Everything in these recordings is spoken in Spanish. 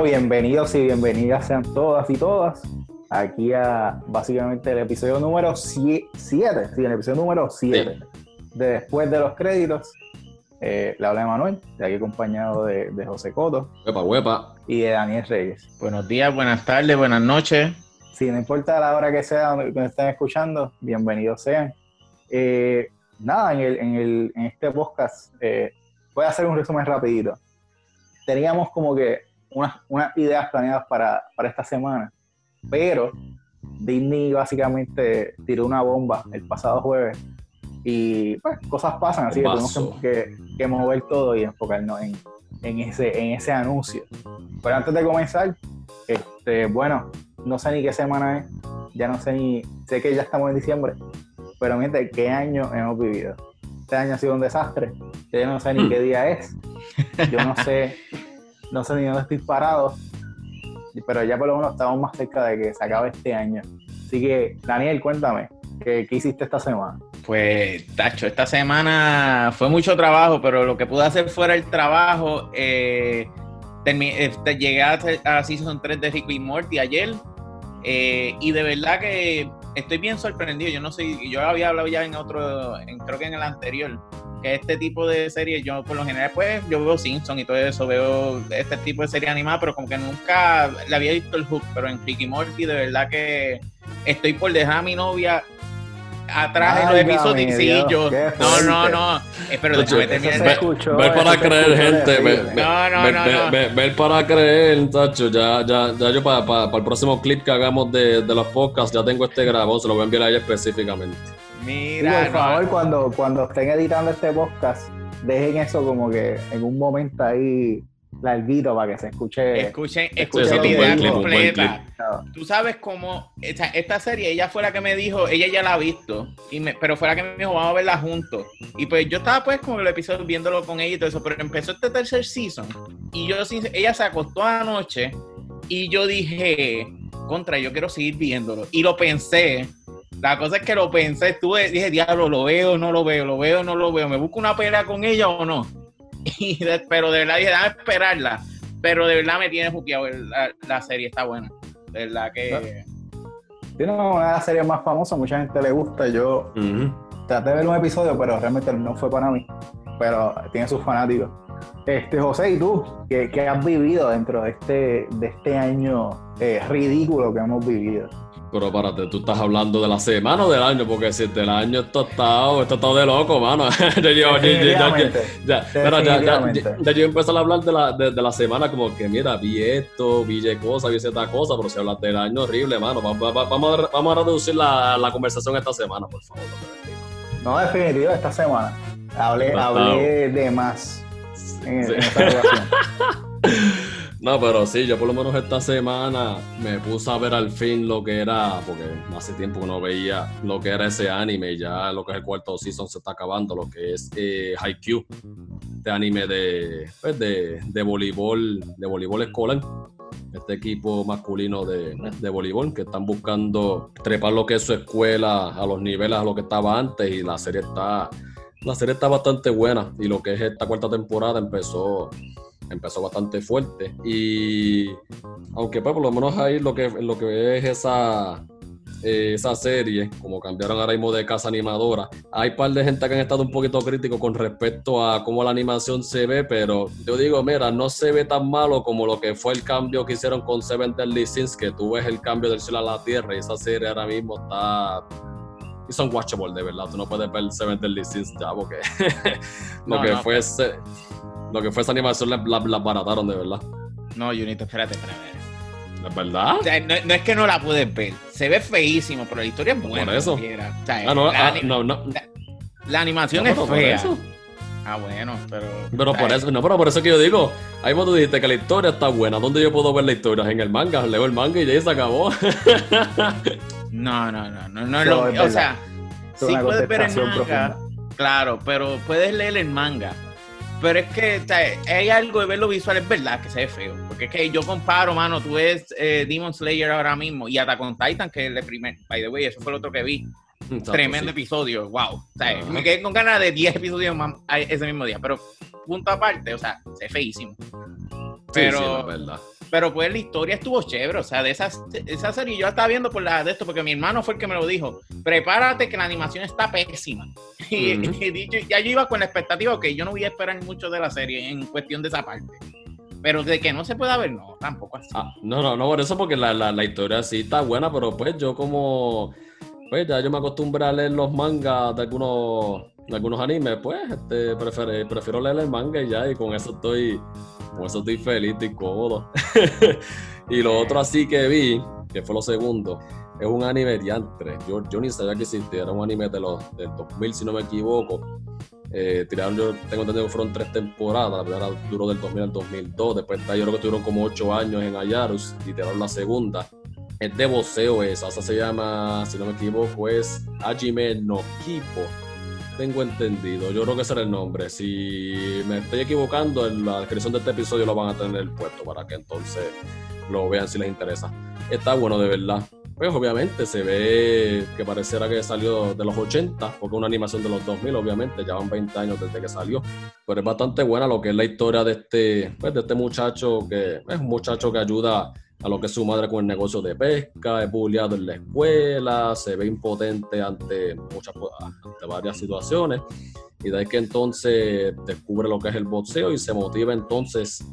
Bueno, bienvenidos y bienvenidas sean todas y todas aquí a básicamente el episodio número 7, sí, el episodio número 7 de Después de los Créditos. Eh, le habla de Manuel, de aquí acompañado de, José Coto. Huepa, huepa. Y de Daniel Reyes. Buenos días, buenas tardes, buenas noches. Sí, no importa la hora que sea donde, estén escuchando, bienvenidos sean. Eh, nada, en, el, en, el, en, este podcast eh, voy a hacer un resumen rapidito. Teníamos como que unas, unas ideas planeadas para, para esta semana pero Disney básicamente tiró una bomba el pasado jueves y pues cosas pasan, así que tenemos que, mover todo y enfocarnos en, en, ese, en ese anuncio. Pero antes de comenzar, este, bueno, no sé ni qué semana es, ya no sé ni, sé que ya estamos en diciembre, pero miren qué año hemos vivido. Este año ha sido un desastre, yo no sé ni qué día es, yo no sé, no sé ni dónde estoy parado, pero ya por lo menos estamos más cerca de que se acabe este año. Así que, Daniel, cuéntame, ¿qué, hiciste esta semana? Pues, Tacho, esta semana fue mucho trabajo, pero lo que pude hacer fuera el trabajo, eh, este, llegué a, a, Season 3 de Rick y Morty ayer, eh, y de verdad que estoy bien sorprendido. Yo no sé, yo había hablado ya en otro, creo que en el anterior, que este tipo de series, yo por lo general, pues, yo veo Simpson y todo eso, veo este tipo de serie animada, pero como que nunca le había visto el hook, pero en Ricky Morty, de verdad que estoy por dejar a mi novia atrás en los episodios. Sí, yo. No, no, no. Pero déjame terminar. Ver para creer, gente. No, no, no. Ver para creer, Tacho. Ya, ya, ya yo para, para, el próximo clip que hagamos de, de los podcasts, ya tengo este grabado, se lo voy a enviar a ella específicamente. Mira. por favor, cuando, cuando estén editando este podcast, dejen eso como que en un momento ahí larguito para que se escuche. Escuchen, escuchen la idea completa. Tú sabes cómo esta, esta, serie, ella fue la que me dijo, ella ya la ha visto, y me, pero fue la que me dijo, vamos a verla juntos. Y pues yo estaba pues como el episodio viéndolo con ella y todo eso, pero empezó este tercer season y yo ella se acostó anoche y yo dije, contra, yo quiero seguir viéndolo. Y lo pensé la cosa es que lo pensé, estuve, dije, diablo, lo veo, no lo veo, lo veo, no lo veo, me busco una pelea con ella o no. pero de verdad dije, déjame esperarla. Pero de verdad me tiene juqueado, la, la serie está buena. De verdad que. Tiene una de las series más famosas, mucha gente le gusta. Yo traté de ver un episodio, pero realmente no fue para mí. Pero tiene sus fanáticos. Este, José, ¿y tú? ¿Qué, qué has vivido dentro de este, de este año eh, ridículo que hemos vivido? Pero párate, tú estás hablando de la semana o del año, porque si del año esto está, esto está de loco, mano. ya, yo, ya, ya, yo empecé a hablar de la, de, la semana como que, mira, vi esto, vi cosa, vi esta cosa, pero si hablas del año horrible, mano, vamos, vamos, a, vamos a reducir la, la, conversación esta semana, por favor. No, definitivo, esta semana. Hablé, hablé de más en, en esta No, pero sí, yo por lo menos esta semana me puse a ver al fin lo que era, porque hace tiempo que no veía lo que era ese anime, ya lo que es el cuarto season se está acabando, lo que es eh, Haikyuu, este anime de, pues, de, de voleibol, de voleibol escolar, este equipo masculino de, de, voleibol que están buscando trepar lo que es su escuela a los niveles a lo que estaba antes y la serie está, la serie está bastante buena y lo que es esta cuarta temporada empezó empezó bastante fuerte. Y aunque pues, por lo menos ahí lo que, lo que es esa, eh, esa serie, como cambiaron ahora mismo de casa animadora, hay un par de gente que han estado un poquito crítico con respecto a cómo la animación se ve, pero yo digo, mira, no se ve tan malo como lo que fue el cambio que hicieron con Seven Deadly Sins, que tú ves el cambio del cielo a la tierra y esa serie ahora mismo está y son watchable de verdad. Tú no puedes ver Seven Deadly Sins ya porque lo que fue lo que fue esa animación la, la, barataron de verdad. No, Junito, espérate, espérate. ¿Es verdad? O sea, no, es que no la puedes ver. Se ve feísimo, pero la historia es buena. Por eso. ah, no, la, ah, no, no. La, animación es fea. Ah, bueno, pero. Pero por eso, no, pero por eso que yo digo, ahí vos tú dijiste que la historia está buena. ¿Dónde yo puedo ver la historia? En el manga, leo el manga y ya se acabó. no, no, no, no, no es lo O sea, sí puedes ver el manga, claro, pero puedes leer el manga. Pero es que hay algo de verlo visual, es verdad que se ve feo. Porque es que yo comparo, mano, tú ves eh, Demon Slayer ahora mismo y hasta con Titan, que es el primer, by the way, eso fue el otro que vi. Tremendo episodio, wow. O sea, me quedé con ganas de 10 episodios más ese mismo día. Pero punto aparte, o sea, se ve feísimo. Pero, sí, sí, verdad. Pero pues la historia estuvo chévere, o sea, de esa, esa serie yo la estaba viendo por la de esto, porque mi hermano fue el que me lo dijo. Prepárate que la animación está pésima. Y, dicho, ya yo iba con la expectativa que yo no voy a esperar mucho de la serie en cuestión de esa parte. Pero de que no se pueda ver, no, tampoco así. Ah, no, no, no, por eso, porque la, la, la historia sí está buena, pero pues yo como pues ya yo me acostumbré a leer los mangas de algunos, de algunos animes, pues este, prefiero, prefiero leer el manga y ya, y con eso estoy, con eso estoy feliz, y cómodo. y lo otro así que vi, que fue lo segundo, es un anime diantre. Yo, yo ni sabía que existía, era un anime de los, del 2000, si no me equivoco. Eh, tiraron, yo tengo entendido que fueron tres temporadas, la primera duró del 2000 al 2002, después yo creo que tuvieron como ocho años en Ayarus y tiraron la segunda es de voceo esa, o sea, se llama, si no me equivoco, es Hajime no Kipo. Tengo entendido, yo creo que ese era el nombre. Si me estoy equivocando, en la descripción de este episodio lo van a tener puesto para que entonces lo vean si les interesa. Está bueno de verdad. Pues obviamente se ve que pareciera que salió de los 80, porque una animación de los 2000, obviamente, ya van 20 años desde que salió. Pero es bastante buena lo que es la historia de este, pues, de este muchacho, que es un muchacho que ayuda a lo que es su madre con el negocio de pesca, es bulleado en la escuela, se ve impotente ante, muchas, ante varias situaciones y de ahí que entonces descubre lo que es el boxeo y se motiva entonces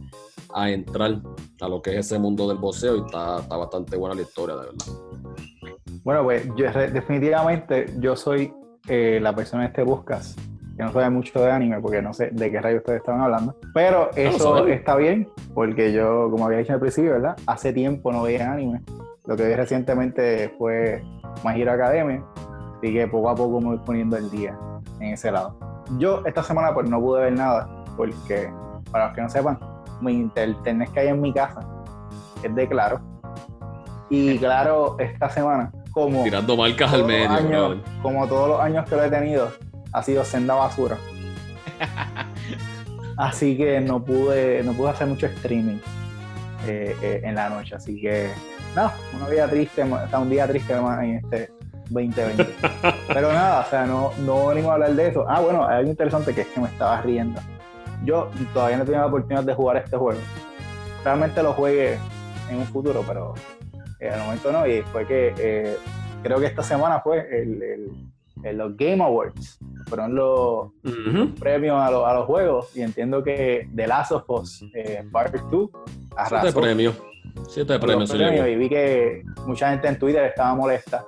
a entrar a lo que es ese mundo del boxeo y está, está bastante buena la historia, de verdad. Bueno, pues yo, definitivamente yo soy eh, la persona que este buscas que no sabe mucho de anime porque no sé de qué rayo ustedes estaban hablando. Pero eso está bien porque yo, como había dicho al principio, ¿verdad? Hace tiempo no veía anime. Lo que vi recientemente fue My Hero Academia. Así que poco a poco me voy poniendo el día en ese lado. Yo esta semana pues no pude ver nada porque, para los que no sepan, mi internet que hay en mi casa es de Claro. Y Claro, esta semana, como... Tirando marcas al medio. como todos los años que lo he tenido, ha sido senda basura. así que no pude, no pude hacer mucho streaming eh, eh, en la noche. Así que, nada, una vida triste, está un día triste más en este 2020. Pero nada, o sea, no, no venimos a hablar de eso. Ah, bueno, hay algo interesante que es que me estaba riendo. Yo todavía no he tenido la oportunidad de jugar este juego. Realmente lo juegue en un futuro, pero eh, al momento no. Y fue que creo que esta semana fue el en los Game Awards. Fueron los, premios a, los juegos y entiendo que The Last of Us eh, Part 2 arrasó. Siete premios. Siete premios. y vi que mucha gente en Twitter estaba molesta.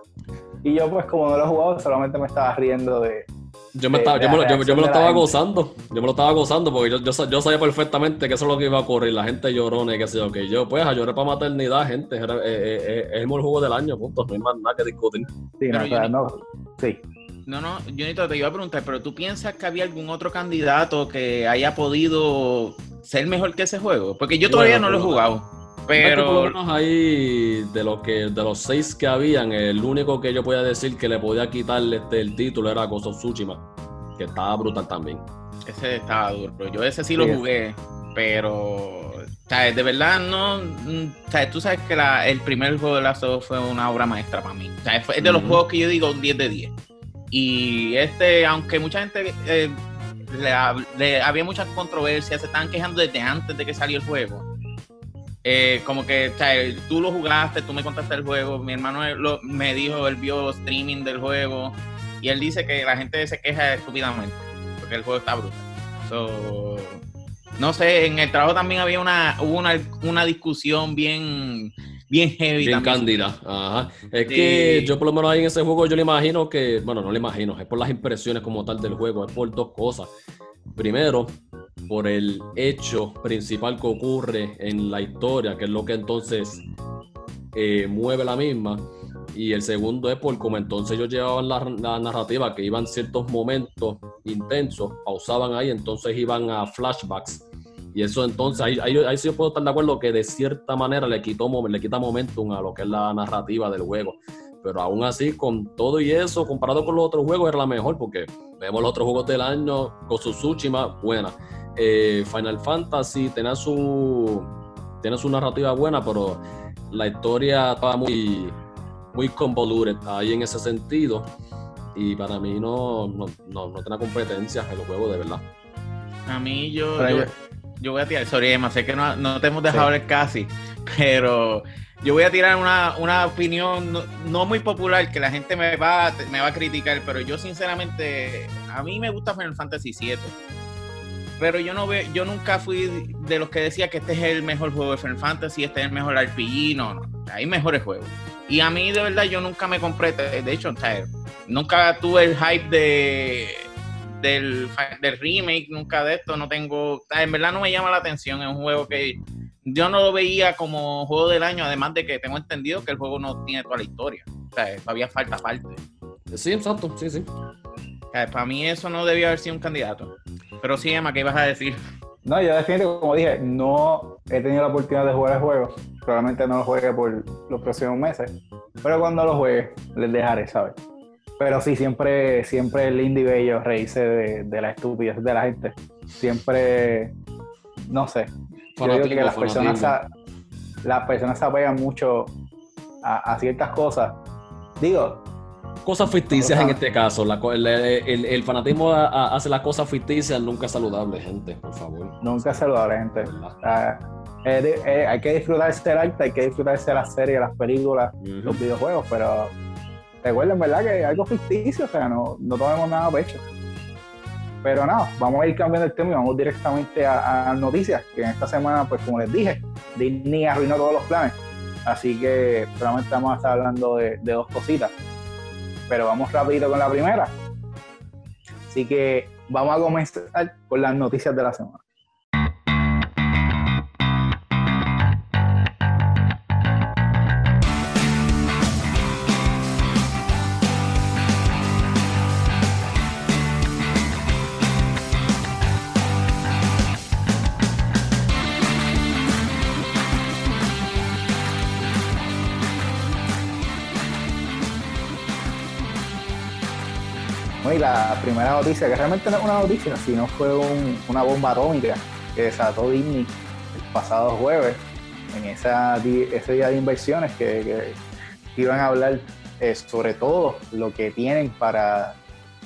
Y yo pues como no lo he jugado, solamente me estaba riendo de, yo me, estaba, yo, me, lo estaba gozando, yo me lo estaba gozando porque yo, yo, sabía perfectamente que eso es lo que iba a ocurrir. La gente lloró, y qué sé yo, que yo pues a lloré para maternidad, gente. Eh, eh, eh, es el mejor juego del año, punto. No hay más nada que discutir. Sí, no, no, sí. No, no, Junito, te iba a preguntar, pero ¿tú piensas que había algún otro candidato que haya podido ser mejor que ese juego? Porque yo todavía no lo he jugado. Pero por lo menos ahí de los que de los seis que habían, el único que yo podía decir que le podía quitarle este, el título era Gozo Tsushima, que estaba brutal también. Ese estaba duro. Yo ese sí lo jugué, pero de verdad no. Mm, tú sabes que el primer juego de Last of fue una obra maestra para mí. es de los juegos que yo digo un 10 de 10. Y este, aunque mucha gente eh, le, había muchas controversias, se estaban quejando desde antes de que salió el juego. Eh, como que tú lo jugaste, tú me contaste el juego, mi hermano me dijo, él vio streaming del juego y él dice que la gente se queja estúpidamente porque el juego está brutal. no sé, en el trabajo también había una, hubo una, una discusión bien bien heavy. Bien cándida. Ajá. Es que yo por lo menos ahí en ese juego yo le imagino que, bueno, no le imagino, es por las impresiones como tal del juego, es por dos cosas. Primero, por el hecho principal que ocurre en la historia, que es lo que entonces eh, mueve la misma. Y el segundo es por cómo entonces ellos llevaban la, la, narrativa, que iban ciertos momentos intensos, pausaban ahí, entonces iban a flashbacks y eso entonces, ahí, ahí, sí yo puedo estar de acuerdo que de cierta manera le, quitó, le quita momentum a lo que es la narrativa del juego. Pero aún así, con todo y eso, comparado con los otros juegos, era la mejor porque vemos los otros juegos del año, con su Tsushima, buena. Eh, Final Fantasy tenía su, tiene su narrativa buena, pero la historia estaba muy, muy convoluted ahí en ese sentido. Y para mí no, no, no, no tenía competencia en los juegos de verdad. A mí yo, yo, voy a tirar, sorry Emma, sé que no, no te hemos dejado ver casi, Pero yo voy a tirar una, opinión no, muy popular que la gente me va, me va a criticar, pero yo sinceramente, a mí me gusta Final Fantasy VII. Pero yo no veo, yo nunca fui de los que decía que este es el mejor juego de Final Fantasy, este es el mejor RPG, no, no, hay mejores juegos. Y a mí de verdad yo nunca me compré, de hecho, nunca tuve el hype de del, del remake, nunca de esto, no tengo, en verdad no me llama la atención, es un juego que yo no lo veía como juego del año, además de que tengo entendido que el juego no tiene toda la historia. O sea, todavía falta parte. Sí, exacto, sí, sí. para mí eso no debió haber sido un candidato. Pero sí, Emma, ¿qué ibas a decir? No, yo definitivamente, como dije, no he tenido la oportunidad de jugar el juego. Probablemente no lo juegue por los próximos meses. Pero cuando lo juegue, les dejaré saber. Pero sí, siempre, siempre el indie bello reírse de, de la estupidez de la gente. Siempre, no sé, yo digo que las personas, las personas se apegan mucho a, ciertas cosas. Digo, cosas ficticias en este caso. el, fanatismo hace las cosas ficticias nunca saludable, gente, por favor. Nunca saludable, gente. hay que disfrutarse del arte, hay que disfrutarse de las series, las películas, los videojuegos, pero recuerden, ¿verdad? Que algo ficticio, o sea, no, no tomemos nada a pecho. Pero nada, vamos a ir cambiando el tema y vamos directamente a, noticias, que en esta semana, pues como les dije, Disney arruinó todos los planes. Así que solamente vamos a estar hablando de, de dos cositas. Pero vamos rapidito con la primera. Así que vamos a comenzar con las noticias de la semana. La primera noticia, que realmente no es una noticia, sino fue una bomba atómica que desató Disney el pasado jueves, en esa, ese día de inversiones que, iban a hablar eh, sobre todo lo que tienen para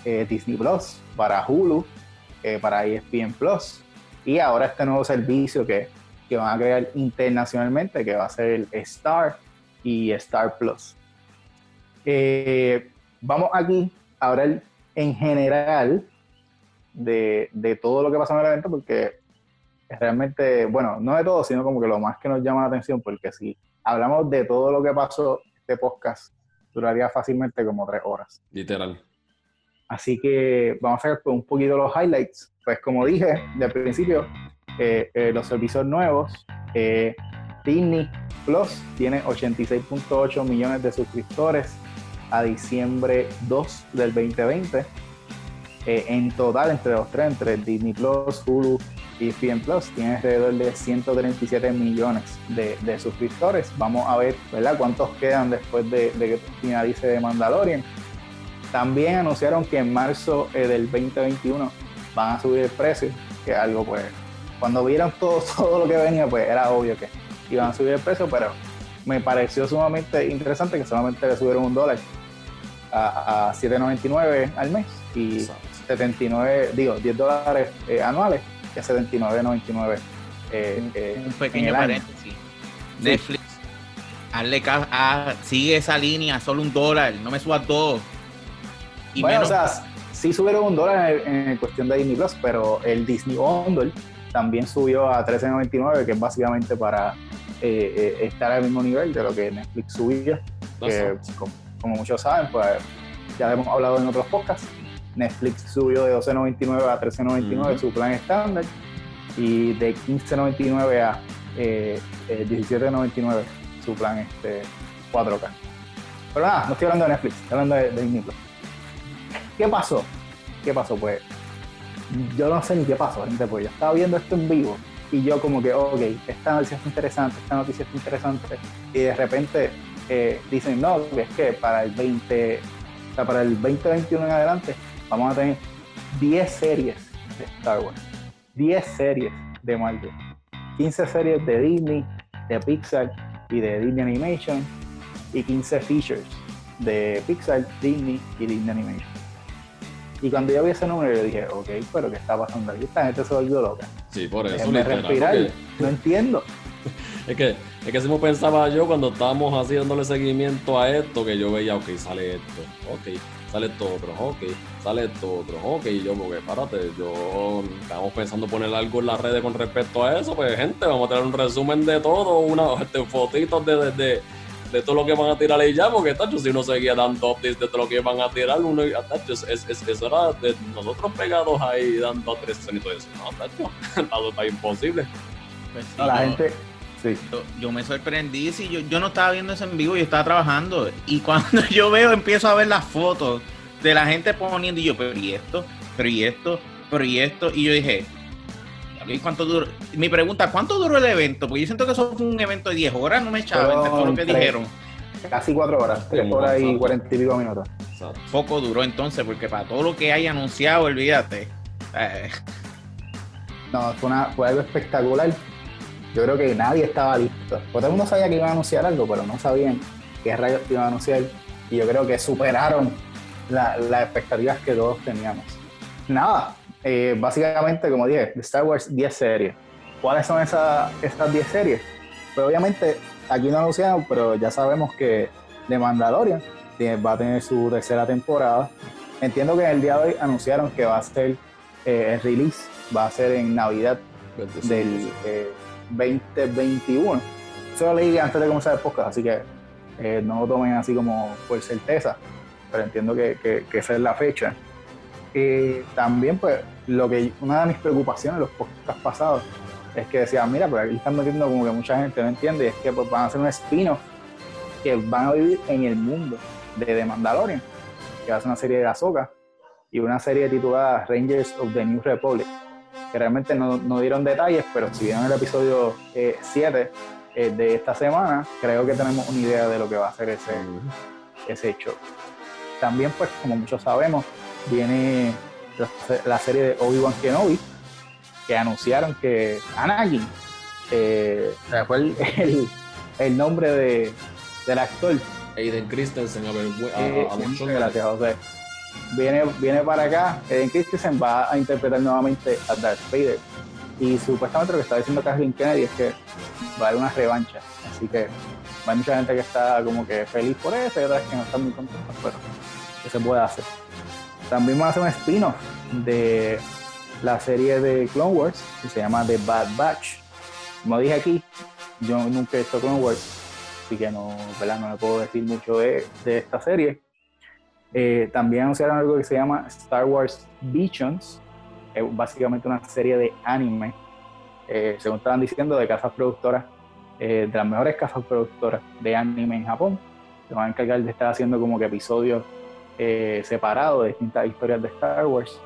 eh, Disney Plus, para Hulu, eh, para ESPN Plus, y ahora este nuevo servicio que, que van a crear internacionalmente, que va a ser el Star y Star Plus. vamos aquí a hablar en general de, de, todo lo que pasó en el evento, porque realmente, bueno, no de todo, sino como que lo más que nos llama la atención, porque si hablamos de todo lo que pasó, este podcast duraría fácilmente como tres horas. Literal. Así que vamos a ver un poquito los highlights. Pues como dije del principio, eh, eh, los servicios nuevos, eh, Disney Plus tiene 86.8 millones de suscriptores, a diciembre 2 del 2020. Eh, en total, entre los tres, entre Disney Plus, Hulu y ESPN Plus, tiene alrededor de 137 millones de, suscriptores. Vamos a ver ¿verdad? cuántos quedan después de, que finalice de Mandalorian. También anunciaron que en marzo eh, del 2021 van a subir el precio, que algo pues, cuando vieron todo, todo lo que venía, pues era obvio que iban a subir el precio, pero me pareció sumamente interesante que solamente le subieron un dólar a, a 7.99 al mes y 79, digo, 10 dólares eh, anuales y a 79.99 eh, eh, un pequeño paréntesis. Netflix, hazle a, sigue esa línea, solo un dólar, no me subas dos. Y bueno, o sea, sí subieron un dólar en, cuestión de Disney Plus, pero el Disney Bundle también subió a 13.99, que es básicamente para estar al mismo nivel de lo que Netflix subió. Que, como muchos saben, pues ya hemos hablado en otros podcasts, Netflix subió de 12.99 a 13.99 su plan estándar y de 15.99 a 17.99 eh, su plan este 4K. Pero nada, no estoy hablando de Netflix, estoy hablando de, Disney ¿Qué pasó? ¿Qué pasó? Pues yo no sé ni qué pasó, gente, pues yo estaba viendo esto en vivo y yo como que, ok, esta noticia es interesante, esta noticia es interesante y de repente dicen, no, es que para el 20, o sea, para el 2021 en adelante vamos a tener 10 series de Star Wars, 10 series de Marvel, 15 series de Disney, de Pixar y de Disney Animation y 15 features de Pixar, Disney y Disney Animation. Y cuando yo vi ese número, yo dije, ok, pero ¿qué está pasando aquí? Esta gente se volvió loca. Sí, por eso. respirar, no entiendo. es que Es que si me pensaba yo cuando estábamos haciéndole seguimiento a esto, que yo veía, ok, sale esto, ok, sale esto otro, ok, sale esto otro, ok, y yo, porque párate, yo estamos pensando poner algo en las redes con respecto a eso, pues gente, vamos a tener un resumen de todo, una este, fotitos de, de, de, todo lo que van a tirar ahí ya, porque tacho, si uno seguía dando updates de todo lo que van a tirar, uno, tacho, es, es, eso era de nosotros pegados ahí dando tres sonidos no, tacho, está imposible. Pues la gente yo, me sorprendí, si yo, yo no estaba viendo eso en vivo, yo estaba trabajando. Y cuando yo veo, empiezo a ver las fotos de la gente poniendo, y yo, pero y esto, pero y esto, pero y esto. Y yo dije, ¿cuánto duró? Mi pregunta, ¿cuánto duró el evento? Porque yo siento que eso fue un evento de 10 horas, no me echaba, entre todo lo que dijeron. Casi 4 horas, 3 horas y 40 y pico minutos. Poco duró entonces, porque para todo lo que hay anunciado, olvídate. Eh. No, fue, una, fue algo espectacular yo creo que nadie estaba listo. Porque todo el mundo sabía que iban a anunciar algo, pero no sabían qué rayos iban a anunciar. Y yo creo que superaron las expectativas que todos teníamos. Nada, eh, básicamente, como dije, de Star Wars 10 series. ¿Cuáles son esas, estas 10 series? Pues obviamente aquí no anunciaron, pero ya sabemos que The Mandalorian va a tener su tercera temporada. Entiendo que en el día de hoy anunciaron que va a ser eh, el release, va a ser en Navidad del, 2021. Eso lo leí antes de comenzar el podcast, así que eh, no lo tomen así como por certeza, pero entiendo que, que, esa es la fecha. Y también, pues, lo que una de mis preocupaciones en los podcasts pasados es que decía, mira, pero aquí están metiendo como que mucha gente no entiende, y es que pues, van a hacer un spin-off que van a vivir en el mundo de The Mandalorian, que va a ser una serie de Ahsoka y una serie titulada Rangers of the New Republic que realmente no, no dieron detalles, pero si vieron el episodio 7 eh, eh, de esta semana, creo que tenemos una idea de lo que va a ser ese, ese hecho. También, pues, como muchos sabemos, viene la, serie de Obi-Wan Kenobi, que anunciaron que Anakin, eh, fue el, el, nombre de, del actor. Aiden Christensen, a ver, a, gracias, José viene, viene para acá, Eden Christensen va a interpretar nuevamente a Darth Vader. Y supuestamente lo que está diciendo Kathleen Kennedy es que va a haber una revancha. Así que hay mucha gente que está como que feliz por eso y otras que no están muy contentas, pero que se puede hacer. También vamos a hacer un spin-off de la serie de Clone Wars que se llama The Bad Batch. Como dije aquí, yo nunca he visto Clone Wars, así que no, no me puedo decir mucho de, de esta serie eh, también anunciaron algo que se llama Star Wars Visions, es básicamente una serie de anime, eh, según estaban diciendo, de casas productoras, eh, de las mejores casas productoras de anime en Japón. Se van a encargar de estar haciendo como que episodios separados de distintas historias de Star Wars.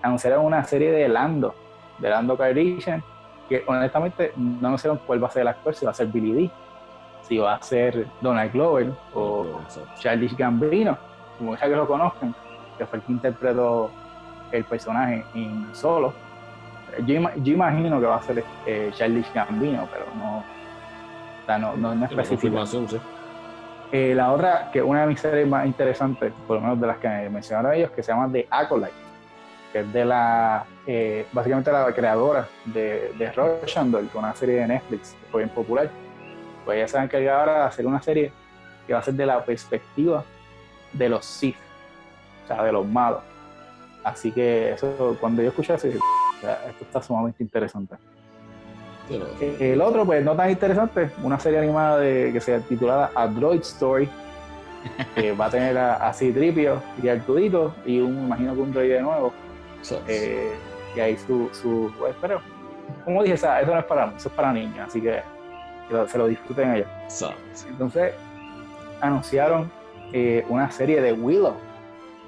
anunciaron una serie de Lando, de Lando Calrissian, que honestamente no anunciaron cuál va a ser el actor, si va a ser Billy Dee si va a ser Donald Glover o Charlie Gambino, como sea que lo conozcan, que fue el que interpretó el personaje en Solo. Yo, imagino que va a ser eh, Charlie Gambino, pero no, no, no, es específico. Eh, la otra, que una de mis series más interesantes, por lo menos de las que mencionaron ellos, que se llama The Acolyte, que es de la, eh, básicamente la creadora de, de Rochandol, una serie de Netflix que fue bien popular pues ella se va a encargar ahora de hacer una serie que va a ser de la perspectiva de los Sith, o sea, de los malos. Así que eso, cuando yo escuché eso, esto está sumamente interesante. El otro, pues no tan interesante, una serie animada de, que se titulada A Droid Story, que va a tener a, Citripio y Artudito y un, imagino que un droide nuevo. Eh, y ahí su, su pues, pero como dije, eso no es para eso es para niños, así que se lo disfruten allá. Entonces, anunciaron eh, una serie de Willow,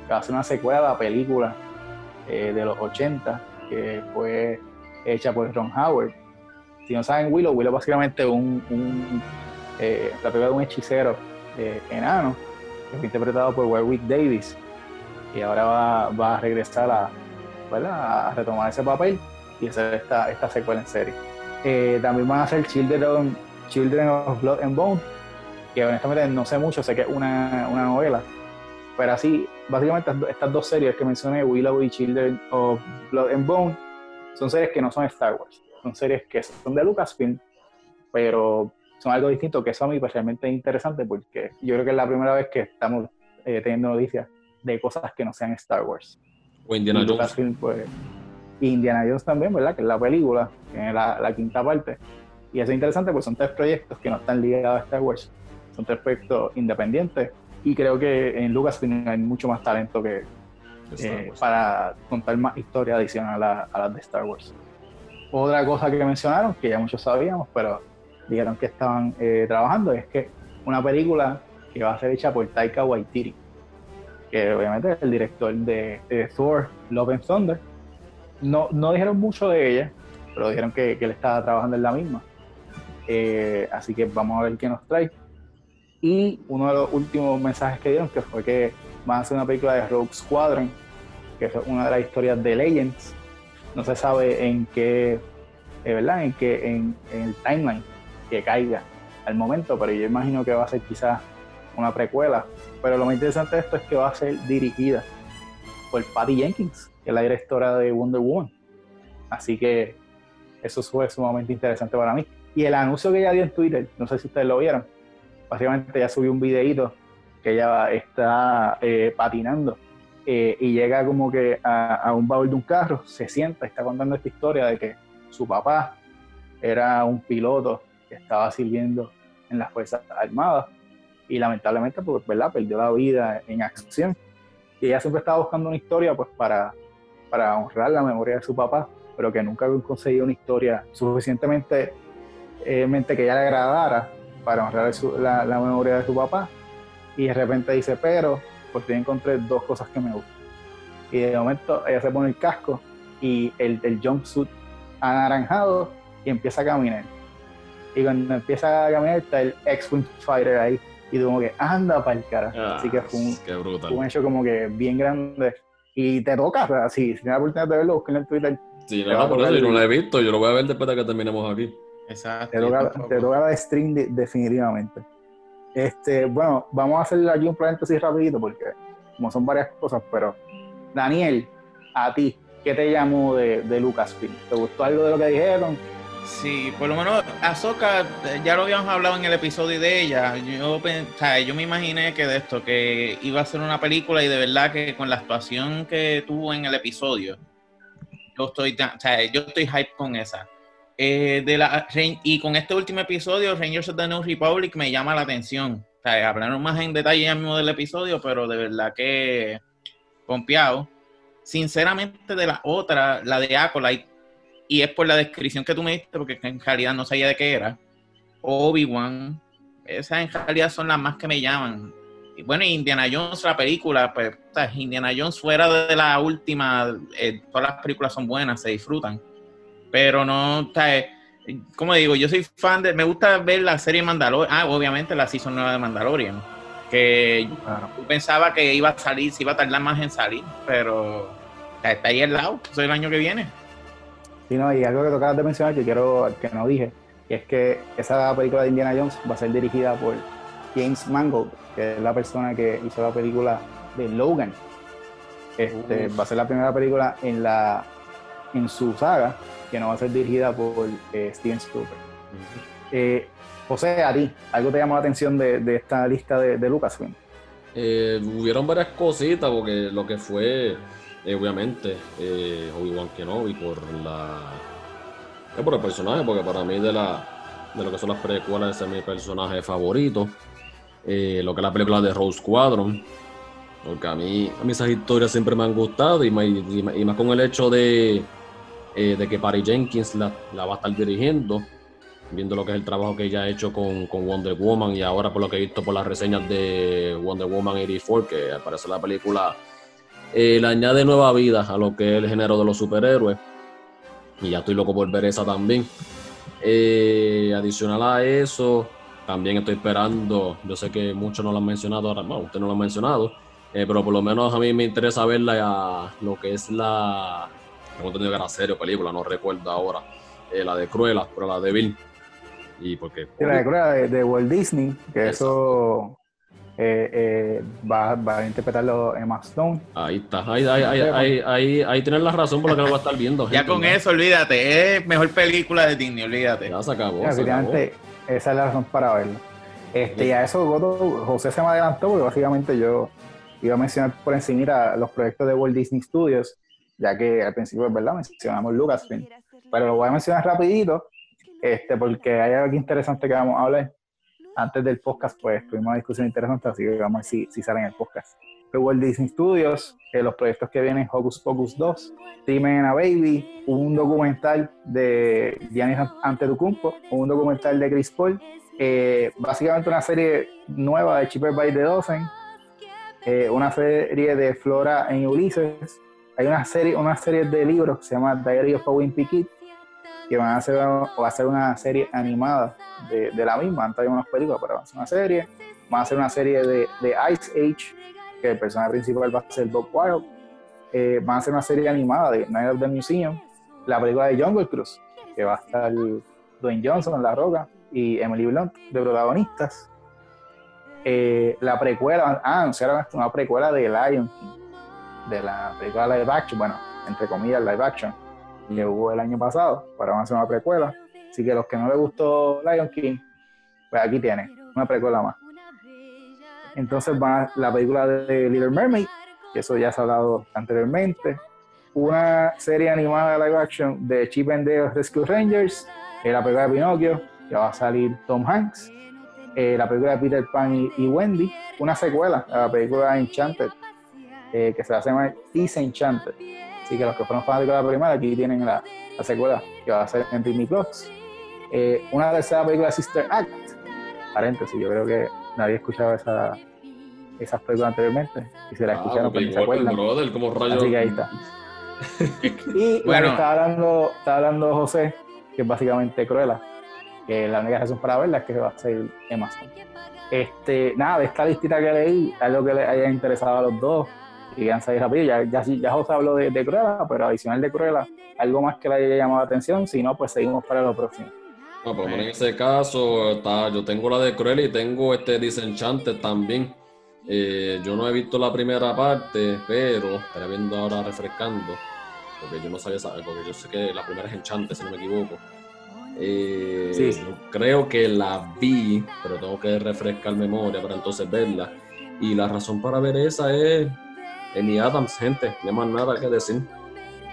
que va a ser una secuela de la película eh, de los 80, que fue hecha por Ron Howard. Si no saben Willow, Willow básicamente un, un eh, la película de un hechicero enano, que fue interpretado por Warwick Davis, y ahora va, va a regresar a, a retomar ese papel y hacer esta, esta secuela en serie. también van a hacer Children Children of Blood and Bone, que honestamente no sé mucho, sé que es una, novela, pero así, básicamente estas dos series que mencioné, Willow y Children of Blood and Bone, son series que no son Star Wars, son series que son de Lucasfilm, pero son algo distinto, que eso a mí personalmente es interesante porque yo creo que es la primera vez que estamos eh, teniendo noticias de cosas que no sean Star Wars. O Indiana Jones. Lucasfilm, pues, Indiana Jones también, ¿verdad? Que es la película, que es la, la quinta parte. Y eso es interesante porque son tres proyectos que no están ligados a Star Wars. Son tres proyectos independientes. Y creo que en Lucasfilm hay mucho más talento que eh, para contar más historia adicional a, a las de Star Wars. Otra cosa que mencionaron, que ya muchos sabíamos, pero dijeron que estaban eh, trabajando, es que una película que va a ser hecha por Taika Waititi, que obviamente es el director de, de Thor, Love and Thunder. No, no dijeron mucho de ella, pero dijeron que, que él estaba trabajando en la misma. Eh, así que vamos a ver qué nos trae. Y uno de los últimos mensajes que dieron que fue que van a hacer una película de Rogue Squadron, que es una de las historias de Legends. No se sabe en qué, eh, ¿verdad? En qué, en, en el timeline que caiga al momento, pero yo imagino que va a ser quizás una precuela. Pero lo más interesante de esto es que va a ser dirigida por Patty Jenkins, que es la directora de Wonder Woman. Así que eso fue sumamente interesante para mí. Y el anuncio que ella dio en Twitter, no sé si ustedes lo vieron, básicamente ella subió un videito que ella está eh, patinando eh, y llega como que a, a un baúl de un carro, se sienta está contando esta historia de que su papá era un piloto que estaba sirviendo en las Fuerzas Armadas y lamentablemente pues, ¿verdad? perdió la vida en acción. Y ella siempre estaba buscando una historia pues para, para honrar la memoria de su papá, pero que nunca había conseguido una historia suficientemente mente que ella le agradara para honrar su- la, la memoria de su papá. Y de repente dice, pero por fin encontré dos cosas que me gustan. Y de momento ella se pone el casco y el, el jumpsuit anaranjado y empieza a caminar. Y cuando empieza a caminar está el X-Wing Fighter ahí. Y tú como que anda para el cara. Ah, Así que fue un, fue hecho como que bien grande. Y te toca, o sea, si si tienes la oportunidad de verlo, busquen en Twitter. Sí, no, por eso yo no el- lo he visto. Yo lo voy a ver después de que terminemos aquí. Exacto. Te toca, te toca la de stream de- definitivamente. Este, bueno, vamos a hacer aquí un paréntesis rapidito porque como son varias cosas, pero Daniel, a ti, ¿qué te llamó de, de Lucasfilm? ¿Te gustó algo de lo que dijeron? Sí, por lo menos Ahsoka, eh, ya lo habíamos hablado en el episodio de ella. Yo, o sea, yo me imaginé que de esto, que iba a ser una película y de verdad que con la actuación que tuvo en el episodio, yo estoy, o sea, yo estoy hype con esa. Eh, de la, y con este último episodio, Rangers of the New Republic me llama la atención. O sea, hablaron más en detalle ya mismo del episodio, pero de verdad que confiado. Sinceramente, de la otra, la de Acolyte, y es por la descripción que tú me diste, porque en realidad no sabía de qué era. Obi-Wan, esas en realidad son las más que me llaman. Y bueno, Indiana Jones, la película, pues, o sea, Indiana Jones fuera de la última, eh, todas las películas son buenas, se disfrutan. Pero no, o sea, eh, como digo, yo soy fan de, me gusta ver la serie Mandalorian, ah, obviamente la season nueva de Mandalorian, que Claro. yo pensaba que iba a salir, se iba a tardar más en salir, pero o sea, está ahí al lado, es el año que viene. Y, no, y algo que tocabas de mencionar que quiero que no dije, y es que esa película de Indiana Jones va a ser dirigida por James Mangold, que es la persona que hizo la película de Logan. Este, va a ser la primera película en la en su saga que no va a ser dirigida por eh, Steven Spielberg. Eh, José, a ti, ¿algo te llamó la atención de, de esta lista de, de Lucasfilm? Eh, hubieron varias cositas, porque lo que fue, eh, obviamente, eh, Obi-Wan Kenobi por la. eh, por el personaje, porque para mí, de, la, de lo que son las precuelas, ese es mi personaje favorito. Eh, lo que es la película de Rose Squadron, porque a mí, a mí esas historias siempre me han gustado, y, más- con el hecho de, eh, de que Patty Jenkins la, va a estar dirigiendo viendo lo que es el trabajo que ella ha hecho con, Wonder Woman y ahora por lo que he visto por las reseñas de Wonder Woman 84, que al parecer la película eh, le añade nueva vida a lo que es el género de los superhéroes. Y ya estoy loco por ver esa también. Eh, adicional a eso, también estoy esperando, yo sé que muchos no lo han mencionado ahora, no, usted no lo ha mencionado, eh, pero por lo menos a mí me interesa ver la, lo que es la, tengo entendido que era serie o película, no recuerdo ahora, eh, la de Cruella, pero la de Bill. Y porque Sí, la de, de Walt Disney, que eso eh, eh, va, va a interpretarlo Emma Stone. ahí está, ahí, ahí, ahí, ahí, ahí, ahí tienes la razón por la que lo va a estar viendo. Ya con eso, olvídate, es mejor película de Disney, olvídate. Ya se acabó. Ya, se acabó. efectivamente, esa es la razón para verlo. Este, y a eso José se me adelantó porque básicamente yo iba a mencionar por encima los proyectos de Walt Disney Studios, ya que al principio, es verdad, mencionamos Lucasfilm. Pero lo voy a mencionar rapidito, este, porque hay algo interesante que vamos a hablar. Antes del podcast, pues tuvimos una discusión interesante, así que vamos a ver si, si sale en el podcast. De Walt Disney Studios, eh, los proyectos que vienen, Hocus Pocus 2, Team and a Baby, un documental de Giannis Antetokounmpo, un documental de Chris Paul, eh, básicamente una serie nueva de Cheaper by the Dozen, eh, una serie de Flora en Ulises, hay una serie, una serie de libros que se llama Diary of a Wimpy Kid, que van a hacer, va a hacer una serie animada de, la misma, antes hay unas películas, pero van a hacer una serie, van a hacer una serie de, Ice Age, que el personaje principal va a ser Bob Wild, eh, van a hacer una serie animada de Night of the Museum, la película de Jungle Cruise, que va a estar Dwayne Johnson, La Roca, y Emily Blunt de protagonistas. Eh, la precuela, ah, anunciaron una precuela de Lion King, de la película live action, bueno, entre comillas, live action, que mm. hubo el año pasado, para a hacer una precuela. Así que los que no les gustó Lion King, pues aquí tienen una precuela más. Entonces va la película de Little Mermaid, que eso ya se ha hablado anteriormente. Una serie animada live action de Chip and Dale Rescue Rangers, la película de Pinocchio, que va a salir Tom Hanks, eh, la película de Peter Pan y, Wendy, una secuela a la película Enchanted, eh, que se va a llamar Disenchanted. Así que los que fueron fanáticos de la primera, aquí tienen la, secuela que va a ser en Disney Plus. Eh, una tercera película Sister Act, paréntesis, yo creo que nadie ha escuchado esa, esas películas anteriormente y se la ah, escucharon pero se acuerdan. Así que ahí está. y bueno, estaba hablando, estaba hablando José, que es básicamente Cruella que la única razón para verla es que va a ser Emma Este, nada, de esta listita que leí, algo que les haya interesado a los dos y han salido rápido. Ya, ya, ya José habló de, de, Cruella, pero adicional de Cruella, algo más que le haya llamado la atención, si no, pues seguimos para lo próximo. No, por en ese caso, está, yo tengo la de Cruella y tengo este Disenchante también. Eh, yo no he visto la primera parte, pero estaré viendo ahora refrescando, porque yo no sabía, porque yo sé que la primera es Enchante, si no me equivoco. Eh, sí. Creo que la vi, pero tengo que refrescar memoria para entonces verla. Y la razón para ver esa es Amy Adams, gente. No hay más nada que decir.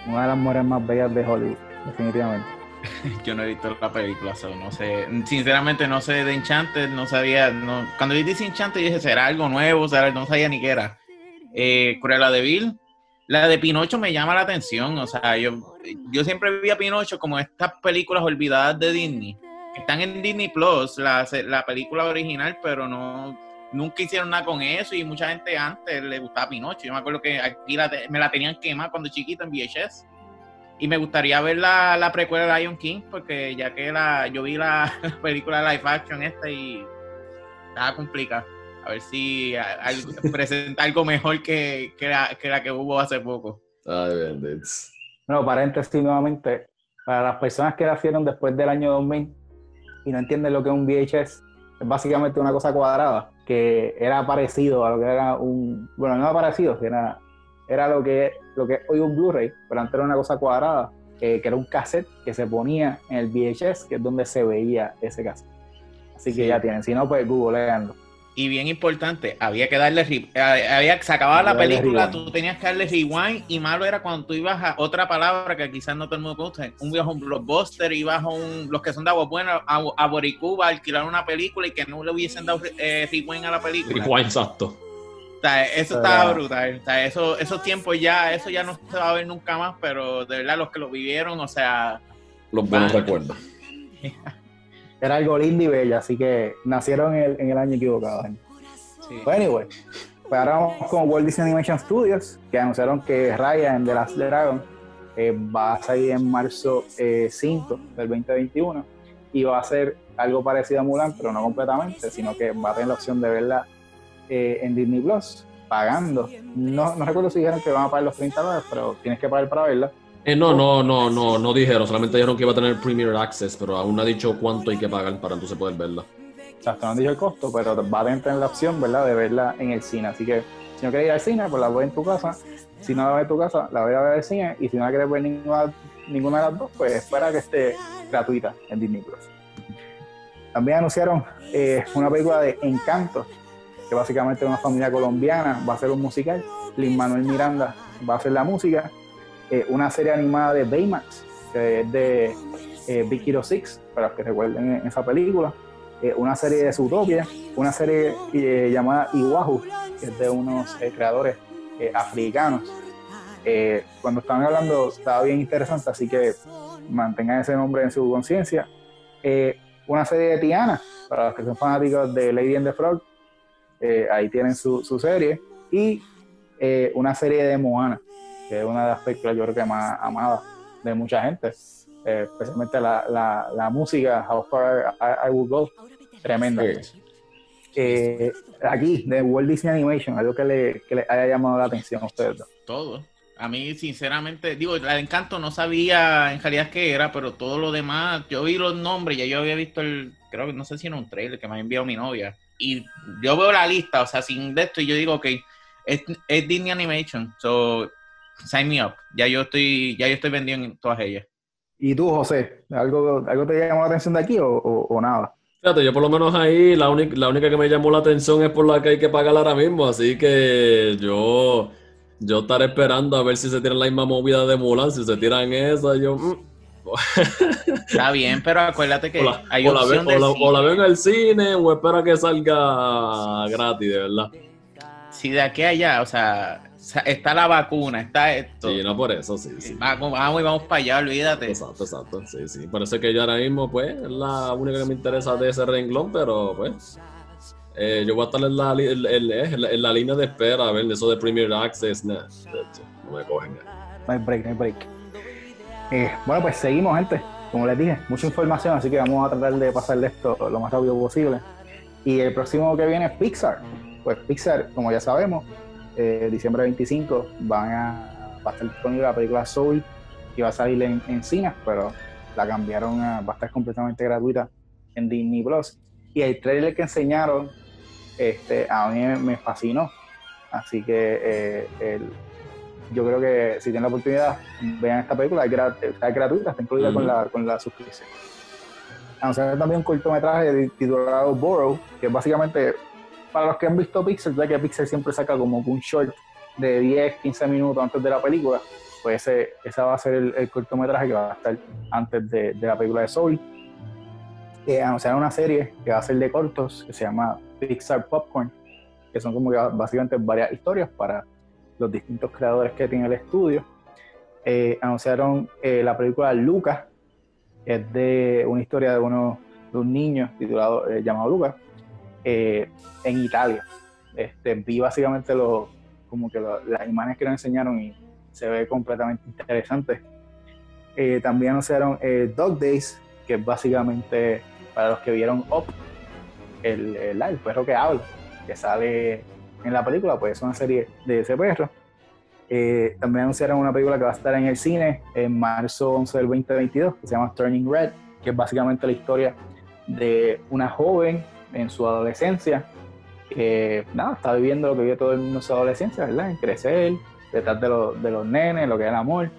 Una de las mujeres más bellas de Hollywood, definitivamente. Yo no he visto la película, no sé. Sinceramente no sé de Enchanted, no sabía. No, cuando vi Enchanted dije, ¿será algo nuevo? ¿Será? No sabía ni qué era. Eh, Cruella de Vil, la de Pinocho me llama la atención, o sea, yo, yo siempre vi a Pinocho como estas películas olvidadas de Disney. Están en Disney Plus, la, la película original, pero no nunca hicieron nada con eso y mucha gente antes le gustaba Pinocho. Yo me acuerdo que aquí me la tenían quemada cuando chiquita en VHS. Y me gustaría ver la, la precuela de Lion King, porque ya que la, yo vi la, película live action esta y estaba complicada. A ver si presenta algo mejor que, que, la, que, hubo hace poco. Ay, bueno, paréntesis nuevamente, para las personas que nacieron después del año 2000 y no entienden lo que es un VHS, es básicamente una cosa cuadrada, que era parecido a lo que era un, bueno, no era parecido, era, era lo que lo que hoy un Blu-ray, pero antes era una cosa cuadrada, que era un cassette que se ponía en el VHS, que es donde se veía ese cassette. Así que ya tienen, si no, pues googleando. Y bien importante, había que darle, eh, había, se acababa la película, tú tenías que darle rewind y malo era cuando tú ibas a otra palabra que quizás no todo el mundo conoce, un viejo blockbuster, ibas a un, los que son de agua buena, a, a Boricuba a alquilar una película y que no le hubiesen dado eh, rewind a la película. Rewind, exacto. eso estaba brutal. eso, esos tiempos ya, eso ya no se va a ver nunca más, pero de verdad los que lo vivieron, o sea... Los buenos recuerdos. era algo lindo y bello, así que nacieron en el, en el año equivocado. Sí. anyway, pues ahora vamos con Walt Disney Animation Studios, que anunciaron que Ryan de Last Dragon eh, va a salir en marzo 5 eh, del 2021 y va a ser algo parecido a Mulan, pero no completamente, sino que va a tener la opción de verla eh, en Disney Plus pagando. No, no recuerdo si dijeron que van a pagar los 30 dólares, pero tienes que pagar para verla. Eh, no, no, no, no, no dijeron, solamente dijeron que iba a tener Premier Access, pero aún no ha dicho cuánto hay que pagar para entonces poder verla. Exacto, no han dicho el costo, pero va a tener la opción, ¿verdad?, de verla en el cine. Así que si no quieres ir al cine, pues la ves en tu casa. Si no la ves en tu casa, la voy a ver el cine. Y si no la quieres ver ninguna, ninguna de las dos, pues espera que esté gratuita en Disney Plus. también anunciaron eh, una película de Encanto, que básicamente es una familia colombiana, va a ser un musical. Lin Manuel Miranda va a hacer la música. Eh, una serie animada de Baymax, que es de eh, Big Hero 6, para los que recuerden esa película. una serie de Zootopia, una serie llamada Iwahu, que es de unos creadores africanos. cuando estaban hablando estaba bien interesante, así que mantengan ese nombre en su conciencia. una serie de Tiana, para los que son fanáticos de Lady and the Frog, eh, ahí tienen su, serie. Y eh, una serie de Moana, que es una de las películas yo creo que más amadas de mucha gente, eh, especialmente la, música, How Far I, Will Go, tremenda. aquí, de Walt Disney Animation, algo que le, haya llamado la atención a ustedes Todo. A mí, sinceramente, digo, la de Encanto no sabía en realidad qué era, pero todo lo demás, yo vi los nombres, ya yo había visto el, creo que no sé si era un trailer que me ha enviado mi novia, y yo veo la lista, o sea, sin de esto, y yo digo, ok, es, es Disney Animation, so sign me up. Ya yo estoy, ya yo estoy vendiendo en todas ellas. ¿Y tú, José? ¿Algo, algo te llamó la atención de aquí o, o, nada? Fíjate, yo por lo menos ahí, la, única, la única que me llamó la atención es por la que hay que pagar ahora mismo, así que yo, yo estaré esperando a ver si se tiran la misma movida de Mulan, si se tiran esa, yo... Mm, Está bien, pero acuérdate que hay o la, o, la, veo en el cine o espera que salga gratis, de verdad. Si de aquí a allá, o sea, está la vacuna, está esto. Sí, no por eso, sí, sí. Vamos, y vamos para allá, olvídate. Exacto, exacto, sí, sí. Por eso es que yo ahora mismo, pues, es la única que me interesa de ese renglón, pero pues... Eh, yo voy a estar en la, en, la, línea de espera a ver eso de Premier Access. no me cogen. No hay break, no hay break. Eh, bueno, pues seguimos, gente. Como les dije, mucha información, así que vamos a tratar de pasarle esto lo más rápido posible. Y el próximo que viene es Pixar. Pues Pixar, como ya sabemos, eh, diciembre 25 van a, va a estar disponible la película Soul y va a salir en, en cines, pero la cambiaron a, va a estar completamente gratuita en Disney Plus. Y el trailer que enseñaron este, a mí me fascinó. Así que eh, el, yo creo que si tienen la oportunidad, vean esta película, está gratuita, está incluida con, la, con la suscripción. Anunciaron también un cortometraje titulado Borrow, que básicamente, para los que han visto Pixel, ya que Pixel siempre saca como un short de 10, 15 minutos antes de la película, pues ese, esa va a ser el, cortometraje que va a estar antes de, la película de Soul. Eh, anunciaron una serie que va a ser de cortos, que se llama Pixar Popcorn, que son como básicamente varias historias para los distintos creadores que tiene el estudio. Eh, anunciaron eh, la película Lucas, es de una historia de, uno, de un niño titulado, llamado Lucas, en Italia. Este, vi básicamente lo, como que las imágenes que nos enseñaron y se ve completamente interesante. también anunciaron Dog Days, que es básicamente para los que vieron Up, el, el perro que habla, que sale en la película, pues es una serie de ese perro. Eh, también anunciaron una película que va a estar en el cine en marzo 11 del 2022, que se llama Turning Red, que es básicamente la historia de una joven en su adolescencia, que nada, está viviendo lo que vive todo el mundo en su adolescencia, ¿verdad? En crecer, detrás de, de los nenes, lo que es el amor.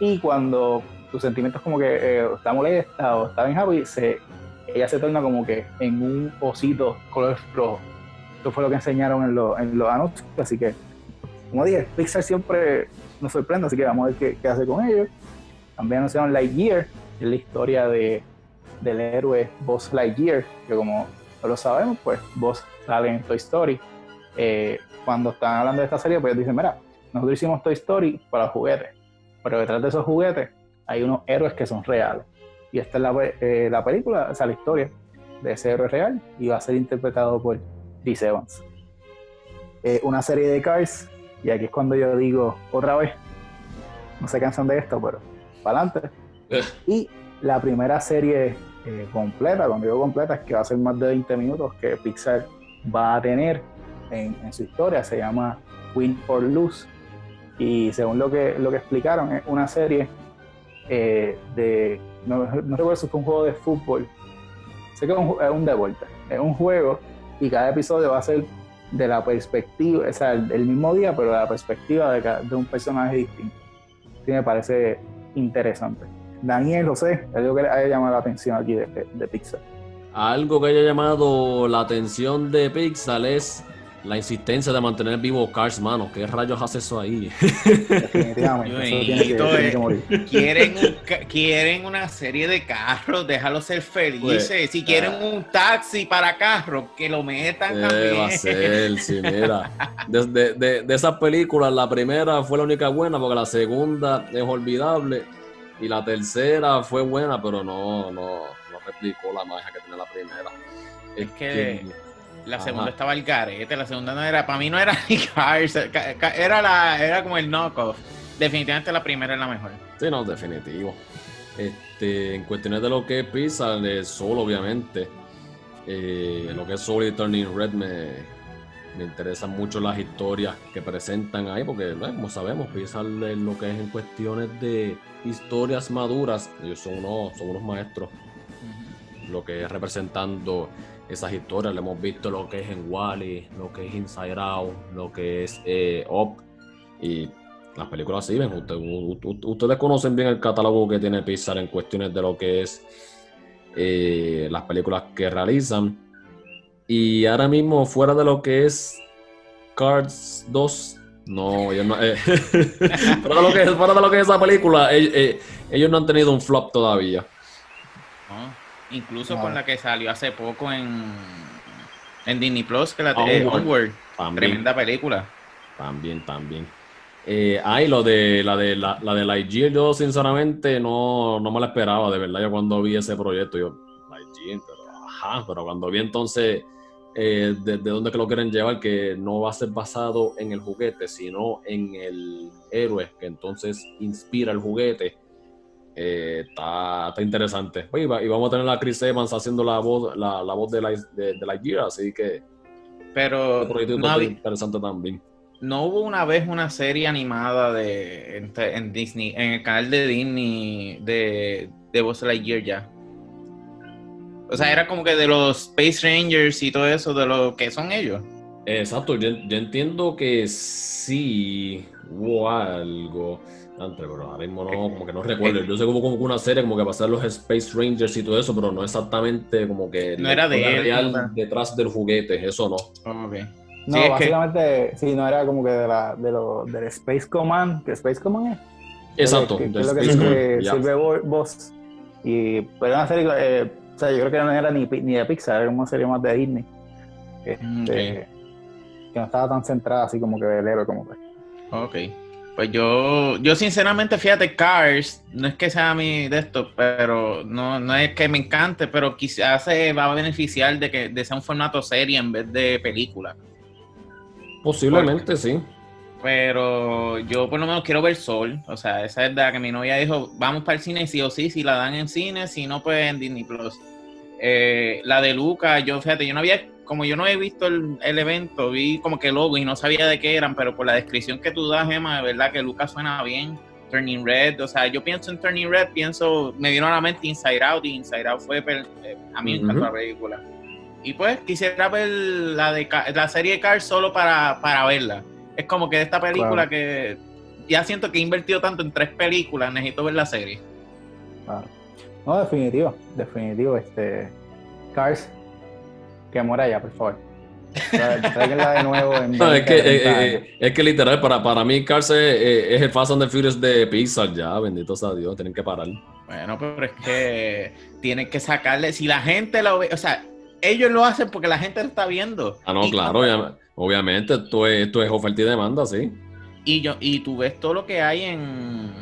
Y cuando tus sentimientos como que eh, está molesta o está bien happy, se, ella se torna como que en un osito color rojo esto fue lo que enseñaron en, en los anuncios, así que, como dije, Pixar siempre nos sorprende, así que vamos a ver qué, hace con ellos. También anunciaron Lightyear, que es la historia de, del héroe Buzz Lightyear, que como no lo sabemos, pues Buzz sale en Toy Story. Eh, cuando están hablando de esta serie, pues dicen, mira, nosotros hicimos Toy Story para juguetes, pero detrás de esos juguetes hay unos héroes que son reales. Y esta es la, eh, la película, o sea, la historia de ese héroe real y va a ser interpretado por Chris Evans. Eh, una serie de Cars, y aquí es cuando yo digo otra vez, no se cansan de esto, pero para adelante. Eh. Y la primera serie eh, completa, cuando digo completa, es que va a ser más de 20 minutos que Pixar va a tener en, su historia, se llama Win or Lose. Y según lo que, lo que explicaron, es una serie de. No, no, recuerdo si fue un juego de fútbol. Sé que es un, es un. Es un juego y cada episodio va a ser de la perspectiva, o sea, el, mismo día, pero de la perspectiva de, de un personaje distinto. Sí me parece interesante. Daniel, José, algo que le haya llamado la atención aquí de, de Pixar. algo que haya llamado la atención de Pixar es la insistencia de mantener vivo Cars, mano. ¿Qué rayos hace eso ahí? Definitivamente. Quieren, quieren una serie de carros, déjalos ser felices. Pues, si quieren ah. un taxi para carros, que lo metan eh, también. Va a ser, sí, mira. De, de, de, esas películas, la primera fue la única buena, porque la segunda es olvidable. Y la tercera fue buena, pero no, no, no replicó la magia que tiene la primera. Es, que la segunda estaba el garete, la segunda no era, para mí no era ni Cars, era, la, era como el knockoff. Definitivamente la primera es la mejor. Sí, no, definitivo. Este, en cuestiones de lo que es Pixar, de Soul, obviamente, eh, lo que es Soul y Turning Red me, me interesan mucho las historias que presentan ahí, porque como sabemos, Pixar lo que es en cuestiones de historias maduras, ellos son unos, son unos maestros, lo que es representando esas historias. Le hemos visto lo que es en Wally, lo que es Inside Out, lo que es eh, Up. Y las películas siguen. ustedes conocen bien el catálogo que tiene Pixar en cuestiones de lo que es eh, las películas que realizan. Y ahora mismo, fuera de lo que es Cards 2, no, ellos no. Eh, fuera, de lo que, de lo que es esa película, ellos no han tenido un flop todavía. Incluso con la que salió hace poco en, en Disney Plus, que la de Onward. Tremenda película. También, también. Eh, ay, lo de la de la, la de Lightyear, yo sinceramente no, no me la esperaba, de verdad. Yo cuando vi ese proyecto, yo, Lightyear, pero ajá, pero cuando vi entonces eh, de, de, dónde que lo quieren llevar, que no va a ser basado en el juguete, sino en el héroe, que entonces inspira el juguete eh, está, interesante. y vamos a tener a Chris Evans haciendo la voz, la, voz de la, de, de así que. Pero. No interesante también. No hubo una vez una serie animada de en, Disney, en el canal de Disney de, de Buzz Lightyear ya. O sea, era como que de los Space Rangers y todo eso, de lo que son ellos. Exacto, yo, yo entiendo que sí hubo algo pero ahora mismo no, como que no recuerdo. Yo sé como, como una serie como que pasar los Space Rangers y todo eso, pero no exactamente como que no era de real detrás del juguete, eso no. No, básicamente, sí, no era como que de la, de lo, del Space Command, que Space Command es. Exacto, que, es lo que sirve, sirve Boss. Y pero una serie, eh, o sea, yo creo que no era ni, ni de Pixar, era una serie más de Disney. Este, Que no estaba tan centrada así como que del héroe como que. Ok. Pues yo, yo sinceramente, fíjate, Cars, no es que sea mi de esto, pero no, no es que me encante, pero quizás se va a beneficiar de que de sea un formato serie en vez de película. Posiblemente, sí. Pero yo por lo menos quiero ver Sol. O sea, esa es la que mi novia dijo, vamos para el cine sí o sí, si la dan en cine, si no, pues en Disney Plus. Eh, la de Luca, yo fíjate, yo no había como yo no he visto el, evento, vi como que logo y no sabía de qué eran, pero por la descripción que tú das, Emma, de verdad que Lucas suena bien. Turning Red, o sea, yo pienso en Turning Red, pienso, me vino a la mente Inside Out y Inside Out fue, eh, a mí me encantó la película. Y pues quisiera ver la, de, la serie de Cars solo para, para verla. Es como que esta película que ya siento que he invertido tanto en tres películas, necesito ver la serie. No, definitivo, definitivo. Este, Cars que muera ya, por favor. de nuevo en es, que, eh, eh, es que literal, para, para mí, Cars eh, es, el Fast and the Furious de Pixar ya, bendito sea Dios, tienen que parar. Bueno, pero es que tienen que sacarle, si la gente lo ve, o sea, ellos lo hacen porque la gente lo está viendo. Ah, no, claro, obviamente, esto es, esto es oferta y demanda, sí. Y, yo, y tú ves todo lo que hay en...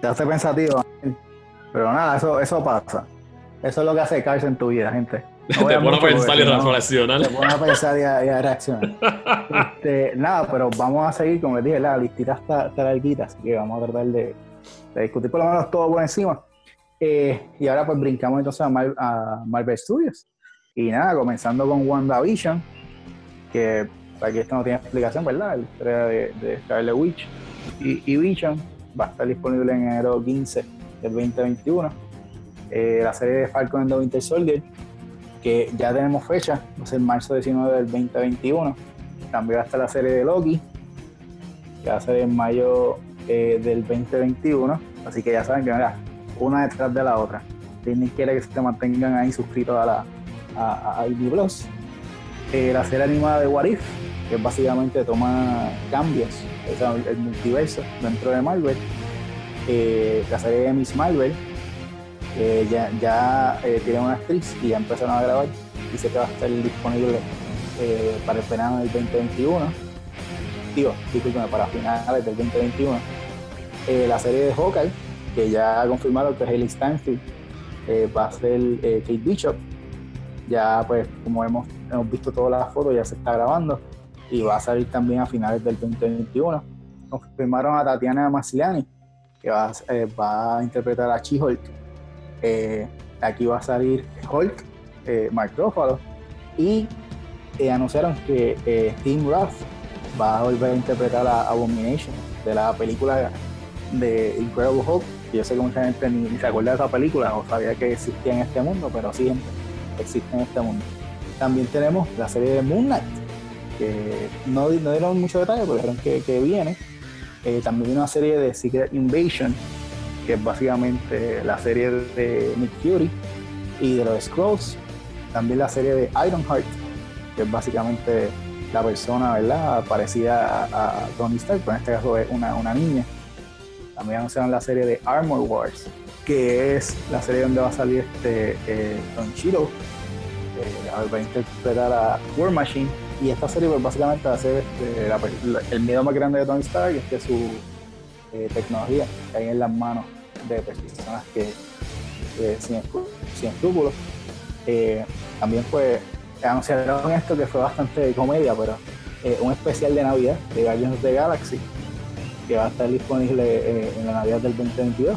Te hace pensativo, pero nada, eso, eso pasa. Eso es lo que hace Cars en tu vida, gente. te pone a pensar y reaccionar. Te pone a pensar y a, reaccionar. Este, nada, pero vamos a seguir, como les dije, la listita está, está larguita, así que vamos a tratar de, discutir por lo menos todo por encima. Eh, y ahora pues brincamos entonces a, Marvel Studios. Y nada, comenzando con WandaVision, que aquí esto no tiene explicación, ¿verdad? La historia de, de Witch y, y Vision va a estar disponible en enero 15 del 2021 eh, la serie de Falcon and the Winter Soldier, que ya tenemos fecha, va a ser marzo 19 del 2021. También va a estar la serie de Loki, que va a ser en mayo eh, del 2021. Así que ya saben que mira, una detrás de la otra. Disney quiere que se mantengan ahí suscritos a la a, a Disney Plus. Eh, la serie animada de What If, que básicamente toma cambios, el multiverso dentro de Marvel. Eh, la serie de Miss Marvel, ya, ya eh, tiene una actriz y ya empezaron a grabar. Dice que va a estar disponible para el verano del 2021. Digo, discúlpeme, para finales del 2021. la serie de Hawkeye, que ya ha confirmado que Haley Stanfield va a ser Kate Bishop. Ya, pues, como hemos, hemos visto todas las fotos, ya se está grabando y va a salir también a finales del 2021. Confirmaron a Tatiana Masliani, que va, eh, va a interpretar a She-Hulk. Eh, aquí va a salir Hulk, eh, Mark Ruffalo, y eh, anunciaron que Tim Roth va a volver a interpretar a Abomination de la película de Incredible Hulk. Yo sé que mucha gente ni, se acuerda de esa película o sabía que existía en este mundo, pero sí existe en este mundo. También tenemos la serie de Moon Knight, que no, dieron mucho detalle, pero dijeron que, que viene. Eh, también viene una serie de Secret Invasion, que es básicamente la serie de Nick Fury y de los Scrolls. También la serie de Ironheart, que es básicamente la persona, ¿verdad? Parecida a, Tony Stark, pero en este caso es una, una niña. También anunciaron la serie de Armor Wars, que es la serie donde va a salir este eh, Don Chiro, que va a interpretar a War Machine y esta serie pues, básicamente va a ser este, el miedo más grande de Tony Stark, es que su eh, tecnología cae en las manos de personas que sin, escrúpulos. Eh, también pues anunciaron esto que fue bastante comedia, pero eh, un especial de Navidad de Guardians of the Galaxy que va a estar disponible en la Navidad del 2022.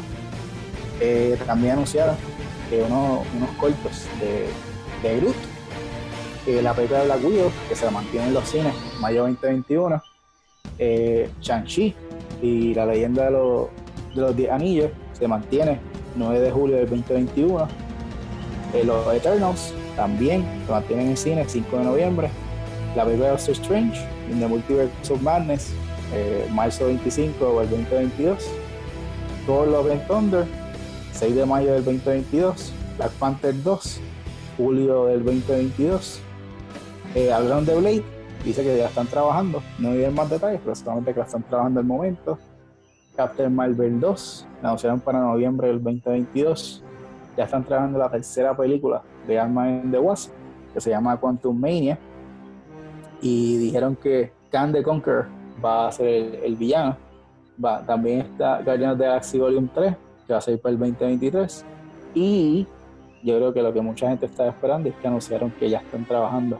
También anunciaron unos, unos cortos de, de Groot la película de Black Widow, que se mantiene en los cines, mayo 2021, eh, Shang-Chi y la leyenda de los, de los 10 anillos se mantiene 9 de julio del 2021. Eh, los Eternals también se mantienen en cine 5 de noviembre. La película de Doctor Strange, in the Multiverse of Madness, eh, marzo 25 del 2022. Thor Love and Thunder, 6 de mayo del 2022. Black Panther 2, julio del 2022. Eh, hablaron de Blade, dice que ya están trabajando, no dieron más detalles, pero solamente que la están trabajando el momento. Captain Marvel 2, la anunciaron para noviembre del 2022. Ya están trabajando la tercera película de Ant-Man the Wasp, que se llama Quantum Mania. Y dijeron que Khan the Conqueror va a ser el, villano. Va, también está Guardians the Galaxy Volume 3, que va a salir para el 2023. Y yo creo que lo que mucha gente está esperando es que anunciaron que ya están trabajando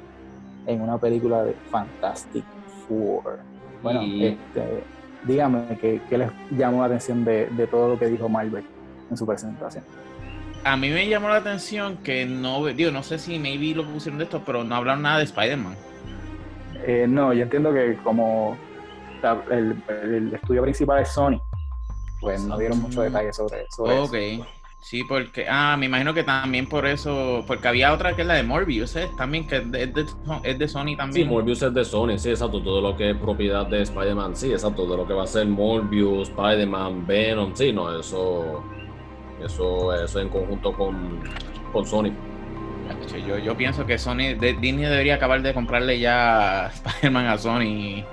en una película de Fantastic Four. Bueno, este, dígame ¿qué, les llamó la atención de, todo lo que dijo Marvel en su presentación. A mí me llamó la atención que no, digo, no sé si maybe lo pusieron de esto, pero no hablaron nada de Spider-Man. Eh, no, yo entiendo que como el, estudio principal es Sony, pues no dieron mucho detalle sobre, sobre okay. eso. Sí, porque, ah, me imagino que también por eso, porque había otra que es la de Morbius, ¿eh? también que es de, es de, Sony también. Sí, Morbius es de Sony, sí, exacto, todo lo que es propiedad de Spider-Man, sí, exacto, todo lo que va a ser Morbius, Spider-Man, Venom, sí, no, eso, eso, eso en conjunto con, con Sony. Yo, yo pienso que Sony, Disney debería acabar de comprarle ya Spider-Man a Sony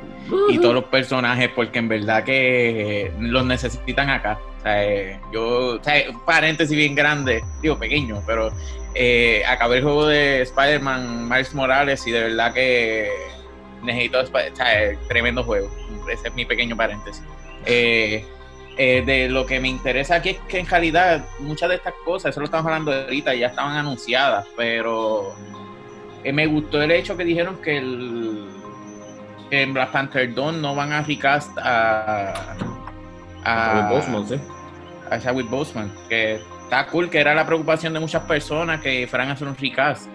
y todos los personajes, porque en verdad que los necesitan acá. O sea, eh, yo, o sea, un paréntesis bien grande, digo pequeño, pero eh, acabé el juego de Spider-Man Miles Morales y de verdad que necesito, o sea, tremendo juego. Ese es mi pequeño paréntesis. Eh, de lo que me interesa aquí es que en realidad muchas de estas cosas, eso lo estamos hablando ahorita, ya estaban anunciadas, pero me gustó el hecho que dijeron que el, en Black Panther 2 no van a recast a a, Boseman, sí. a Chadwick Boseman, que está cool, que era la preocupación de muchas personas que fueran a hacer un recast.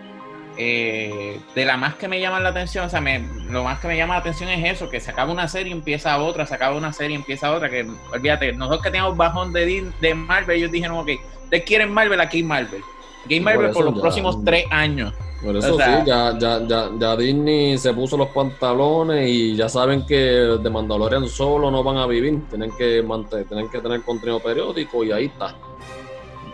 Eh, de la más que me llama la atención, o sea, lo más que me llama la atención es eso, que se acaba una serie, empieza otra, se acaba una serie, empieza otra, que olvídate, nosotros que teníamos bajón de, de Marvel, ellos dijeron, ok, ustedes quieren Marvel, aquí Marvel. Game Marvel por, los próximos tres años. Por eso sí, ya, ya, ya, ya, Disney se puso los pantalones y ya saben que de Mandalorian solo no van a vivir. Tienen que, mantener, tienen que tener contenido periódico y ahí está.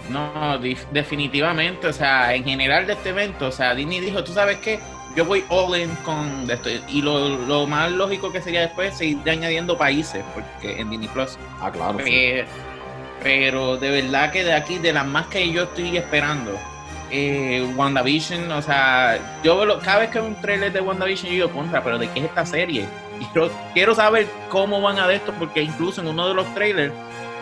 No, definitivamente, o sea, en general de este evento, o sea, Disney dijo, tú sabes qué, yo voy all in con esto. Y lo, más lógico que sería después seguir añadiendo países, porque en Disney Plus. Ah, claro. Pero, de verdad que de aquí, de las más que yo estoy esperando, eh, WandaVision, o sea, yo cada vez que veo un trailer de WandaVision, yo digo, contra, pero ¿de qué es esta serie? Y yo quiero saber cómo van a de esto, porque incluso en uno de los trailers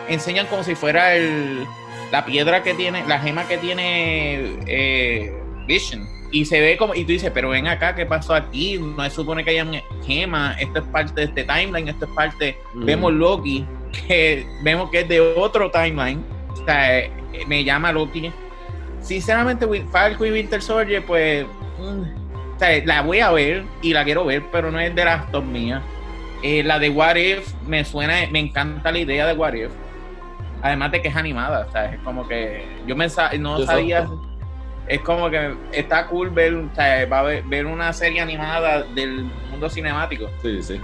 enseñan como si fuera el, la piedra que tiene, la gema que tiene eh, Vision y se ve como, y tú dices, pero ven acá, ¿qué pasó aquí? No se supone que hayan gemas, esto es parte de este timeline, esto es parte, mm. vemos Loki, que vemos que es de otro timeline, o sea, eh, me llama Loki. Sinceramente, Falco y Winter Soldier, pues, mm, o sea, la voy a ver y la quiero ver, pero no es de las dos mías. Eh, la de What If me suena, me encanta la idea de What If. Además de que es animada, o sea, es como que yo me, no sabía es como que está cool ver, o sea, va a ver, una serie animada del mundo cinemático. Sí, sí.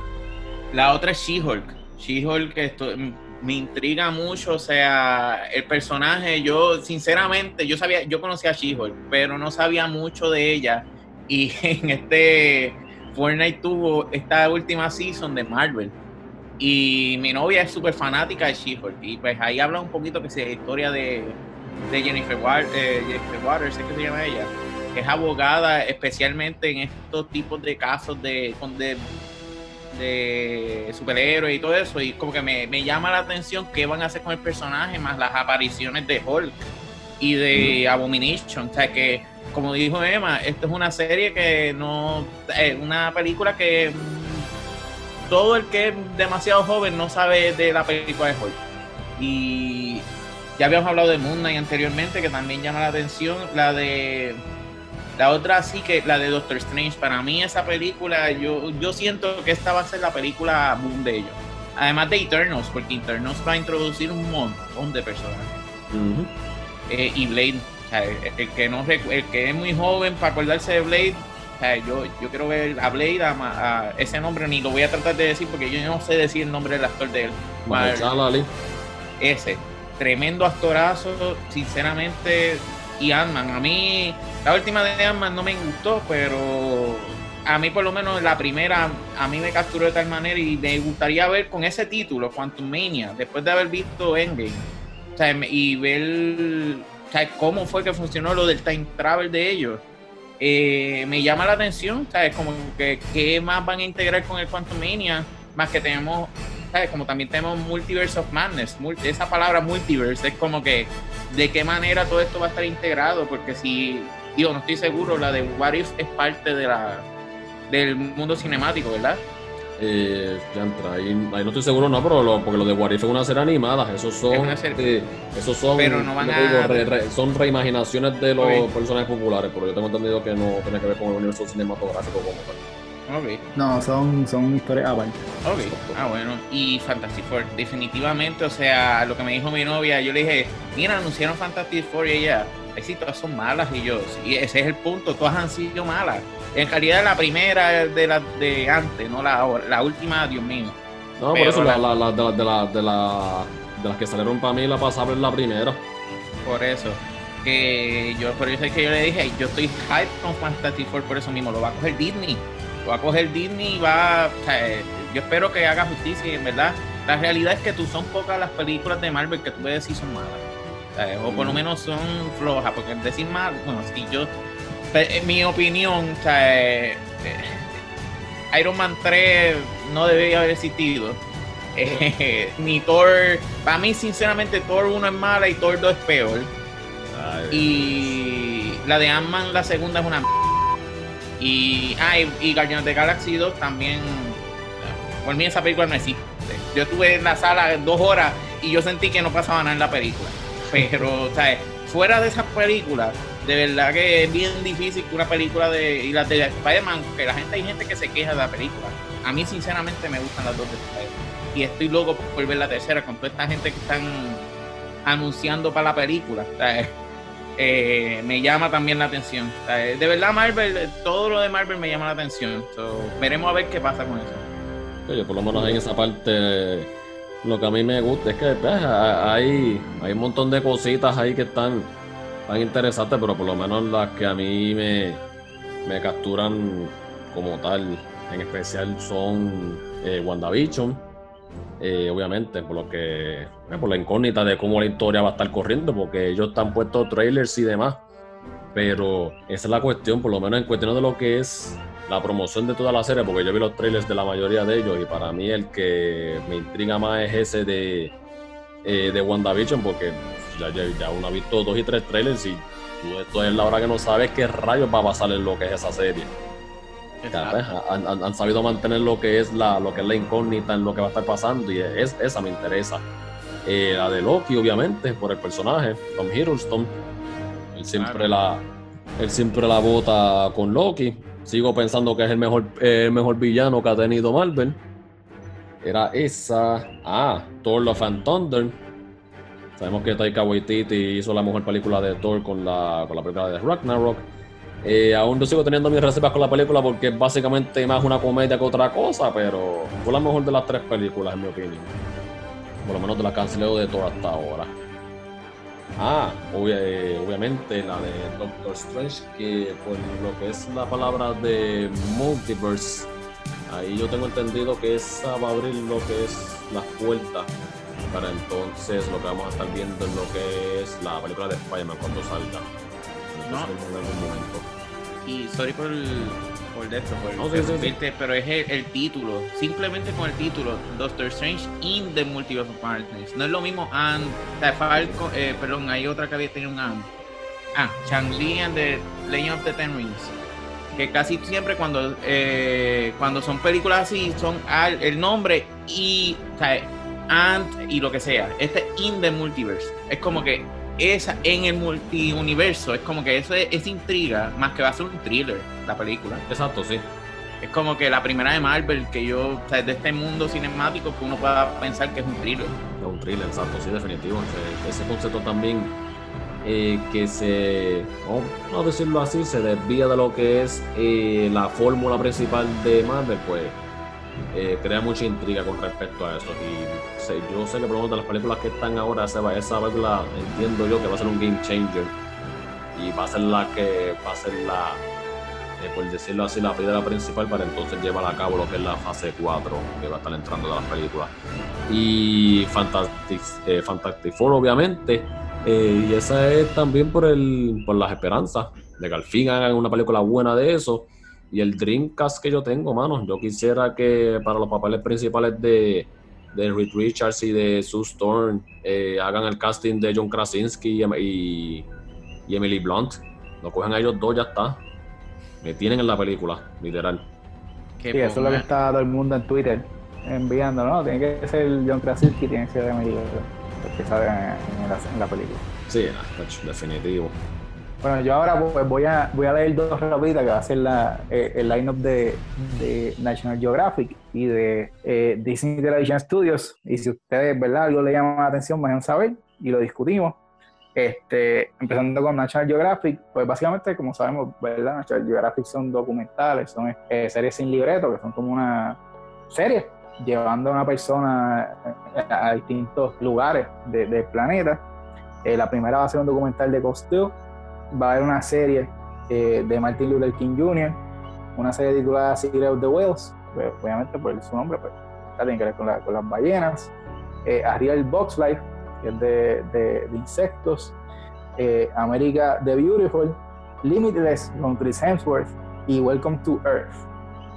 La otra es She-Hulk. She-Hulk esto, me intriga mucho, o sea, el personaje, yo sinceramente, yo sabía, yo conocía a She-Hulk, pero no sabía mucho de ella. Y en este Fortnite tuvo esta última season de Marvel. Y mi novia es súper fanática de She-Hulk. Y pues ahí habla un poquito que es la historia de, de Jennifer, eh, Jennifer Waters, que se llama ella, es abogada especialmente en estos tipos de casos de, de, de superhéroes y todo eso, y como que me, llama la atención qué van a hacer con el personaje, más las apariciones de Hulk y de Abomination, o sea que como dijo Emma, esto es una serie que no, es una película que mm, todo el que es demasiado joven no sabe de la película de Hulk. Y ya habíamos hablado de Moon Knight anteriormente, que también llama la atención. La de. La otra sí que, la de Doctor Strange. Para mí, esa película, yo, yo siento que esta va a ser la película boom de ellos. Además de Eternals, porque Eternals va a introducir un montón de personajes. Eh, y Blade, el, que no, el que es muy joven para acordarse de Blade, yo, yo quiero ver a Blade, a, ese nombre ni lo voy a tratar de decir porque yo no sé decir el nombre del actor de él. Ese tremendo actorazo, sinceramente. Y Ant-Man, a mí, la última de Ant-Man no me gustó, pero a mí por lo menos la primera, a mí me capturó de tal manera y me gustaría ver con ese título, Quantum Mania, después de haber visto Endgame, o sea, y ver cómo fue que funcionó lo del time travel de ellos. Eh, me llama la atención, ¿sabes? Como que qué más van a integrar con el Quantum Mania, más que tenemos como también tenemos Multiverse of Madness, esa palabra multiverse es como que de qué manera todo esto va a estar integrado, porque si, digo, no estoy seguro, la de What If es parte de la del mundo cinemático, ¿verdad? Eh, ya entra, ahí, no estoy seguro, no, pero porque lo de What If es una serie animada, esos son, eh, esos son, pero no van a... son reimaginaciones de los personajes populares, pero yo tengo entendido que no tiene que ver con el universo cinematográfico como tal. No, son, son historias aparte. Ok, ah bueno. Y Fantastic Four, definitivamente, o sea, lo que me dijo mi novia, yo le dije, mira, anunciaron Fantastic Four y ella, sí, todas son malas y yo, y ese es el punto, todas han sido malas. En calidad la primera de la de antes, no la, la última, Dios mío. No, por eso la, la, de, la, de, de, las que salieron para mí, la pasable es la primera. Por eso. Que yo, por eso es que yo le dije, yo estoy hype con Fantastic Four por eso mismo, lo va a coger Disney va a coger Disney y va. yo espero que haga justicia y en verdad. La realidad es que tú son pocas las películas de Marvel que tú puedes decir son malas. O por lo menos son flojas, porque decir mal, bueno, si yo. En mi opinión, eh, Iron Man 3 no debería haber existido. ni Thor. Para mí, sinceramente, Thor 1 es mala y Thor 2 es peor. y la de Ant-Man, la segunda es una y, ah, y, Guardians of the Galaxy 2 también. Por mí esa película no existe. Yo estuve en la sala dos horas y yo sentí que no pasaba nada en la película. Pero, ¿sabes? Fuera de esas películas, de verdad que es bien difícil que una película de. Y las de Spider-Man, que la gente hay gente que se queja de la película. A mí, sinceramente, me gustan las dos de Spider-Man. Y estoy loco por ver la tercera con toda esta gente que están anunciando para la película. ¿sabes? Eh, me llama también la atención. de verdad, Marvel, todo lo de Marvel me llama la atención. veremos a ver qué pasa con eso. por lo menos en esa parte lo que a mí me gusta es que pues, hay, hay un montón de cositas ahí que están tan interesantes, pero por lo menos las que a mí me, me capturan como tal, en especial son eh, WandaVision, eh, obviamente, por lo que, eh, por la incógnita de cómo la historia va a estar corriendo, porque ellos están puestos trailers y demás, pero esa es la cuestión, por lo menos en cuestión de lo que es la promoción de toda la serie, porque yo vi los trailers de la mayoría de ellos y para mí el que me intriga más es ese de, eh, de WandaVision, porque ya, ya, uno ha visto dos y tres trailers y tú esto es la hora que no sabes qué rayos va a pasar en lo que es esa serie. Pues, han, sabido mantener lo que es la lo que es la incógnita en lo que va a estar pasando y es, esa me interesa. Eh, la de Loki, obviamente, por el personaje, Tom Hiddleston. Él siempre, la, él siempre la vota con Loki sigo pensando que es el mejor, el mejor villano que ha tenido Marvel. Era esa. Ah, Thor Love and Thunder. Sabemos que Taika Waititi hizo la mejor película de Thor con la, con la película de Ragnarok. Eh, aún no sigo teniendo mis reservas con la película porque es básicamente más una comedia que otra cosa, pero fue la mejor de las tres películas, en mi opinión. Por lo menos de la canceleo de Thor hasta ahora. Ah, eh, obviamente la de Doctor Strange, que por lo que es la palabra de multiverse, ahí yo tengo entendido que esa va a abrir lo que es las puertas para entonces lo que vamos a estar viendo en lo que es la película de Spider-Man cuando salga. No. En algún momento. Y sorry por el, por esto, por pero es el, título, simplemente con el título, Doctor Strange in the Multiverse of Madness. No es lo mismo and, Falco, eh, perdón, hay otra que había tenido un and. Ah, Shang-Li and the Legend of the Ten Rings. Que casi siempre cuando, eh, cuando son películas así, son al, el nombre y, o sea, and y lo que sea. Este in the multiverse. Es como que esa en el multiuniverso es como que eso es, intriga más que va a ser un thriller la película. Exacto sí. Es como que la primera de Marvel que yo o sea, de este mundo cinemático que uno pueda pensar que es un thriller. Es un thriller exacto sí definitivo. Ese, concepto también eh, que se vamos a decirlo así se desvía de lo que es eh, la fórmula principal de Marvel pues eh, crea mucha intriga con respecto a eso. Y yo sé que por de las películas que están ahora, esa película entiendo yo que va a ser un game changer. Y va a ser la que va a ser la, eh, por decirlo así, la piedra principal para entonces llevar a cabo lo que es la fase 4 que va a estar entrando de las películas. Y Fantastic, eh, Fantastic Four, obviamente. y esa es también por, el, por las esperanzas de que al fin hagan una película buena de eso y el Dreamcast que yo tengo, mano, yo quisiera que para los papeles principales de, de Reed Richards y de Sue Storm eh, hagan el casting de John Krasinski y, Emily Blunt. Lo cogen a ellos dos, ya está. Me tienen en la película, literal. Sí, eso es lo que está todo el mundo en Twitter enviando, ¿no? Tiene que ser John Krasinski, tiene que ser Emily Blunt, que sale en, la, película. Sí, definitivo. Bueno, yo ahora pues voy a, leer dos rapiditas que va a ser eh, el lineup de, de National Geographic y de eh, Disney Television Studios. Y si ustedes, ¿verdad? Algo le llama la atención, vayan a saber y lo discutimos. Este, empezando con National Geographic, pues básicamente, como sabemos, ¿verdad? National Geographic son documentales, son eh, series sin libreto, que son como una serie llevando a una persona a, distintos lugares del planeta. la primera va a ser un documental de costeo va a haber una serie eh, de Martin Luther King Jr., una serie titulada Secret of the Whales, pues, obviamente por su nombre, pues tiene que ver con, las ballenas. Eh, Ariel Box Life, que es de, insectos. Eh, America the Beautiful, Limitless con Chris Hemsworth y Welcome to Earth.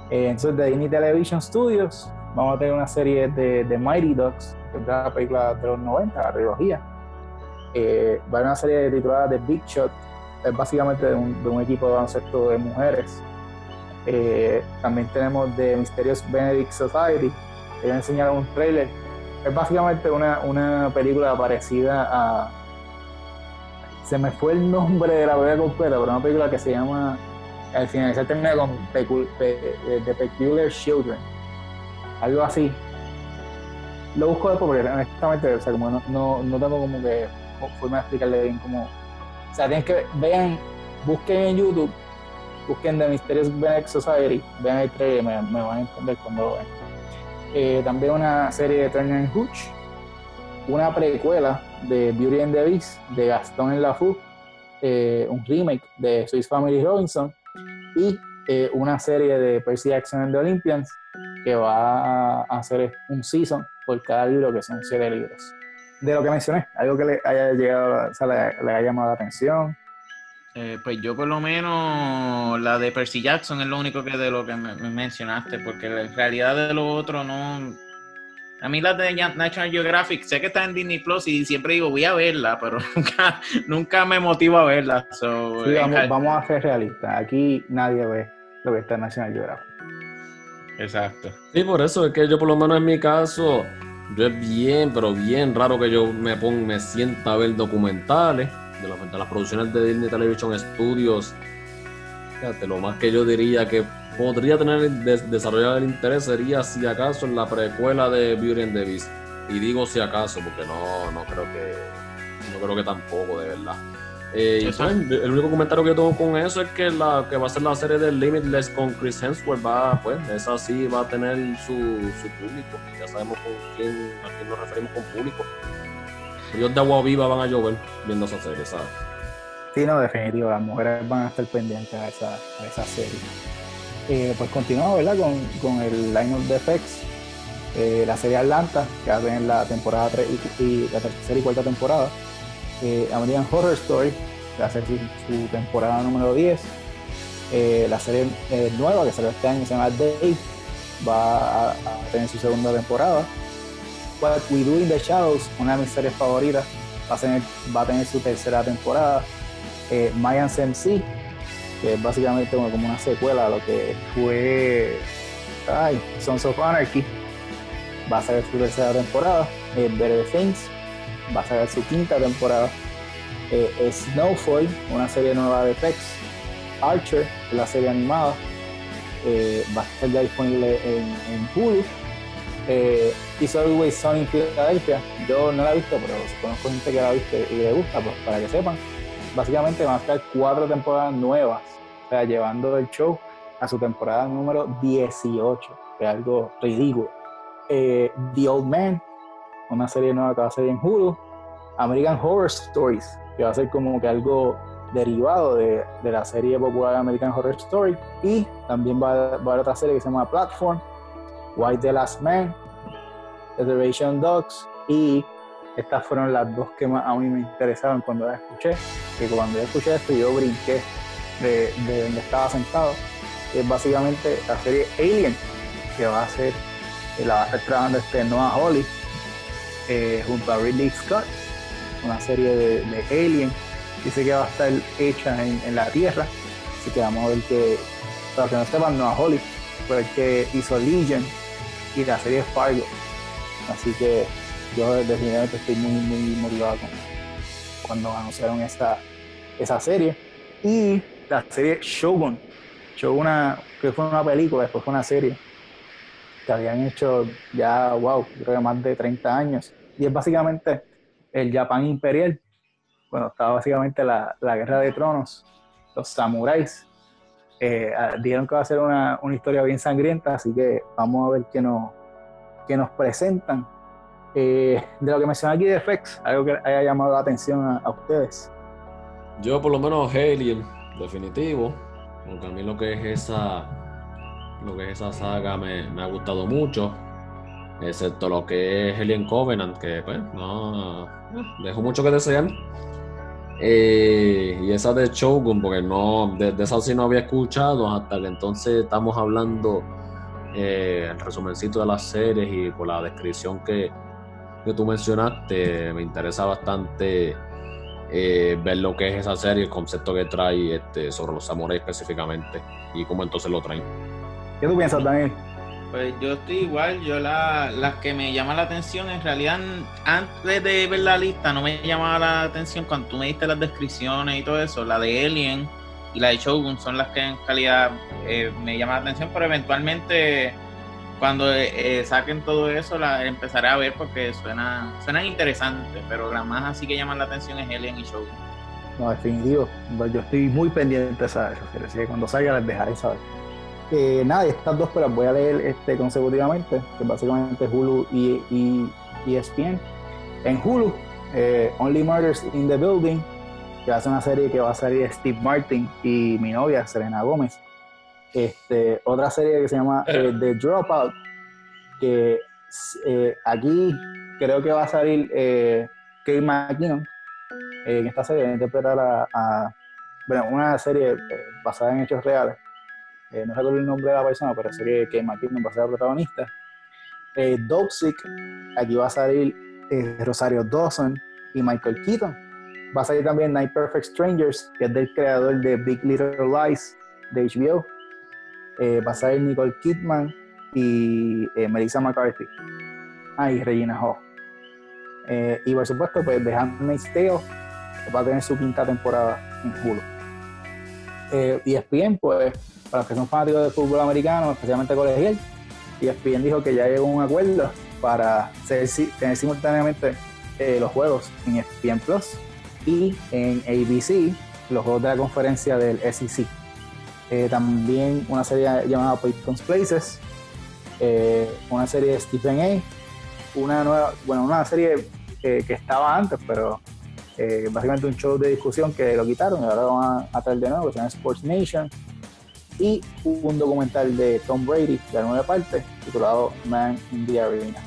Eh, entonces, de Disney Television Studios, vamos a tener una serie de, de Mighty Ducks, que es la película de los 90, la trilogía. va a haber una serie titulada The Big Shot, es básicamente de un, equipo de baloncesto de mujeres. Eh, también tenemos de Mysterious Benedict Society, ellos enseñaron un trailer. Es básicamente una, una película parecida a. Se me fue el nombre de la película completa, pero una película que se llama. Al final se termina con The Peculiar Children. Algo así. Lo busco después porque honestamente, o sea, como no, no, no tengo como que forma de explicarle bien cómo, o sea, tienen que, vean, busquen en YouTube, busquen The Mysterious Benedict Society, vean el trailer, me, van a entender cuando lo vean. Eh, también una serie de Turner Hooch, una precuela de Beauty and the Beast de Gastón en la Fu, eh, un remake de Swiss Family Robinson y eh, una serie de Percy Jackson and the Olympians que va a hacer un season por cada libro que son siete libros. De lo que mencioné, algo que le haya llegado, o sea, le, le haya llamado la atención, eh, pues yo por lo menos la de Percy Jackson es lo único que de lo que me, mencionaste, porque en realidad de lo otro no... A mí la de National Geographic, sé que está en Disney Plus y siempre digo voy a verla, pero nunca, nunca me motiva a verla. vamos, a ser realistas, aquí nadie ve lo que está en National Geographic. Exacto. Sí, por eso es que yo por lo menos en mi caso, yo es bien, pero bien raro que yo me ponga, me sienta a ver documentales de, las producciones de Disney Television Studios, fíjate, lo más que yo diría que podría tener desarrollado el interés sería si acaso en la precuela de Beauty and the. Y digo si acaso, porque no, no creo que no creo que tampoco, de verdad. Eh, y pues, el único comentario que tengo con eso es que la que va a ser la serie de Limitless con Chris Hemsworth va, pues, esa sí va a tener su, su público. Ya sabemos con quién, a quién nos referimos con público. Ríos de agua viva van a llover viendo esa serie, ¿sabes? Sí, no, definitivo, las mujeres van a estar pendientes a esa, a esa serie. Eh, pues continuamos, ¿verdad? Con, con el line-up de FX, eh, la serie Atlanta, que va a tener la temporada 3 y, la tercera y cuarta temporada. Eh, American Horror Story, va a ser su, temporada número 10. Eh, la serie nueva que salió este año se llama Day, va a tener su segunda temporada. What We Do in the Shadows, una de mis series favoritas, va a tener, su tercera temporada. Eh, Mayan MC, que es básicamente como una secuela a lo que fue ay, Sons of Anarchy, va a ser su tercera temporada. Eh, Better Things, va a ser su quinta temporada. Eh, Snowfall, una serie nueva de Tex. Archer, la serie animada, eh, va a estar ya disponible en, en Hulu eh, It's Always Sunny in Philadelphia. Yo no la he visto, pero conozco gente que la ha visto y le gusta, pues para que sepan. Básicamente van a estar cuatro temporadas nuevas, o sea, llevando el show a su temporada número 18, que es algo ridículo. Eh, The Old Man, una serie nueva que va a ser en Hulu. American Horror Stories, que va a ser como que algo derivado de, de la serie popular American Horror Story. Y también va, a haber otra serie que se llama Platform, White the Last Man, Reservation Dogs y estas fueron las dos que más a mí me interesaron cuando las escuché. Que cuando yo escuché esto yo brinqué de, donde estaba sentado. es básicamente la serie Alien, que va a ser, la va a estar trabajando este Noah Holly eh, junto a Ridley Scott, una serie de, Alien. Dice que va a estar hecha en, la Tierra. Así que vamos a ver que, para que no sepan, Noah Holly fue el que hizo Legion y la serie Fargo. Así que yo definitivamente estoy muy, muy motivado cuando anunciaron esta, esa serie. Y la serie Shogun. Shogun, que fue una película, después fue una serie que habían hecho ya, wow, creo que más de 30 años. Y es básicamente el Japón imperial, bueno, estaba básicamente la, la guerra de tronos, los samuráis eh, ah, dijeron que va a ser una, una, historia bien sangrienta, así que vamos a ver qué nos, qué nos presentan. Eh, de lo que mencioné aquí de FX, algo que haya llamado la atención a, ustedes. Yo por lo menos Alien, definitivo, porque a mí lo que es esa, lo que es esa saga me, me ha gustado mucho, excepto lo que es Alien Covenant, que pues no, dejó mucho que desear. Eh, y esa de Shogun, porque no, de, esa sí no había escuchado hasta que entonces estamos hablando eh, el resumencito de las series y por la descripción que, que tú mencionaste, me interesa bastante eh, ver lo que es esa serie, el concepto que trae este, sobre los samuráis específicamente y cómo entonces lo traen. ¿Qué tú piensas, Daniel? Pues yo estoy igual, yo la, las que me llaman la atención, en realidad antes de ver la lista no me llamaba la atención cuando tú me diste las descripciones y todo eso, la de Alien y la de Shogun son las que en calidad eh, me llaman la atención, pero eventualmente cuando eh, saquen todo eso la empezaré a ver porque suena, suenan interesantes, pero la más así que llaman la atención es Alien y Shogun. No, definitivo, yo estoy muy pendiente de esa, así que cuando salga les dejaré saber. Eh, nada, estas dos pero voy a leer este, consecutivamente, que básicamente Hulu y, y ESPN. En Hulu, eh, Only Murders in the Building, que va a ser una serie que va a salir Steve Martin y mi novia, Serena Gómez. Este, otra serie que se llama eh, The Dropout, que eh, aquí creo que va a salir eh, Kate McKinnon. en esta serie va a interpretar a, bueno, una serie basada en hechos reales. No recuerdo el nombre de la persona, pero sé que McKinnon va a ser la protagonista. Eh, aquí va a salir Rosario Dawson y Michael Keaton. Va a salir también Night Perfect Strangers, que es del creador de Big Little Lies de HBO. Eh, va a salir Nicole Kidman y eh, Melissa McCarthy. Ah, y Regina Hall. Eh, y por supuesto, pues The Handmaid's Tale va a tener su quinta temporada en Hulu. Y ESPN, pues, para los que son fanáticos del fútbol americano, especialmente colegial, ESPN dijo que ya llegó un acuerdo para tener simultáneamente los juegos en ESPN Plus y en ABC los juegos de la conferencia del SEC. Eh, también una serie llamada Peyton's Places, eh, una serie de Stephen A. Una nueva, bueno, una serie eh, que estaba antes, pero básicamente un show de discusión que lo quitaron y ahora lo van a, traer de nuevo, que se llama Sports Nation. Y un documental de Tom Brady de nueve partes titulado Man in the Arena,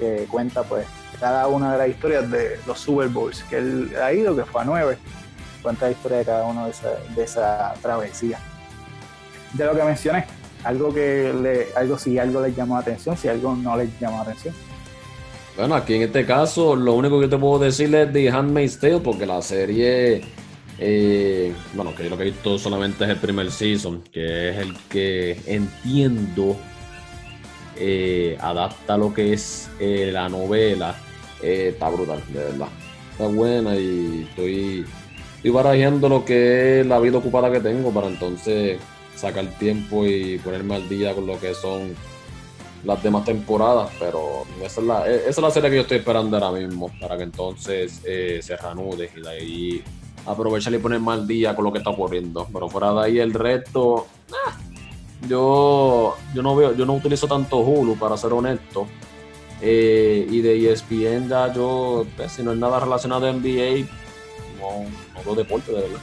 que cuenta pues cada una de las historias de los Super Bowls que él ha ido, que fue a nueve, cuenta la historia de cada uno de esa, de esa travesía. De lo que mencioné, algo que le, algo si algo les llamó la atención, si algo no les llamó la atención. Bueno, aquí en este caso, lo único que te puedo decir es The Handmaid's Tale, porque la serie, eh, bueno, que yo lo que he visto solamente es el primer season, que es el que entiendo eh, adapta lo que es eh, la novela eh, está brutal, de verdad. Está buena y estoy, estoy barajando lo que es la vida ocupada que tengo para entonces sacar tiempo y ponerme al día con lo que son las demás temporadas, pero esa es la, e, esa es la serie que yo estoy esperando ahora mismo, para que entonces eh, se reanude y de ahí aprovechar y ponerme al día con lo que está ocurriendo. Pero fuera de ahí el resto, ah, yo, yo no veo, yo no utilizo tanto Hulu para ser honesto. Eh, y de ESPN ya yo, pues, si no es nada relacionado a NBA, no, no veo deporte de verdad.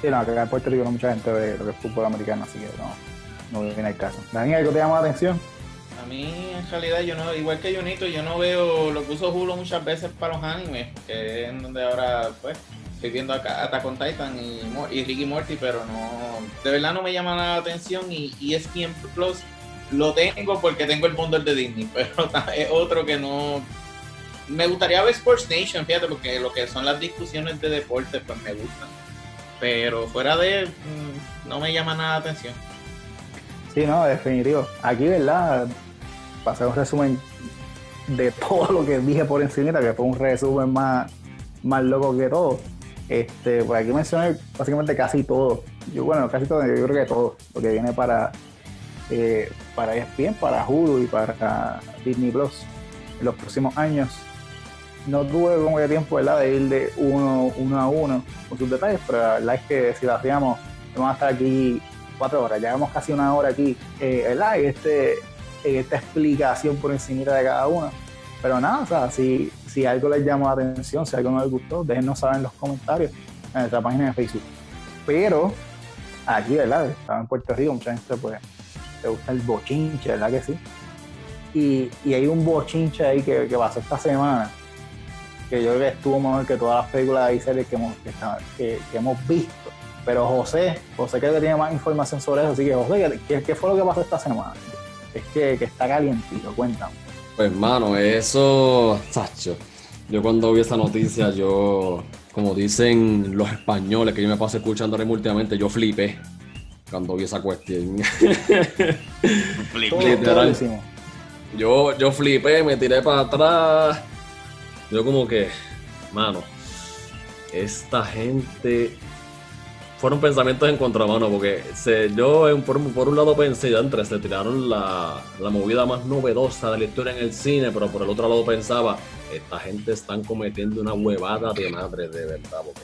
Sí, no, acá en Puerto Rico mucha gente ve que fútbol americano, así que no, no viene el caso. Daniel, ¿algo te llama la atención? A mí, en realidad, yo no, igual que Junito, yo no veo lo que uso Hulu muchas veces para los animes, que es donde ahora, pues, estoy viendo acá Attack on Titan y, y Ricky Morty, pero no, de verdad no me llama la atención y ESPN Plus lo tengo porque tengo el mundo de Disney, pero es otro que no. Me gustaría ver Sports Nation, fíjate, porque lo que son las discusiones de deporte, pues me gustan. Pero fuera de. Mm, no me llama nada la atención. Sí, no, definitivo. Aquí, ¿verdad? Pasé un resumen de todo lo que dije por encima, que fue un resumen más, más loco que todo. Este, pues aquí mencioné básicamente casi todo. Yo, bueno, casi todo, yo creo que todo, lo que viene para, eh, para ESPN, para Hulu y para Disney Plus en los próximos años. No tuve como tiempo de ir de uno, uno a uno con sus detalles, pero la verdad es que si lo hacíamos, vamos a estar aquí cuatro horas, llevamos casi una hora aquí, eh, ¿verdad? Este, esta explicación por encima de cada uno. Pero nada, o sea, si, si algo les llamó la atención, si algo no les gustó, déjenos saber en los comentarios en nuestra página de Facebook. Pero aquí, ¿verdad? Estaba en Puerto Rico, mucha gente pues te gusta el bochinche, ¿verdad que sí? Y, y hay un bochinche ahí que, que, pasó esta semana, que yo creo que estuvo mejor que todas las películas y series que hemos, que, hemos visto. Pero José, José creo que tiene más información sobre eso, así que José, ¿qué, qué fue lo que pasó esta semana? Es que, que está calientito, cuéntame. Pues hermano, eso, Sacho, yo cuando vi esa noticia, yo, como dicen los españoles que yo me paso escuchando últimamente, yo flipé cuando vi esa cuestión. Literal. Yo, yo flipé, me tiré para atrás. Yo como que, mano, esta gente fueron pensamientos en contramano, porque se, yo por, por, un lado pensé, ya entre se tiraron la, la, movida más novedosa de la historia en el cine, pero por el otro lado pensaba, esta gente están cometiendo una huevada de madre, de verdad, porque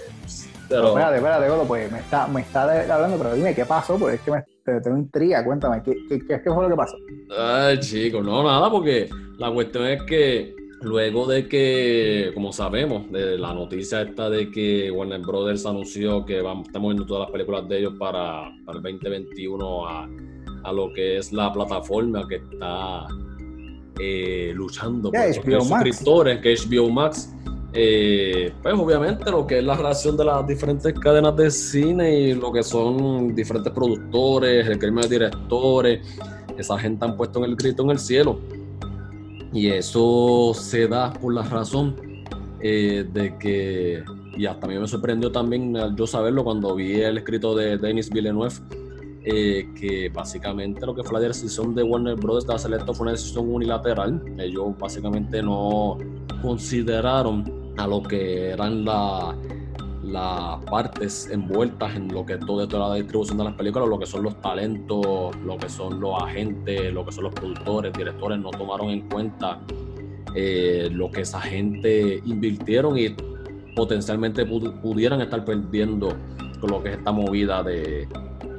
pero... espérate, espérate, Golo, pues me está, me está hablando, pero dime, ¿qué pasó? Porque es que me, te, tengo intriga, cuéntame, ¿qué, qué, qué fue lo que pasó? Ay, chico, no, nada, porque la cuestión es que luego de que, como sabemos, de la noticia esta de que Warner Brothers anunció que vamos, estamos viendo todas las películas de ellos para, para el 2021 a, a, lo que es la plataforma que está eh, luchando por los suscriptores, que es HBO Max. Eh, pues obviamente lo que es la relación de las diferentes cadenas de cine y lo que son diferentes productores, el gremio de directores, esa gente han puesto en el grito en el cielo. Y eso se da por la razón eh, de que, y hasta a mí me sorprendió también yo saberlo cuando vi el escrito de Denis Villeneuve, eh, que básicamente lo que fue la decisión de Warner Bros. de hacer esto fue una decisión unilateral. Ellos básicamente no consideraron a lo que eran las partes envueltas en lo que es todo toda la distribución de las películas, lo que son los talentos, lo que son los agentes, lo que son los productores, directores, no tomaron en cuenta eh, lo que esa gente invirtieron y potencialmente pudieran estar perdiendo con lo que es esta movida de,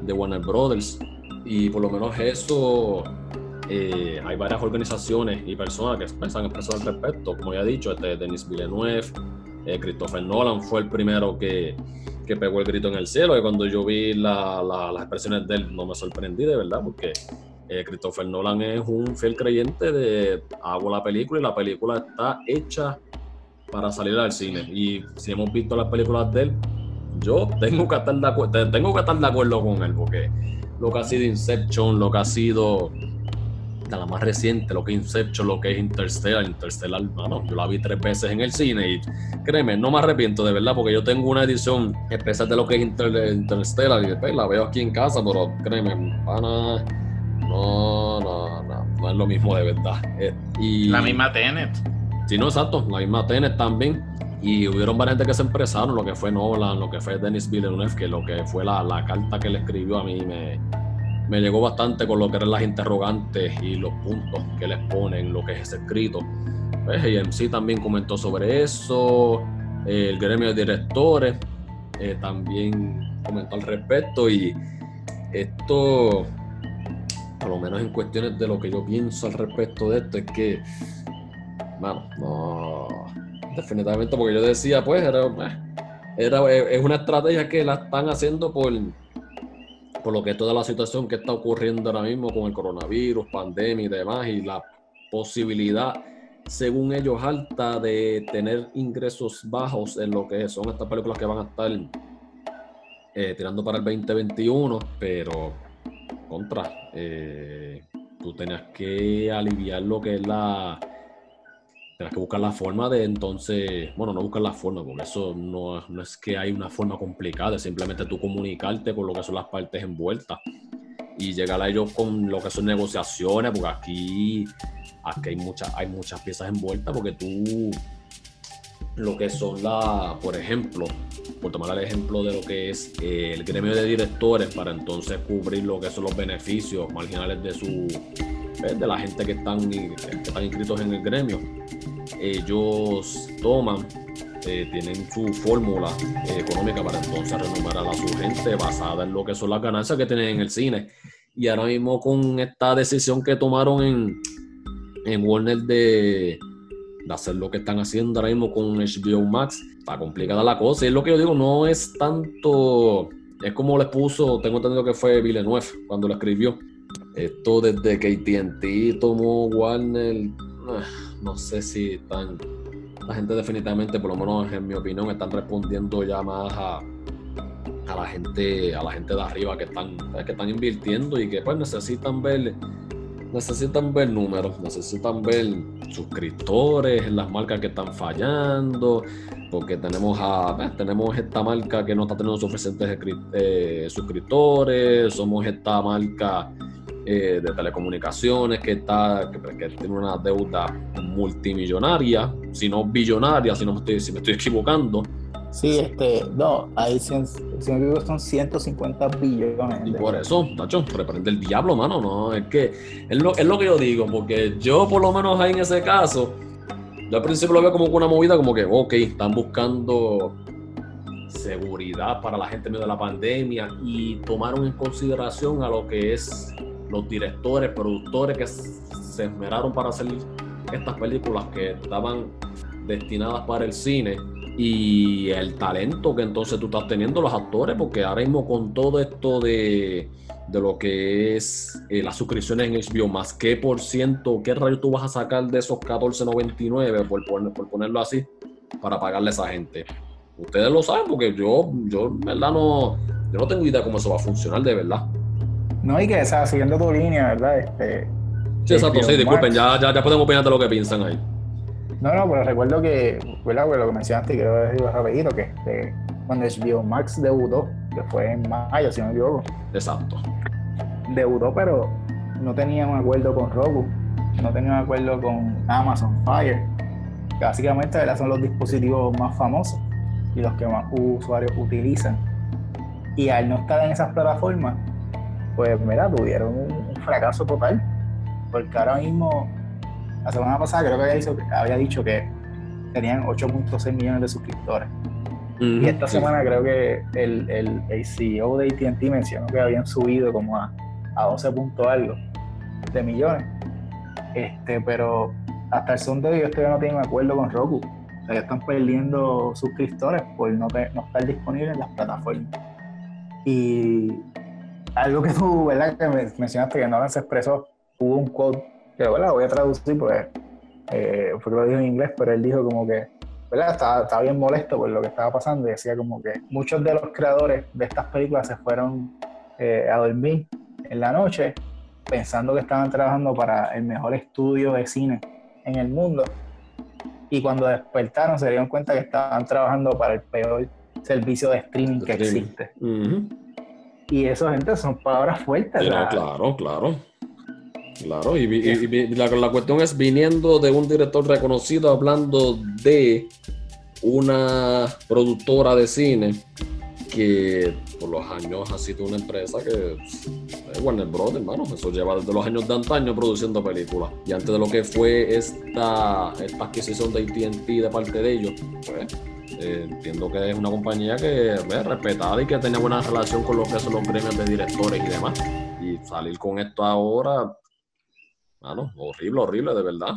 de Warner Brothers. Y por lo menos eso, eh, hay varias organizaciones y personas que se han expresado al respecto. Como ya he dicho, este Denis Villeneuve, eh, Christopher Nolan fue el primero que, que, pegó el grito en el cielo. Y cuando yo vi las expresiones de él, no me sorprendí de verdad, porque eh, Christopher Nolan es un fiel creyente de hago la película y la película está hecha para salir al cine. Y si hemos visto las películas de él, yo tengo que estar de acuerdo, tengo que estar de acuerdo con él, porque lo que ha sido Inception, lo que ha sido de la más reciente, lo que es Inception, lo que es Interstellar, Interstellar, mano, yo la vi tres veces en el cine y créeme, no me arrepiento de verdad, porque yo tengo una edición especial de lo que es Interstellar y después la veo aquí en casa, pero créeme, pana, no, no, no, no es lo mismo de verdad. Eh, y, la misma Tenet. Sí, no, exacto, la misma Tenet también. Y hubieron varias gente que se empezaron, lo que fue Nolan, lo que fue Denis Villeneuve, que lo que fue la, la carta que le escribió a mí me, me llegó bastante con lo que eran las interrogantes y los puntos que les ponen, lo que es escrito. Pues AMC también comentó sobre eso, el gremio de directores eh, también comentó al respecto y esto, por lo menos en cuestiones de lo que yo pienso al respecto de esto, es que, bueno, no definitivamente, porque yo decía, pues, era, era, es una estrategia que la están haciendo por, por lo que toda la situación que está ocurriendo ahora mismo con el coronavirus, pandemia y demás, y la posibilidad, según ellos, alta de tener ingresos bajos en lo que son estas películas que van a estar eh, tirando para el 2021, pero contra, eh, tú tenías que aliviar lo que es la Tienes que buscar la forma de entonces, bueno, no buscar la forma, porque eso no, no es que hay una forma complicada, es simplemente tú comunicarte con lo que son las partes envueltas y llegar a ellos con lo que son negociaciones, porque aquí, aquí hay, muchas hay muchas piezas envueltas, porque tú, lo que son las, por ejemplo, por tomar el ejemplo de lo que es eh, el gremio de directores, para entonces cubrir lo que son los beneficios marginales de su de la gente que están, que están inscritos en el gremio. Ellos toman, eh, tienen su fórmula eh, económica para entonces renumerar a su gente basada en lo que son las ganancias que tienen en el cine. Y ahora mismo con esta decisión que tomaron en, en Warner de, de hacer lo que están haciendo ahora mismo con HBO Max, está complicada la cosa. Y es lo que yo digo, no es tanto, es como le puso, tengo entendido que fue Villeneuve cuando lo escribió esto desde que ATT tomó Warner, ah, no sé si están. La gente definitivamente, por lo menos en mi opinión, están respondiendo ya a, a la gente, a la gente de arriba que están, que están invirtiendo y que pues necesitan ver necesitan ver números, necesitan ver suscriptores, las marcas que están fallando, porque tenemos a tenemos esta marca que no está teniendo suficientes eh, suscriptores, somos esta marca eh, de telecomunicaciones que, está, que, tiene una deuda multimillonaria, si no billonaria, si, no me estoy, si me estoy equivocando. Sí, este, no, ahí si, me son 150 billones. Y por eso, Nacho, reprende el diablo, mano, no, es que es lo, es lo que yo digo, porque yo por lo menos ahí en ese caso, yo al principio lo veo como una movida como que, ok, están buscando seguridad para la gente en medio de la pandemia y tomaron en consideración a lo que es los directores, productores que se esmeraron para hacer estas películas que estaban destinadas para el cine y el talento que entonces tú estás teniendo los actores, porque ahora mismo con todo esto de, de lo que es eh, las suscripciones en HBO más, ¿qué por ciento, qué rayo tú vas a sacar de esos 14.99 por, por, ponerlo así para pagarle a esa gente? Ustedes lo saben porque yo, yo verdad no, yo no tengo idea cómo eso va a funcionar de verdad. No, y que, o sea, siguiendo tu línea, ¿verdad? Este, Sí, exacto, sí, disculpen, ya, ya, ya podemos opinar de lo que piensan ahí. No, no, pero recuerdo que, ¿verdad? Pues lo que mencionaste, quiero decirlo rapidito, que este, cuando HBO Max debutó, que fue en mayo, si no me equivoco, Exacto. debutó, pero no tenía un acuerdo con Roku, no tenía un acuerdo con Amazon Fire, que básicamente ¿verdad? son los dispositivos más famosos y los que más usuarios utilizan. Y al no estar en esas plataformas, pues mira, tuvieron un, fracaso total, porque ahora mismo, la semana pasada creo que había dicho, había dicho que tenían 8.6 millones de suscriptores. Y esta semana creo que el, el, el CEO de ATT mencionó que habían subido como a, a 12 punto algo de millones. Este, pero hasta el son de hoy ellos todavía no tienen un acuerdo con Roku. O sea, ellos están perdiendo suscriptores por no, no estar disponibles en las plataformas. Y algo que tú, ¿verdad? Que me- mencionaste que Nolan se expresó, hubo un quote que, ¿verdad? Voy a traducir porque eh, fue que lo dijo en inglés, pero él dijo como que ¿verdad? Estaba, estaba bien molesto por lo que estaba pasando y decía como que muchos de los creadores de estas películas se fueron eh, a dormir en la noche pensando que estaban trabajando para el mejor estudio de cine en el mundo y cuando despertaron se dieron cuenta que estaban trabajando para el peor servicio de streaming que existe. Y eso, gente, son palabras fuertes. O sea, claro, claro. Claro, y, y vi- la, la cuestión es viniendo de un director reconocido hablando de una productora de cine que por los años ha sido una empresa que es Warner Bros, hermano. Eso lleva desde los años de antaño produciendo películas. Y antes de lo que fue esta, esta adquisición de ATT de parte de ellos, pues eh, entiendo que es una compañía que es respetada y que tenía buena relación con lo que son los gremios de directores y demás. Y salir con esto ahora, mano, horrible, horrible, de verdad.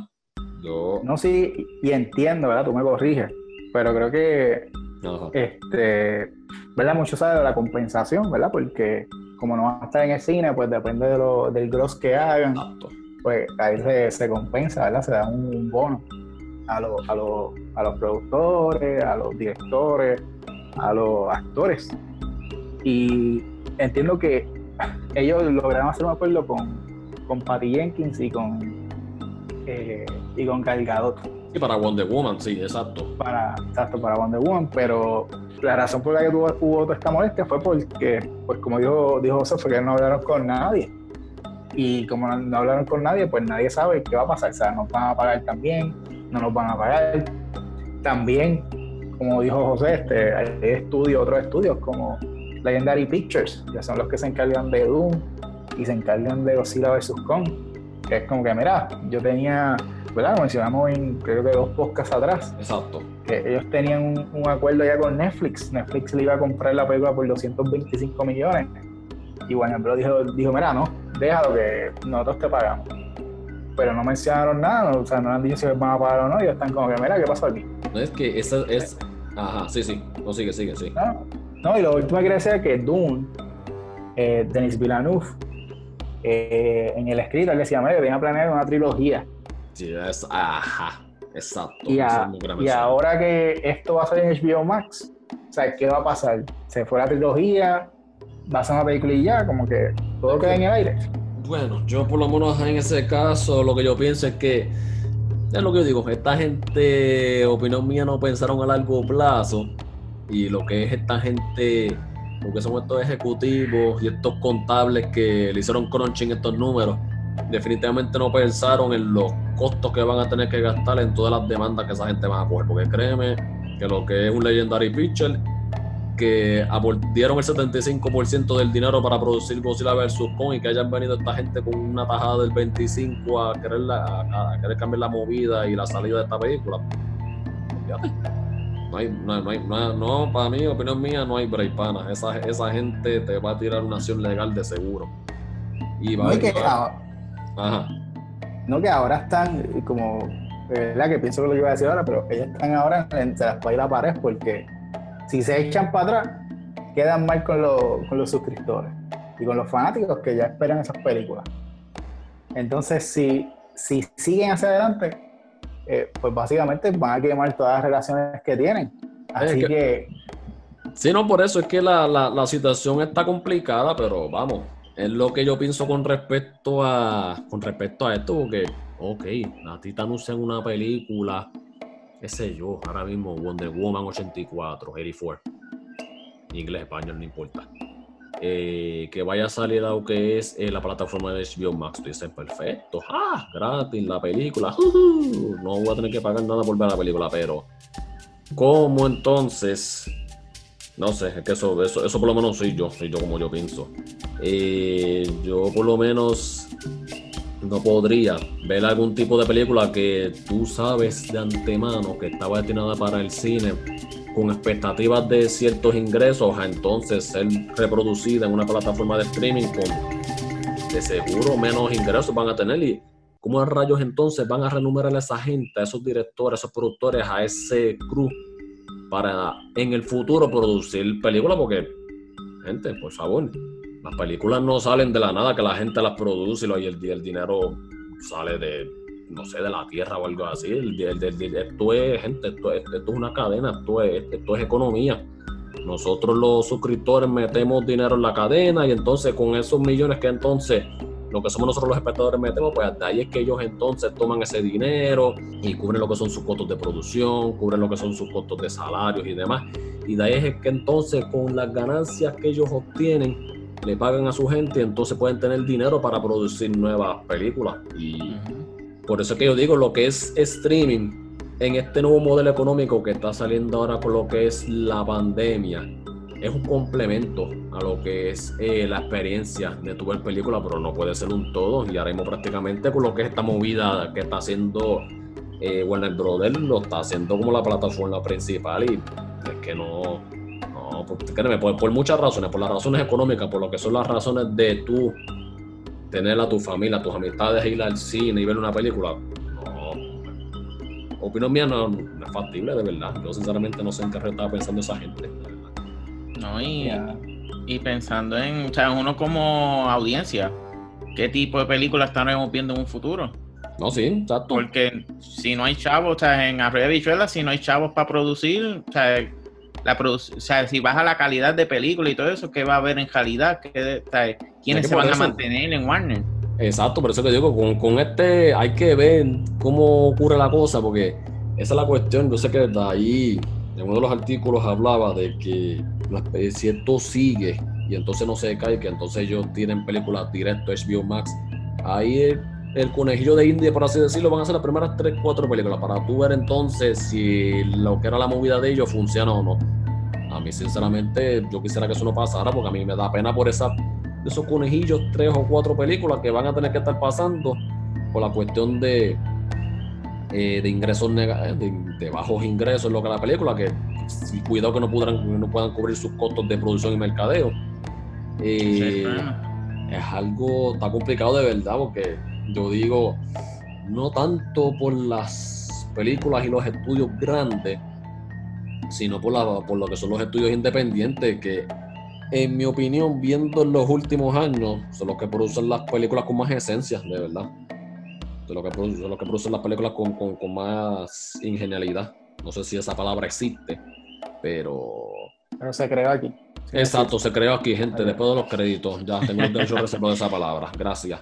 Yo. No, sí, y entiendo, ¿verdad? Tú me corriges, pero creo que Ajá. este, ¿verdad? Mucho sabe de la compensación, ¿verdad? Porque como no van a estar en el cine, pues depende de lo- del gross que hagan, Exacto. pues ahí se, se compensa, ¿verdad? Se da un, un bono a, los- a, los, a los productores, a los directores, a los actores. Y entiendo que ellos lograron hacer un acuerdo con, con Patty Jenkins y con, eh, y con Gal Gadot Y para Wonder Woman, sí, exacto. para, exacto, para Wonder Woman, pero la razón por la que tuvo, hubo toda esta molestia fue porque, pues como dijo, dijo José, fue que no hablaron con nadie. Y como no, no hablaron con nadie, pues nadie sabe qué va a pasar. O sea, nos van a pagar también, no nos van a pagar. También, como dijo José, este, hay estudios, otros estudios como Legendary Pictures, que son los que se encargan de Doom y se encargan de Godzilla vs. Kong. Que es como que, mira, yo tenía, ¿verdad? Mencionamos en creo que dos podcasts atrás Exacto. que ellos tenían un, un acuerdo ya con Netflix. Netflix le iba a comprar la película por 225 millones. Y Warner Bros. dijo, dijo mira, no, déjalo que nosotros te pagamos. Pero no mencionaron nada, no, o sea, no han dicho si van a pagar o no. Ellos están como que, mira, ¿qué pasó aquí? No es que esa es. Ajá, sí, sí. No sigue, sigue, sí. No, no y lo último que quería decir es que Dune, eh, Denis Villeneuve, eh, en el escrito él decía, mira, que tenía planeado una trilogía. Sí, es. Ajá. Exacto. Y, a- y ahora que esto va a salir en HBO Max, o sea, ¿qué va a pasar? ¿Se fue la trilogía? ¿Va a ser una película y ya? Como que todo queda en el aire. Bueno, yo por lo menos en ese caso lo que yo pienso es que es lo que yo digo, esta gente, opinión mía, no pensaron a largo plazo. Y lo que es esta gente, lo que son estos ejecutivos y estos contables que le hicieron crunching estos números, definitivamente no pensaron en los costos que van a tener que gastar en todas las demandas que esa gente va a coger, porque créeme que lo que es un Legendary Picture que dieron el 75% del dinero para producir Godzilla vs. Kong y que hayan venido esta gente con una tajada del 25% a querer, la- a, a querer cambiar la movida y la salida de esta película. Fíjate. No hay, no, hay- no, hay- no, no, para mí, opinión mía, no hay break, pana. Esa, esa gente te va a tirar una acción legal de seguro. Y va No, y que, va- ah, Ajá. no que ahora están como, ¿verdad? Que pienso que lo que iba a decir ahora, pero ellos están ahora entre las paredes y la pared porque si se echan para atrás, quedan mal con, con los suscriptores y con los fanáticos que ya esperan esas películas. Entonces, si, si siguen hacia adelante, eh, pues básicamente van a quemar todas las relaciones que tienen. Así que, Sí, no, por eso es que la, la, situación está complicada, pero vamos, es lo que yo pienso con respecto a con respecto a esto, porque, ok, a ti te anuncian una película, qué sé yo, ahora mismo Wonder Woman 84, 84, inglés, español, no importa. Eh, que vaya a salir a lo que es eh, la plataforma de HBO Max. Tú dices, perfecto, ah, gratis la película, no voy a tener que pagar nada por ver la película, pero ¿cómo entonces? No sé, es que eso, eso, eso por lo menos soy yo, soy yo como yo pienso. Eh, yo por lo menos no podría ver algún tipo de película que tú sabes de antemano que estaba destinada para el cine con expectativas de ciertos ingresos a entonces ser reproducida en una plataforma de streaming con de seguro menos ingresos van a tener. Y cómo rayos entonces van a renumerar a esa gente, a esos directores, a esos productores, a ese crew para en el futuro producir películas porque gente, por favor, las películas no salen de la nada que la gente las produce y el, el dinero sale de no sé, de la tierra o algo así. esto es, gente, esto es, una cadena, esto es, esto es economía. Nosotros los suscriptores metemos dinero en la cadena y entonces con esos millones que entonces lo que somos nosotros los espectadores metemos, pues de ahí es que ellos entonces toman ese dinero y cubren lo que son sus costos de producción, cubren lo que son sus costos de salarios y demás. Y de ahí es que entonces con las ganancias que ellos obtienen, le pagan a su gente y entonces pueden tener dinero para producir nuevas películas. Y por eso es que yo digo, lo que es streaming en este nuevo modelo económico que está saliendo ahora con lo que es la pandemia, es un complemento a lo que es eh, la experiencia de tu ver película, pero no puede ser un todo. Y ahora mismo prácticamente con lo que es esta movida que está haciendo eh, Warner Brothers, lo está haciendo como la plataforma principal y es que no, no, por, por muchas razones, por las razones económicas, por lo que son las razones de tú tener a tu familia, a tus amistades, ir al cine y ver una película, no. Opinión mía no, es factible, de verdad. Yo sinceramente no sé en qué estaba pensando esa gente. No, y, y pensando en, o sea, uno como audiencia, ¿qué tipo de películas estaremos viendo en un futuro? No, sí, exacto. Porque si no hay chavos, o sea, en Arroyo de si no hay chavos para producir, o sea, la o sea, si baja la calidad de película y todo eso, ¿qué va a haber en calidad? ¿Qué, ¿Quiénes se van a mantener en Warner? Exacto, por eso que digo, con, con, este hay que ver cómo ocurre la cosa, porque esa es la cuestión. Yo sé que de ahí, en uno de los artículos hablaba de que si esto sigue y entonces no se cae, que entonces ellos tienen películas directo HBO Max, ahí el, conejillo de India, por así decirlo, van a ser las primeras 3, 4 películas para tú ver entonces si lo que era la movida de ellos funciona o no. A mí, sinceramente, yo quisiera que eso no pasara porque a mí me da pena por esa, esos conejillos, tres o cuatro películas que van a tener que estar pasando por la cuestión de, eh, de ingresos de, bajos ingresos en lo que la película, que cuidado que no, puedan, no puedan cubrir sus costos de producción y mercadeo. Eh, es algo, está complicado de verdad porque yo digo, no tanto por las películas y los estudios grandes, sino por, la, por lo que son los estudios independientes, que en mi opinión, viendo en los últimos años, son los que producen las películas con más esencia, de verdad. De lo que producen, los que producen las películas con, con, más ingenialidad. No sé si esa palabra existe, pero... Pero se creó aquí. Exacto, se creó aquí, gente, después de los créditos. Ya tengo el derecho a de esa palabra. Gracias.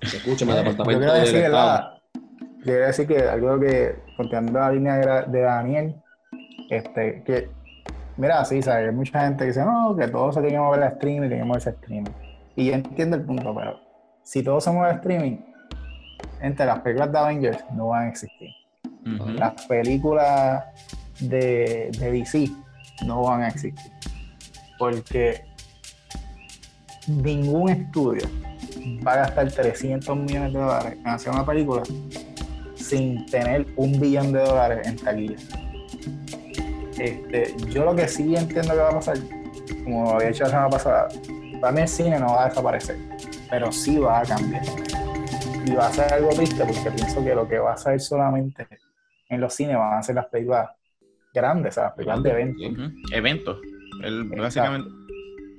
Departamento yo decir, Yo quiero decir que algo que, continuando la línea de Daniel, este, que, mira, sí, ¿sabes? Hay mucha gente que dice, no, que todos se tienen que mover a streaming, tienen que moverse a streaming. Y yo entiendo el punto, pero si todo se mueve a streaming, entre las películas de Avengers no van a existir. Las películas de, de DC no van a existir. Porque ningún estudio va a gastar 300 millones de dólares en hacer una película sin tener un billón de dólares en taquilla. Este, yo lo que sí entiendo que va a pasar, como había dicho la semana pasada, para mí el cine no va a desaparecer, pero sí va a cambiar. y va a ser algo triste porque pienso que lo que va a ser solamente en los cines van a ser las películas grandes, o sea, las películas de eventos. Ujú. Eventos. Básicamente.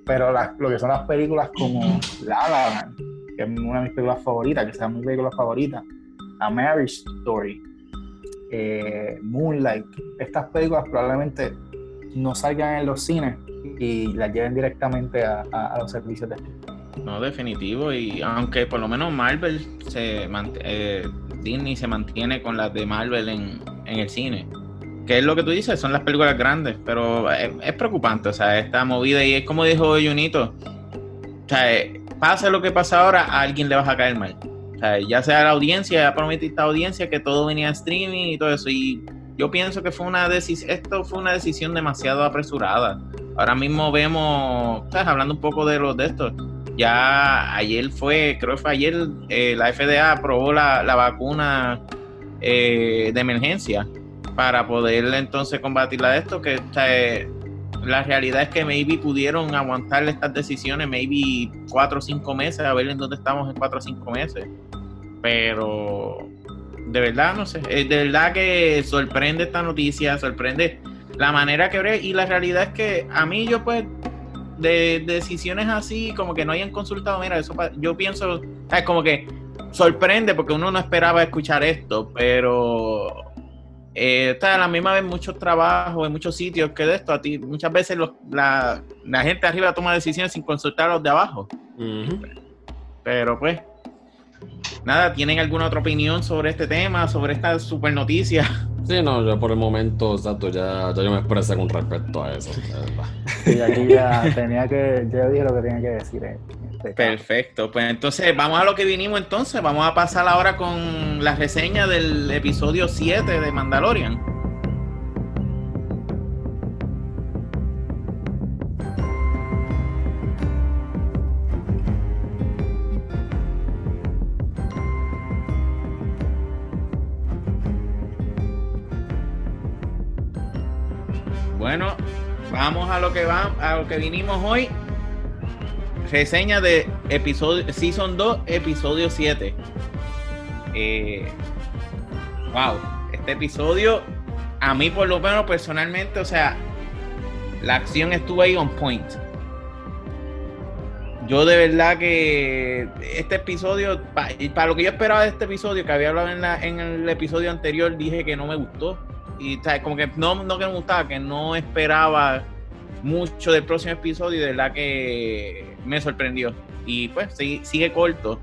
Pero las- lo que son las películas como La La Land, que es una de mis películas favoritas, que sea mi película favorita, A Marriage Story, eh, Moonlight, estas películas probablemente no salgan en los cines y las lleven directamente a, los servicios de. No, definitivo. Y aunque por lo menos Marvel se eh, Disney se mantiene con las de Marvel en, en el cine. Que es lo que tú dices, son las películas grandes, pero es, es preocupante, o sea, esta movida y es como dijo Junito, sea, eh, pase lo que pasa ahora, a alguien le vas a caer mal. O sea, ya sea la audiencia, ya prometiste a la audiencia que todo venía en streaming y todo eso. Y yo pienso que fue una decisión, esto fue una decisión demasiado apresurada. Ahora mismo vemos, hablando un poco de los de estos, ya ayer fue, creo que fue ayer, eh, la FDA aprobó la, la vacuna eh, de emergencia para poder entonces combatirla de esto, que o sea, la realidad es que maybe pudieron aguantar estas decisiones, maybe cuatro o cinco meses, a ver en dónde estamos en cuatro o cinco meses. Pero de verdad, no sé, eh, de verdad que sorprende esta noticia, sorprende la manera que bre- y la realidad es que a mí yo pues de, de decisiones así como que no hayan consultado, mira, eso yo pienso, es como que sorprende porque uno no esperaba escuchar esto, pero eh, está a la misma vez muchos trabajos en muchos sitios que de esto a ti muchas veces los- la, la gente arriba toma decisiones sin consultar a los de abajo pero pues nada tienen alguna otra opinión sobre este tema sobre esta super noticia Sí, no, yo por el momento, exacto, ya, ya yo me expresé con respecto a eso. Y aquí ya tenía que, ya dije lo que tenía que decir. en perfecto. Pues entonces vamos a lo que vinimos entonces. Vamos a pasar ahora con la reseña del episodio 7 de Mandalorian. Bueno, vamos a lo que va, a lo que vinimos hoy. Reseña de episodio Season 2, episodio 7. Eh, wow, este episodio a mí por lo menos personalmente, o sea, la acción estuvo ahí on point. Yo de verdad que este episodio, pa- para lo que yo esperaba de este episodio, que había hablado en, la- en el episodio anterior, dije que no me gustó. Y como que no, no me gustaba, que no esperaba mucho del próximo episodio de verdad que me sorprendió. Y pues sí, sigue corto.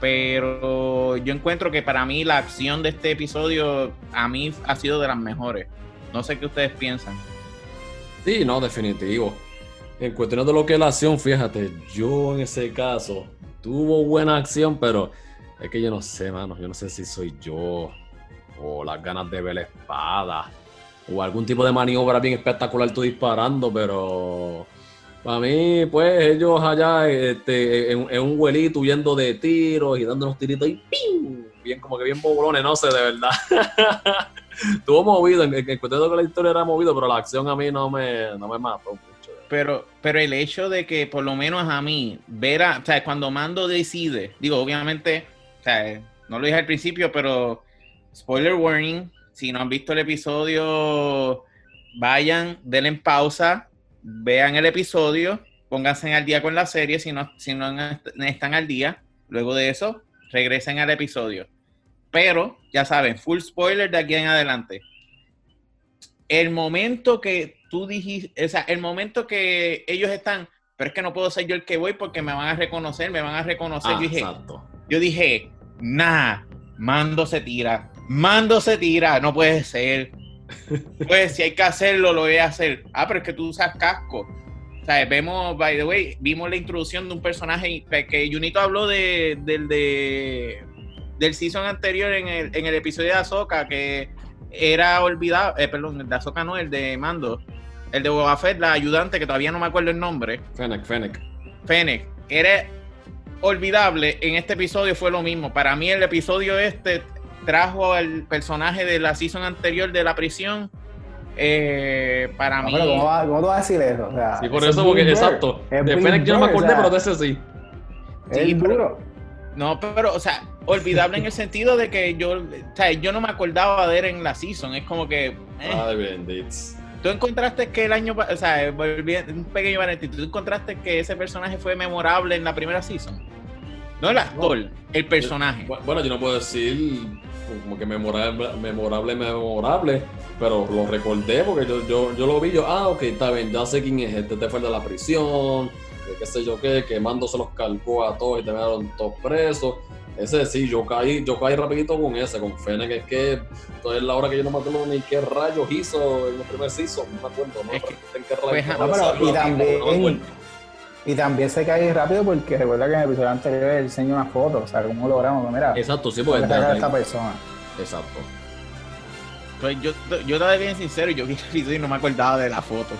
Pero yo encuentro que para mí la acción de este episodio a mí ha sido de las mejores. No sé qué ustedes piensan. Sí, no, definitivo. En cuestiones de lo que es la acción, fíjate, yo en ese caso tuvo buena acción, pero es que yo no sé, mano, yo no sé si soy yo o las ganas de ver la espada o algún tipo de maniobra bien espectacular tú disparando, pero para mí, pues ellos allá este, en, en un huelito huyendo de tiros y dando unos tiritos y ¡ping! Bien, como que bien bobolones, no sé, de verdad. Estuvo movido, en, en cuestión de que la historia era movido, pero la acción a mí no me, no me mató mucho. Pero, pero el hecho de que por lo menos a mí, ver a, o sea, cuando Mando decide, digo, obviamente, o sea, no lo dije al principio, pero spoiler warning, si no han visto el episodio, vayan, denle en pausa, vean el episodio, pónganse al día con la serie si no, si no están al día, luego de eso, regresen al episodio. Pero, ya saben, full spoiler de aquí en adelante. El momento que tú dijiste, o sea, el momento que ellos están, pero es que no puedo ser yo el que voy porque me van a reconocer, me van a reconocer. Ah, yo dije, exacto. yo dije, nah, Mando se tira, Mando se tira, no puede ser. Pues si hay que hacerlo, lo voy a hacer. Ah, pero es que tú usas casco. O sea, vemos, by the way, vimos la introducción de un personaje que, Junito habló de, del de, del season anterior en el, en el episodio de Ahsoka, que era olvidado, eh, perdón, el de Ahsoka no, el de Mando, el de Boba Fett, la ayudante, que todavía no me acuerdo el nombre. Fennec, Fennec. Fennec, era olvidable, en este episodio fue lo mismo. Para mí el episodio este trajo al personaje de la season anterior de la prisión. eh, para No, mí... pero ¿cómo, va- cómo tú vas a decir eso? O sea, Sí, por eso, es porque, exacto. Es De Fennec yo no me acordé, o sea, pero de ese sí. Es Sí, pero- duro. No, pero, o sea, olvidable en el sentido de que yo, o sea, yo no me acordaba de él en la season. Es como que. eh. Ay, bendito. Tú encontraste que el año, o sea, volviendo- un pequeño paréntesis, tú encontraste que ese personaje fue memorable en la primera season. No el actor, el personaje. Bu- Bueno, yo no puedo decir como que memorable, memorable, memorable, pero lo recordé porque yo, yo, yo lo vi, yo, ah, ok, está bien, ya sé quién es este, este fue de la prisión, de qué sé yo qué, que Mando se los cargó a todos y terminaron todos presos. Ese sí, yo caí, yo caí rapidito con ese, con Fennec, es que esto es la hora que yo no me acuerdo ni qué rayos hizo en el primer season, no me acuerdo, no Es que- en qué pues, rayos. no, pero- salió y también- no. Y también se cae rápido porque recuerda que en el episodio anterior él enseñó una foto, o sea, cómo logramos, mira, Exacto, sí, hay que pues sacar a desde esta persona. Exacto. Pues yo, yo estaba bien sincero, yo vi el episodio y no me acordaba de la foto.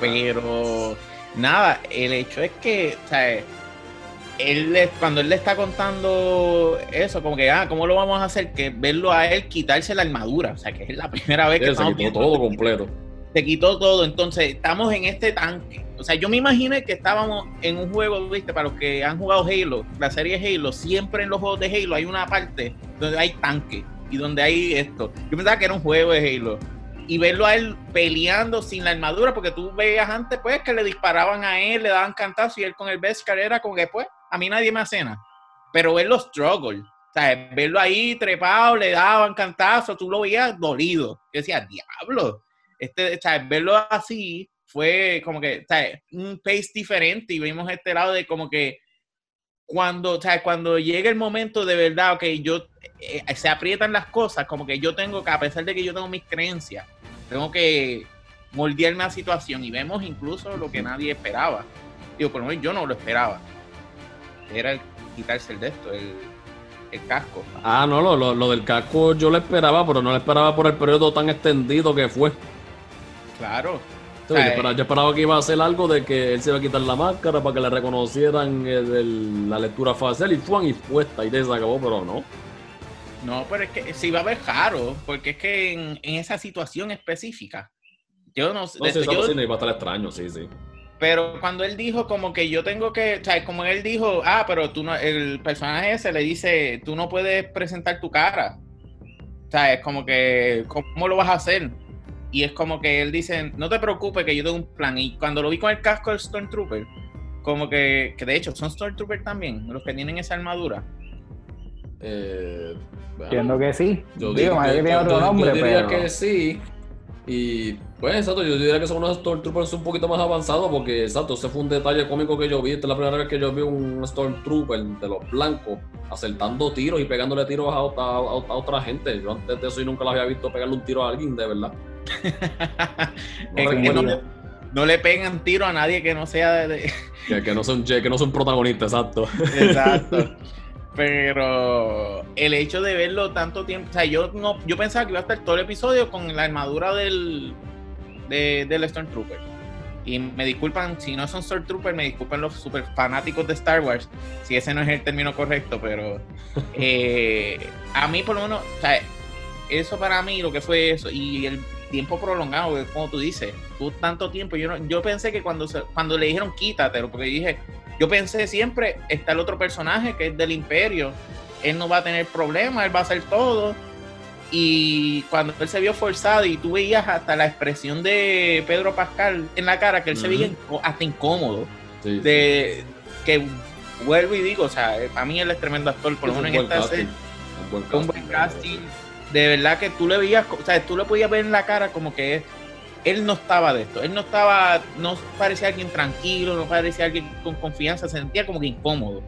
Pero nada, el hecho es que, o sea, él le- cuando él le está contando eso, como que, ah, ¿cómo lo vamos a hacer? Que verlo a él quitarse la armadura. O sea, que es la primera vez que se estamos quitó viendo todo completo. se quitó todo. Entonces, estamos en este tanque. O sea, yo me imaginé que estábamos en un juego, viste, para los que han jugado Halo, la serie Halo, siempre en los juegos de Halo hay una parte donde hay tanque y donde hay esto. Yo pensaba que era un juego de Halo. Y verlo a él peleando sin la armadura, porque tú veías antes, pues, que le disparaban a él, le daban cantazos y él con el Beskar era como que, pues, a mí nadie me acena. Pero verlo struggle, o sea, verlo ahí trepado, le daban cantazos, tú lo veías dolido. Yo decía, diablo, este, o sea, verlo así fue como que, o sea, un pace diferente y vimos este lado de como que cuando, o sea, cuando llega el momento de verdad, ok, yo, eh, se aprietan las cosas, como que yo tengo que, a pesar de que yo tengo mis creencias, tengo que moldearme a la situación y vemos incluso lo que nadie esperaba. Digo, por lo menos yo no lo esperaba. Era el quitarse el de esto, el, el casco. Ah, no, lo, lo, lo del casco yo lo esperaba, pero no lo esperaba por el periodo tan extendido que fue. Claro. Sí, yo, esperaba, yo esperaba que iba a hacer algo de que él se iba a quitar la máscara para que le reconocieran el- el- la lectura facial y fuan y puesta y se acabó, pero no. No, pero es que sí va a haber raro, porque es que en, en esa situación específica, yo no sé, No, sí, eso yo- iba a estar extraño, sí, sí. pero cuando él dijo como que yo tengo que, o sea, como él dijo, ah, pero tú no, el personaje ese le dice, tú no puedes presentar tu cara, o sea, es como que, ¿cómo lo vas a hacer? Y es como que él dice, no te preocupes que yo tengo un plan, y cuando lo vi con el casco del Stormtrooper, como que, que de hecho son Stormtrooper también, los que tienen esa armadura. Eh, bueno, Entiendo que sí. yo Digo, digo que- que tiene yo- otro yo- yo nombre, diría pero... que sí. Y pues exacto, yo diría que son unos Stormtroopers un poquito más avanzados porque exacto, ese fue un detalle cómico que yo vi. Esta es la primera vez que yo vi un Stormtrooper de los blancos acertando tiros y pegándole tiros a, otra- a- a otra gente. Yo antes de eso yo nunca la había visto pegarle un tiro a alguien, de verdad. Recuerdo. no, le, no le pegan tiro a nadie que no sea de- de, Que, que no son que no son protagonistas, exacto. Exacto. Pero el hecho de verlo tanto tiempo, o sea, yo no, yo pensaba que iba a estar todo el episodio con la armadura del, de- del Stormtrooper. Y me disculpan, si no son Stormtrooper, me disculpan los super fanáticos de Star Wars, si ese no es el término correcto, pero eh, a mí por lo menos, o sea, eso para mí lo que fue eso, y el tiempo prolongado, como tú dices, tuvo tanto tiempo, yo, no, yo pensé que cuando, se- cuando le dijeron quítatelo, porque dije, yo pensé siempre, está el otro personaje que es del imperio, él no va a tener problemas, él va a hacer todo. Y cuando él se vio forzado y tú veías hasta la expresión de Pedro Pascal en la cara, que él se Ujú. veía inco- hasta incómodo, Sí, sí. de que vuelvo y digo, o sea, a mí él es tremendo actor, por lo menos en esta serie, un buen casting. De verdad que tú le veías, o sea, tú le podías ver en la cara como que él no estaba de esto, él no estaba, no parecía alguien tranquilo, no parecía alguien con confianza, se sentía como que incómodo.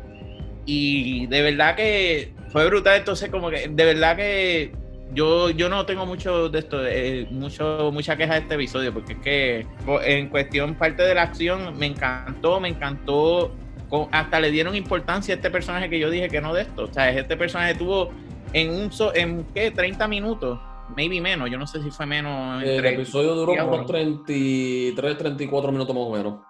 Y de verdad que fue brutal, entonces como que de verdad que yo, yo no tengo mucho de esto, eh, mucho, mucha queja de este episodio, porque es que co- en cuestión parte de la acción me encantó, me encantó, co- hasta le dieron importancia a este personaje que yo dije que no de esto, o sea, este personaje tuvo en un, so- en qué, 30 minutos, maybe menos, yo no sé si fue menos. El episodio duró como 33, 34 minutos más o menos.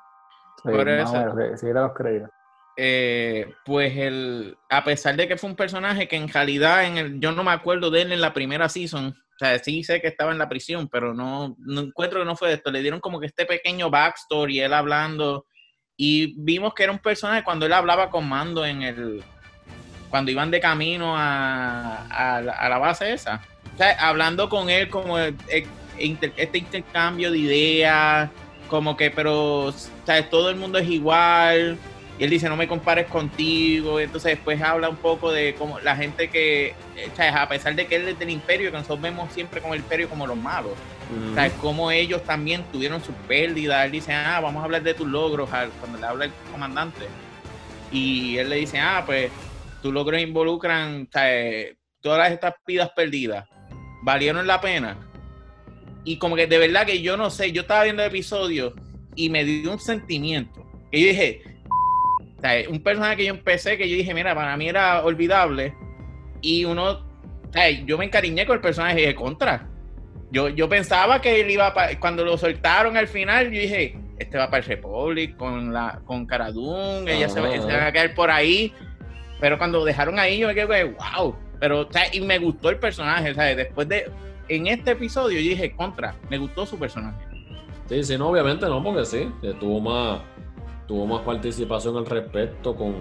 Sí, Por más eso. o menos, sí, sí, los créditos. eh, pues el, a pesar de que fue un personaje que en realidad en el, yo no me acuerdo de él en la primera season, o sea, sí sé que estaba en la prisión, pero no, no encuentro que no fue de esto. Le dieron como que este pequeño backstory, él hablando, y vimos que era un personaje cuando él hablaba con Mando en el, cuando iban de camino a, a, la base esa. O sea, hablando con él como este intercambio de ideas, como que, pero. Todo el mundo es igual. Y él dice, no me compares contigo. entonces después habla un poco de cómo la gente que. A pesar de que él es del imperio, que nosotros vemos siempre como el imperio como los malos. Como ellos también tuvieron su pérdida. Él dice, ah, vamos a hablar de tus logros cuando le habla el comandante. Y él le dice, ah, pues tus logros involucran ¿sabes? todas estas vidas perdidas. ¿Valieron la pena? Y como que de verdad que yo no sé, yo estaba viendo el episodio y me dio un sentimiento. Que yo dije, un personaje que yo empecé, que yo dije, mira, para mí era olvidable. Y uno, yo me encariñé con el personaje de contra. Yo, yo pensaba que él iba para, cuando lo soltaron al final, yo dije, este va para el Republic con la con Cara ella se, va, a quedar por ahí. Pero cuando lo dejaron ahí, yo me quedé, wow. Pero, y me gustó el personaje, ¿sabes? Después de, en este episodio, yo dije, contra, me gustó su personaje. Sí, sí, no, obviamente no, porque sí, tuvo más, tuvo más participación al respecto con,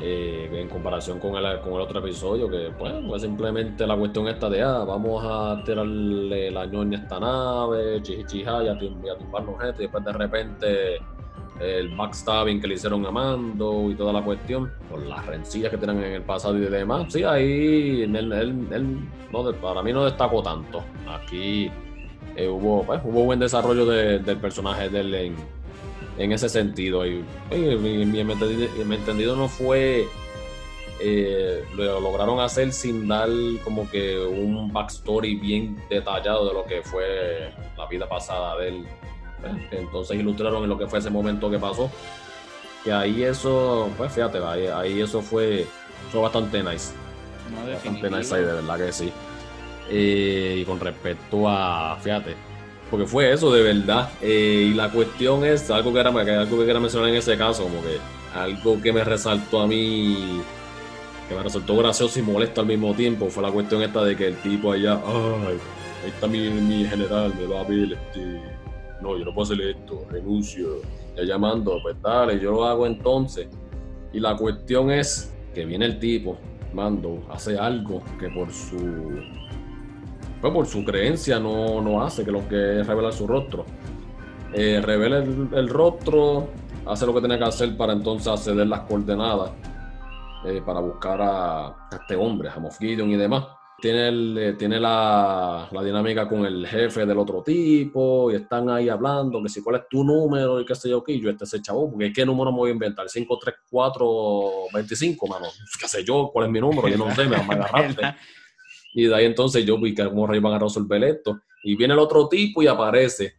eh, en comparación con el, con el otro episodio, que pues, pues simplemente la cuestión está de, ah, vamos a tirarle la ñoña a esta nave, chichichija, y a, tumbarnos esto, y después de repente el backstabbing que le hicieron a Mando y toda la cuestión, con las rencillas que tienen en el pasado y demás. Sí, ahí él, no, para mí no destacó tanto. Aquí eh, hubo, pues, hubo buen desarrollo del personaje de él en, ese sentido. Y, mi, entendido, no fue. Eh, lo lograron hacer sin dar como que un backstory bien detallado de lo que fue la vida pasada de él entonces ilustraron en lo que fue ese momento que pasó. Que ahí eso, pues fíjate, ahí, eso fue, fue bastante nice. bastante nice ahí, de verdad que sí. Eh, y con respecto a, fíjate, porque fue eso de verdad. Eh, y la cuestión es algo que, era, algo que quería mencionar en ese caso, como que algo que me resaltó a mí, que me resultó gracioso y molesto al mismo tiempo, fue la cuestión esta de que el tipo allá, ay, ahí está mi, mi general, me va a ver, este, no, yo no puedo hacer esto, renuncio, ya llamando, pues dale, yo lo hago entonces. Y la cuestión es que viene el tipo, mando, hace algo que por su pues por su creencia no, no hace, que lo que es revelar su rostro. Eh, revela el, rostro, hace lo que tiene que hacer para entonces acceder las coordenadas eh, para buscar a, este hombre, a Moff y demás tiene, eh, tiene la, dinámica con el jefe del otro tipo y están ahí hablando que si cuál es tu número y qué sé yo qué, yo este ese chavo, porque qué número me voy a inventar, 53425, mano, qué sé yo, cuál es mi número, yo no sé, me van a agarrarte. y de ahí entonces yo vi que como rey van a resolver esto. Y viene el otro tipo y aparece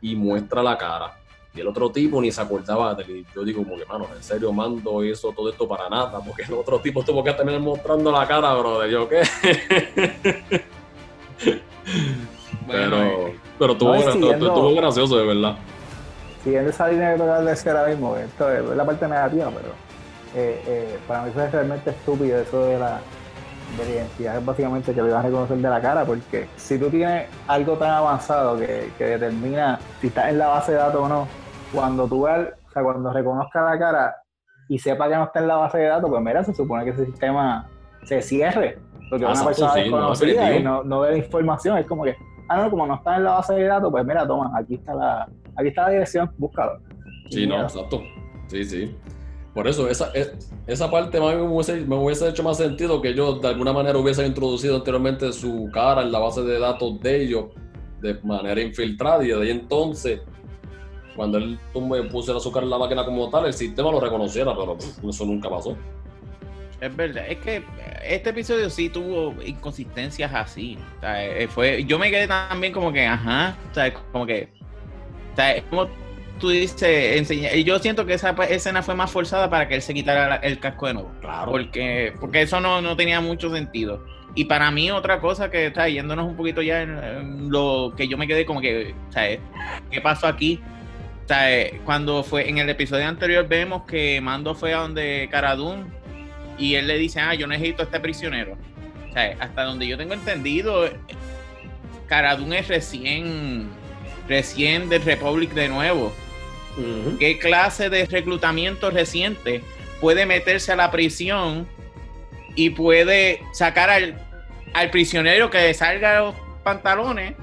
y muestra la cara. Y el otro tipo ni se acordaba de que yo digo, como que, mano, en serio mando eso, todo esto para nada, porque el otro tipo tuvo que terminar mostrando la cara, bro, de yo qué. pero, pero estuvo, gracioso, de verdad. Siguiendo esa línea que tocas de decir ahora mismo, esto es la parte negativa, pero eh, eh, para mí fue realmente estúpido eso de la, de la identidad, es básicamente que lo ibas a reconocer de la cara, porque si tú tienes algo tan avanzado que, que determina si estás en la base de datos o no, cuando tú veas, o sea, cuando reconozca la cara y sepa que no está en la base de datos, pues mira, se supone que ese sistema se cierre. Porque ah, una persona desconocida y no, no ve la información, es como que, ah, no, como no está en la base de datos, pues mira, toma, aquí está la, aquí está la dirección, búscalo. Sí, no, exacto. Sí, sí. Por eso, esa, e, esa parte me hubiese, me hubiese hecho más sentido que yo de alguna manera hubiese introducido anteriormente su cara en la base de datos de ellos de manera infiltrada y de ahí entonces cuando él pusiera su cara en la máquina como tal, el sistema lo reconociera, pero eso nunca pasó. Es verdad, es que este episodio sí tuvo inconsistencias así. Eh, fue, yo me quedé también como que, ajá, como que, tú dices, y yo siento que esa escena fue más forzada para que él se quitara el casco de nuevo. Claro. Porque, porque eso no, no tenía mucho sentido. Y para mí otra cosa que está yéndonos un poquito ya en, lo que yo me quedé como que, ¿sabes? ¿Qué pasó aquí? Eh, cuando fue en el episodio anterior vemos que Mando fue a donde Caradún y él le dice, ah, yo necesito a este prisionero. Sea, hasta donde yo tengo entendido, Caradún es recién, recién de Republic de nuevo. ¿Qué clase de reclutamiento reciente puede meterse a la prisión y puede sacar al, al prisionero que salga los pantalones,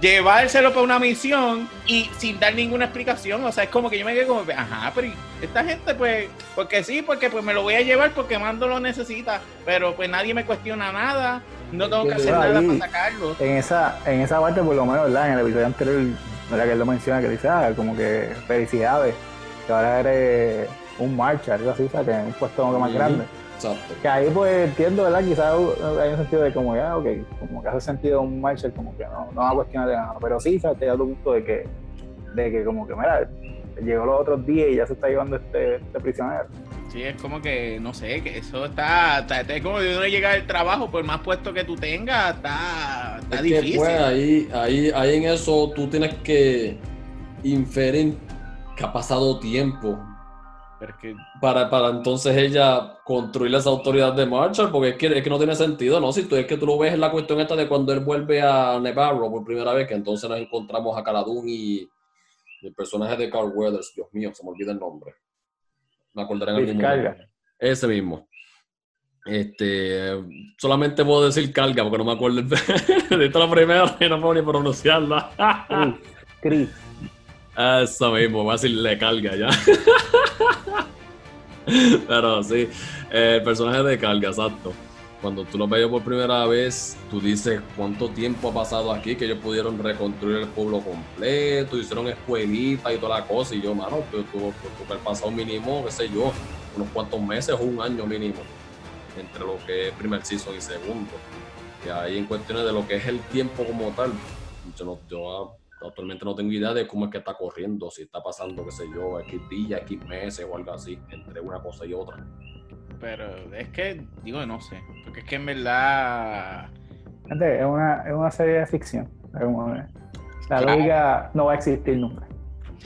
llevárselo para una misión y sin dar ninguna explicación. O sea, es como que yo me quedo como, ajá, pero esta gente, pues, porque sí, porque pues me lo voy a llevar porque Mando lo necesita, pero pues nadie me cuestiona nada, no tengo que hacer nada para sacarlo. En esa, en esa parte, por lo menos, ¿verdad? En el episodio anterior, ¿verdad? Que él lo menciona, que dice, ah, como que felicidades, que ahora eres un marcha, algo así, sea, que es un puesto más grande. Exacto. Que ahí pues entiendo, ¿verdad? Quizás hay un sentido de como ya, ok, como que hace sentido un Marshall, como que no, no va a cuestionar de nada. Pero sí, ¿sabes? te da tu punto de que, de que como que, mira, llegó los otros días y ya se está llevando este, este prisionero. Sí, es como que, no sé, que eso está, está, es como de uno llega al trabajo, por más puesto que tú tengas, está, está Es que, difícil. pues, ahí, ahí, ahí en eso tú tienes que inferir que ha pasado tiempo Porque, para, para entonces ella construir esa autoridad de Marshall, porque es que, es que no tiene sentido, ¿no? Si tú es que tú lo ves en la cuestión esta de cuando él vuelve a Nevarro por primera vez, que entonces nos encontramos a Caladún y, y el personaje de Carl Weathers, Dios mío, se me olvida el nombre. Me acordaré en algún Carga. momento. Ese mismo. Este, solamente puedo decir carga porque no me acuerdo. De esta la primera y no puedo ni pronunciarla. Chris, Eso mismo, voy a decir le carga ya. Pero sí, eh, el personaje de carga, exacto. Cuando tú lo ves por primera vez, tú dices cuánto tiempo ha pasado aquí, que ellos pudieron reconstruir el pueblo completo, hicieron escuelitas y toda la cosa. Y yo, mano, tú tuvo haber pasado mínimo, qué sé yo, unos cuantos meses o un año mínimo entre lo que es primer season y segundo. Y ahí en cuestiones de lo que es el tiempo como tal, yo, yo actualmente no tengo idea de cómo es que está corriendo, si está pasando, qué sé yo, X días, X meses o algo así, entre una cosa y otra. Pero es que, digo, no sé, porque es que en verdad, gente, es una, es una serie de ficción. La Claro. lógica no va a existir nunca.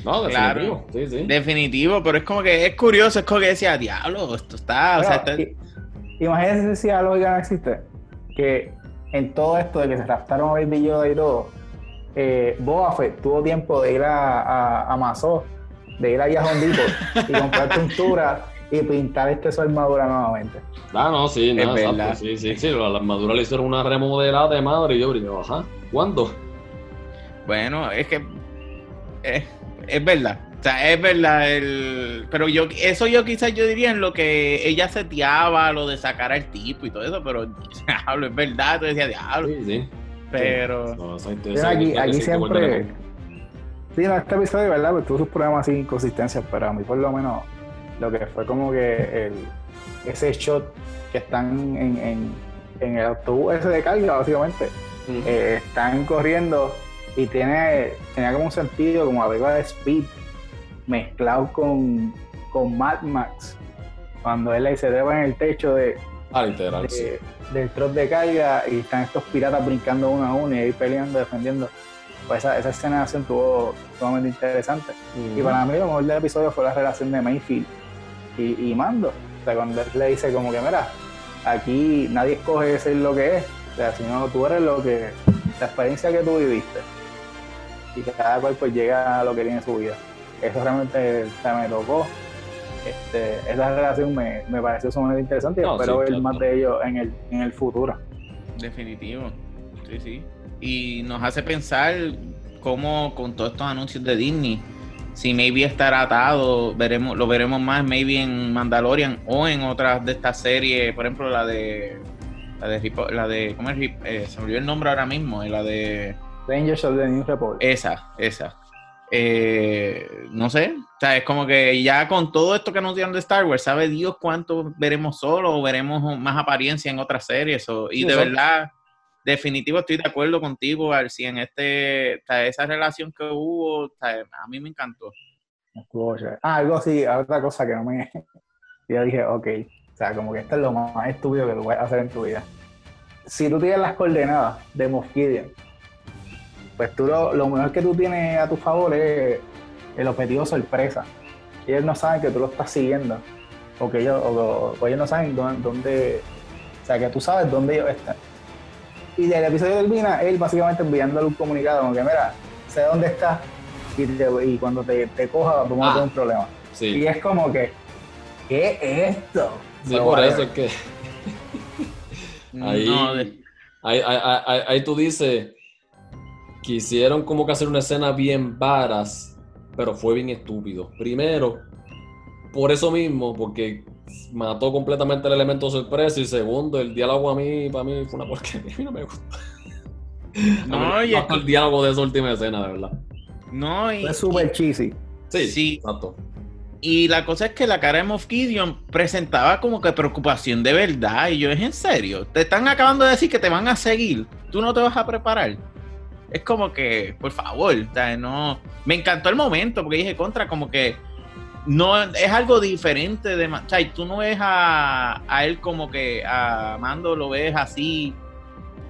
No, Claro. definitivo, sí, sí. definitivo, pero es como que es curioso, es como que decía, diablo, esto está, o sea, Pero, está- i- imagínense si la lógica no existe. Que en todo esto de que se raptaron a Baby Yoda y todo, eh, Boba Fett tuvo tiempo de ir a, a, a Mazó, de ir allá a Depot y comprar pintura y pintar este su armadura nuevamente. Ah, no, sí, Es no, exacto, verdad. sí, sí, sí, la la armadura le hicieron una remodelada de madre y yo digo, ajá, ¿cuándo? Bueno, es que es, es verdad. O sea, es verdad el pero yo eso yo quizás yo diría en lo que ella seteaba lo de sacar al tipo y todo eso, pero diablo, es verdad, tú decías diablo, Sí, sí. pero No, eso aquí, es aquí siempre. Sí, no, este episodio, ¿verdad? Pues tuvo sus problemas así, inconsistencias, pero a mí por lo menos lo que fue como que el, ese shot que están en, en, en el autobús ese de carga, básicamente, eh, están corriendo y tiene, tenía como un sentido como algo de speed mezclado con, con Mad Max. Cuando él ahí se trepa en el techo de, Ah, literal, sí. de- del truck de carga y están estos piratas brincando uno a uno y ahí peleando, defendiendo. Pues esa, esa escena de acción estuvo sumamente interesante. Y para mí lo mejor del episodio fue la relación de Mayfield y, y Mando. O sea, cuando él le dice como que, mira, aquí nadie escoge ser lo que es. O sea, sino tú eres lo que, la experiencia que tú viviste. Y cada cual pues llega a lo que tiene en su vida. Eso realmente o sea, me tocó. Este, esa relación me, me pareció sumamente interesante y No, espero sí, ver claro. más de ellos en el, en el futuro. definitivo. Sí, sí. Y nos hace pensar cómo con todos estos anuncios de Disney, si maybe estará atado, veremos, lo veremos más maybe en Mandalorian o en otras de estas series, por ejemplo la de la de la de ¿cómo es? Eh, se me olvidó el nombre ahora mismo, eh, la de Rangers of the New Republic. esa, esa. Eh, no sé, o sea, es como que ya con todo esto que nos dieron de Star Wars, sabe Dios cuánto veremos solo o veremos más apariencia en otras series. o- y Sí, de verdad, definitivo estoy de acuerdo contigo, si en este, esa relación que hubo, a mí me encantó. Ah, algo así, otra cosa que no me. Yo dije, ok, o sea, como que esto es lo más estúpido que tú puedes hacer en tu vida. Si tú tienes las coordenadas de Gideon, pues tú lo, lo mejor que tú tienes a tu favor es el objetivo sorpresa. Ellos no saben que tú lo estás siguiendo, o que ellos, o, o ellos no saben dónde, dónde- o sea, que tú sabes dónde ellos están. Y del episodio termina él básicamente enviándole un comunicado como que, mira, sé dónde estás y, te- y cuando te, te coja vamos a Ah. tener un problema. Y es como que, ¿qué es esto? sí por eso es que. Ahí, No, de- ahí, ahí- ahí- ahí tú dices, quisieron como que hacer una escena bien varas, pero fue bien estúpido. Primero, por eso mismo, porque mató completamente el elemento sorpresa. Y segundo, el diálogo a mí, para mí, fue una porquería. A mí no me gusta. No, mí y el diálogo de esa última escena, de verdad. no, y, Es súper cheesy. Sí, Sí. exacto. y la cosa es que la cara de Moff Gideon presentaba como que preocupación de verdad. Y yo, ¿es en serio? Te están acabando de decir que te van a seguir. ¿Tú no te vas a preparar? Es como que, por favor, o sea, no. Me encantó el momento porque dije contra, como que no es algo diferente de. O sea, tú no ves a, a él como que a Mando lo ves así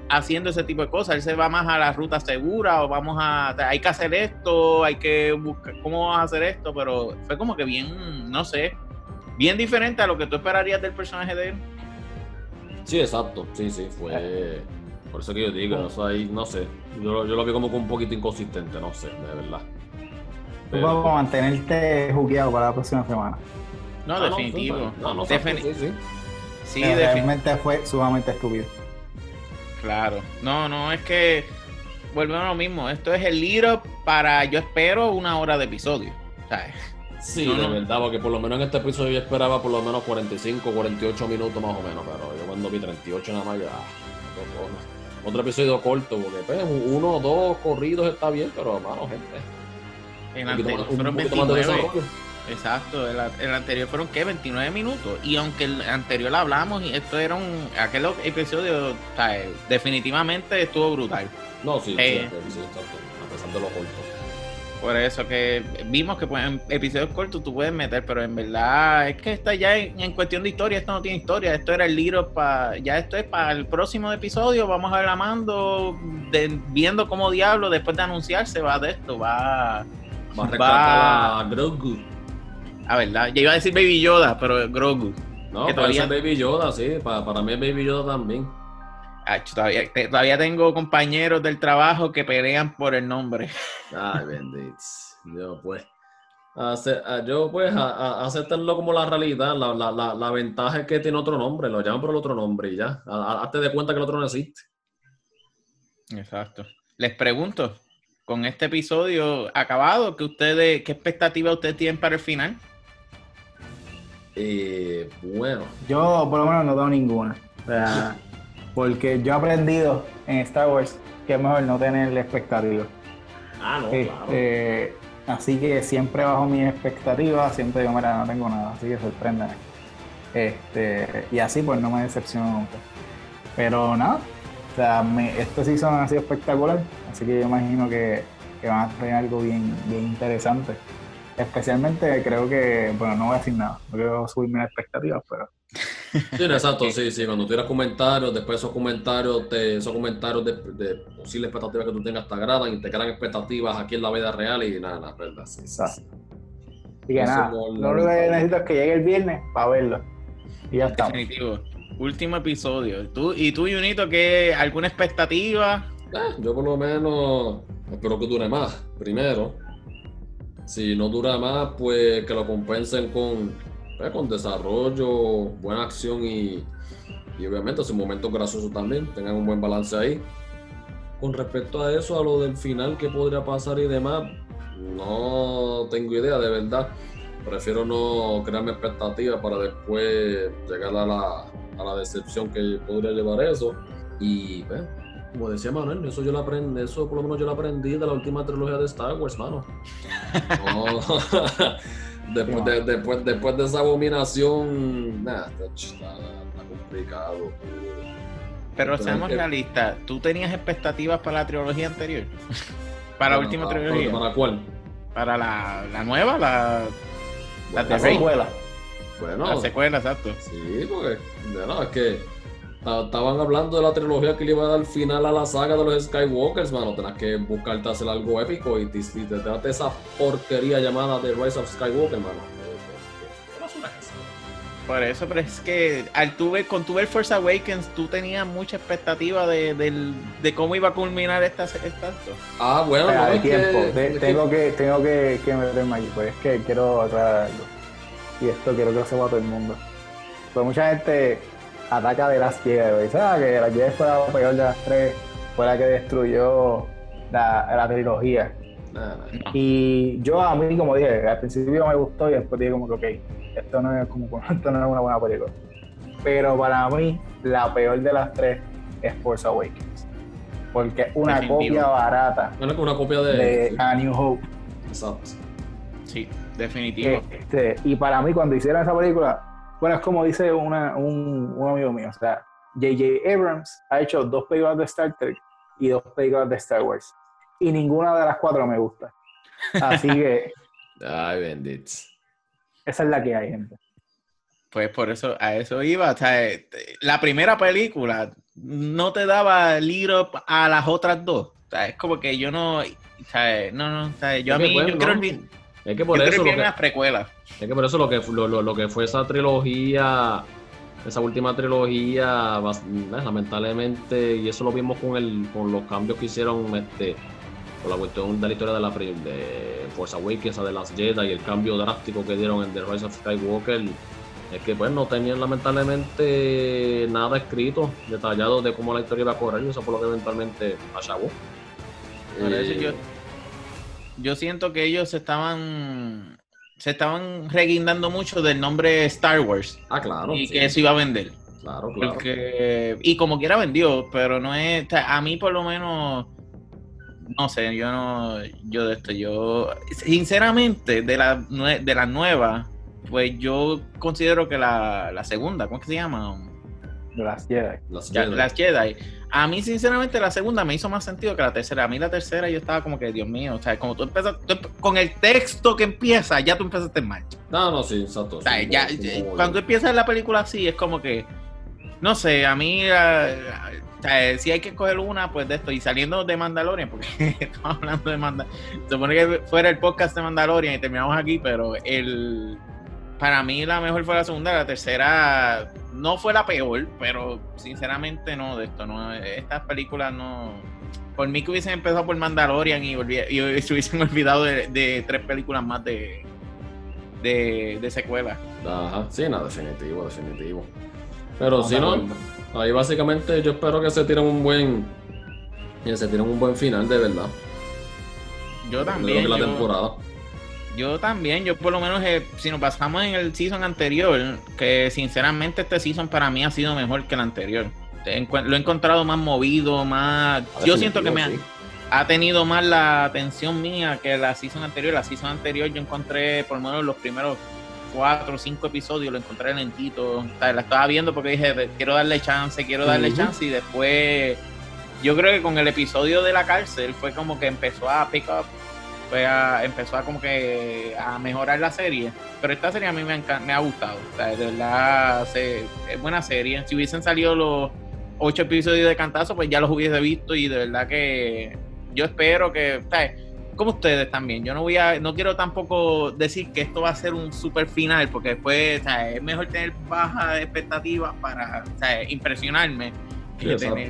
haciendo ese tipo de cosas. Él se va más a la ruta segura o vamos a. Hay que hacer esto, hay que buscar cómo vas a hacer esto, pero fue como que bien, no sé, bien diferente a lo que tú esperarías del personaje de él. Sí, exacto. Sí, sí, fue. Por eso que yo digo, eso ahí, no sé. Yo, lo- yo lo vi como que un poquito inconsistente, no sé, de verdad. Tú Pero- vas a mantenerte jugueado para la próxima semana. No, Ah, no, definitivo. sí, No, no, exacto, sí, sí. sí, realmente fue sumamente estúpido. Claro. No, no, es que volvemos a lo mismo. Esto es el up para, yo espero, una hora de episodio. ¿sabes? Sí, No, de no. verdad, porque por lo menos en este episodio yo esperaba por lo menos 45, 48 minutos más o menos, pero yo cuando vi 38 nada más, ya. no. Otro episodio corto, porque pues, uno o dos corridos está bien, pero mano, gente. El anterior más- fueron poquito más de 29. desarrollo. Exacto, el, el anterior fueron ¿qué? 29 minutos. Y aunque el anterior hablamos, y esto era un. Aquel episodio, o sea, definitivamente estuvo brutal. No, sí, Eh. sí, sí, exacto. A pesar de lo corto. Por eso que vimos que pues, en episodios cortos tú puedes meter, pero en verdad es que está ya en, en cuestión de historia, esto no tiene historia, esto era el libro para, ya esto es para el próximo episodio, vamos a ver a Mando de- viendo cómo diablo después de anunciarse va de esto, va Va a Va- rescatar a Grogu. a verdad, ya iba a decir Baby Yoda, pero Grogu. No, Que todavía- es Baby Yoda, sí. Para, para mí es Baby Yoda también. Ach, todavía, te- todavía tengo compañeros del trabajo que pelean por el nombre. Ay, bendito. Yo, pues. ace- a- yo, pues, a, a- aceptarlo como la realidad. La, la, la, la ventaja es que tiene otro nombre. Lo llaman por el otro nombre y ya. Hazte de cuenta que el otro no existe. Exacto. Les pregunto, con este episodio acabado, ¿qué ustedes, qué expectativa ustedes tienen para el final? Eh, bueno. Yo por lo menos no tengo ninguna. O sea, porque yo he aprendido en Star Wars que es mejor no tener expectativas. Ah, no, Este, así que siempre bajo mis expectativas, siempre digo, mira, no tengo nada, así que sorpréndeme. Este, y así pues no me decepciono nunca. Pero nada, o sea, me, este season ha sido espectacular, así que yo imagino que, que van a tener algo bien, bien interesante. Especialmente creo que, bueno, no voy a decir nada, no quiero subirme las expectativas, pero Sí, exacto, sí, sí. Cuando tiras comentarios, después esos comentarios, te, esos comentarios de, de posibles expectativas que tú tengas te agradan y te crean expectativas aquí en la vida real y nada, nada, verdad. Sí, sí, Exacto. sí. así que nada, lo único que necesito es que llegue el viernes para verlo. Y ya estamos. Definitivo. Último episodio. ¿Tú, ¿Y tú, Junito, qué, alguna expectativa? Eh, yo por lo menos espero que dure más, primero. Si no dura más, pues que lo compensen con, pues, con desarrollo, buena acción y, y obviamente sus momentos graciosos también, tengan un buen balance ahí. Con respecto a eso, a lo del final que podría pasar y demás, no tengo idea de verdad. Prefiero no crearme expectativas para después llegar a la, a la decepción que podría llevar eso. Y pues, como decía Manuel, eso yo lo aprendí, eso por lo menos yo lo aprendí de la última trilogía de Star Wars, mano. No. después, de, después, después de esa abominación, nada, está, está- está complicado. Pero Entonces, seamos ¿qué? realistas. ¿Tú tenías expectativas para la trilogía anterior? para la última para- trilogía. ¿Para cuál? Para la, la nueva, la, La de La secuela. Bueno, la secuela, exacto. sí, porque de nada, es que estaban hablando de la trilogía que le iba a dar final a la saga de los Skywalkers, mano. Tenés que buscarte hacer algo épico y te, y te trate esa porquería llamada The Rise of Skywalker, mano. Por eso, pero es que al tu ver, con tu ver Force Awakens, tú tenías mucha expectativa de, de cómo iba a culminar esta, esto. Ah, bueno, Espera, no, de es tiempo. que- de- tengo que, tengo que, que meterme aquí, pues es que quiero aclarar algo. Y esto quiero que lo sepa todo el mundo. Pues mucha gente ataca de las Jedi, ¿sabes? Que la Jedi fue la peor de las tres, fue la que destruyó la, la trilogía. Nah. Y yo a mí, como dije, al principio me gustó y después dije como que, ok, esto no es, como, esto no es una buena película. Pero para mí, la peor de las tres es Force Awakens. Porque es una Definitivo. copia barata Bueno, que una copia de. de A New Hope. Exacto. Sí, definitivo. Este, y para mí, cuando hicieron esa película, bueno, es como dice una- un, un amigo mío, o sea, J.J. Abrams ha hecho dos películas de Star Trek y dos películas de Star Wars. Y ninguna de las cuatro me gusta. Así que Ay, bendito. esa es la que hay, gente. Pues por eso, a eso iba. O sea, eh, la primera película no te daba lead up a las otras dos. O sea, es como que yo no. O sea, no, no. O sea, yo a mí, bueno, yo no, Es que yo por eso, lo que, es que por eso lo que, lo, lo- lo que fue esa trilogía, esa última trilogía, eh, lamentablemente, y eso lo vimos con el, con los cambios que hicieron este, con la cuestión de la historia de la de Force Awakens, de las Jedi y el cambio drástico que dieron en The Rise of Skywalker. Es que pues no tenían lamentablemente nada escrito, detallado de cómo la historia iba a correr, y eso fue lo que eventualmente acabó. Por eso yo, yo siento que ellos se estaban se estaban reguindando mucho del nombre Star Wars Ah, claro. y sí, que eso iba a vender. Claro, claro. Porque, y como quiera vendió, pero no es, a mí por lo menos, no sé, yo no, yo de esto, yo, sinceramente, de la, de las nuevas, pues yo considero que la, la segunda, ¿cómo es que se llama? Las Jedi. Las Ya- Jedi. Las Jedi. A mí, sinceramente, la segunda me hizo más sentido que la tercera. A mí la tercera yo estaba como que, Dios mío, o sea, como tú empiezas, tú con el texto que empieza, ya tú empezaste mal. No, no, sí, exacto. O sea, sí, ya, sí, ya- sí, cuando empieza la película así, es como que, no sé, a mí, eh, o sea, si hay que escoger una, pues de esto, y saliendo de Mandalorian, porque estamos hablando de Mandalorian, se supone que fuera el podcast de Mandalorian y terminamos aquí, pero el, para mí la mejor fue la segunda, la tercera no fue la peor, pero sinceramente no, de esto, no, estas películas no... Por mí que hubiesen empezado por Mandalorian y, y se hubiesen olvidado de, de tres películas más de, de, de secuela. Ajá, sí, no, definitivo, definitivo. Pero No, si no, ahí básicamente yo espero que se tiren un buen. Que se tiren un buen final, de verdad. Yo de lo también. que la yo, temporada. Yo también. Yo por lo menos, eh, si nos basamos en el season anterior, que sinceramente este season para mí ha sido mejor que el anterior. Lo he encontrado más movido, más... Ah, Yo siento que me ha, tenido más la atención mía que la season anterior. La season anterior yo encontré por lo menos los primeros cuatro o cinco episodios, lo encontré lentito. La estaba viendo porque dije, quiero darle chance, quiero darle chance. Y después, yo creo que con el episodio de la cárcel fue como que empezó a pick up, fue a- empezó a como que a mejorar la serie. Pero esta serie a mí me, me ha gustado. O sea, de verdad, se- es buena serie. Si hubiesen salido los ocho episodios de cantazo, pues ya los hubiese visto y de verdad que yo espero que, ¿sabes? como ustedes también, yo no voy a, no quiero tampoco decir que esto va a ser un super final, porque después, ¿sabes? es mejor tener bajas expectativas para, ¿sabes? impresionarme Sí, que tener,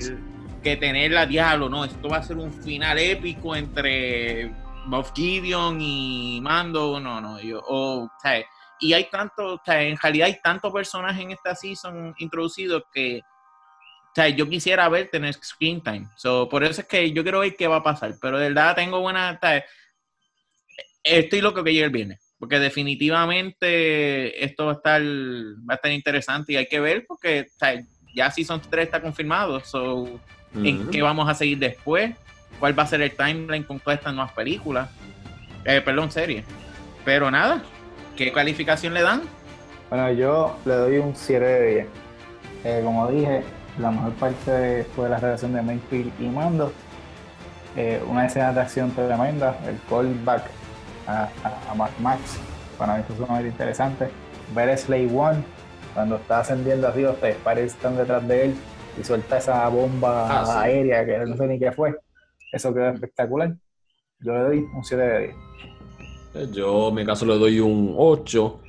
que tener la diablo, no, esto va a ser un final épico entre Moff Gideon y Mando, no, no, yo, o, ¿sabes? y hay tanto, o sea, en realidad hay tantos personajes en esta season introducidos que o sea, yo quisiera ver tener screen time. So, por eso es que yo quiero ver qué va a pasar. Pero de verdad tengo buena. o sea, estoy loco que llegue el viernes. Porque definitivamente esto va a estar, va a estar interesante y hay que ver porque o sea, ya Season 3 está confirmado. So, ¿En qué vamos a seguir después? ¿Cuál va a ser el timeline con todas estas nuevas películas? Eh, perdón, serie. Pero nada, ¿qué calificación le dan? Bueno, yo le doy un 7 de 10. Eh, como dije, la mejor parte fue la relación de Mayfield y Mando. Eh, una escena de acción tremenda, el callback a, a, a Mad Max, para mí fue sumamente interesante. Ver Slave One, cuando está ascendiendo los tres pares están detrás de él y suelta esa bomba Ah, sí. aérea que no sé ni qué fue. Eso quedó espectacular. Yo le doy un 7 de 10. Eh, Yo en mi caso le doy un 8,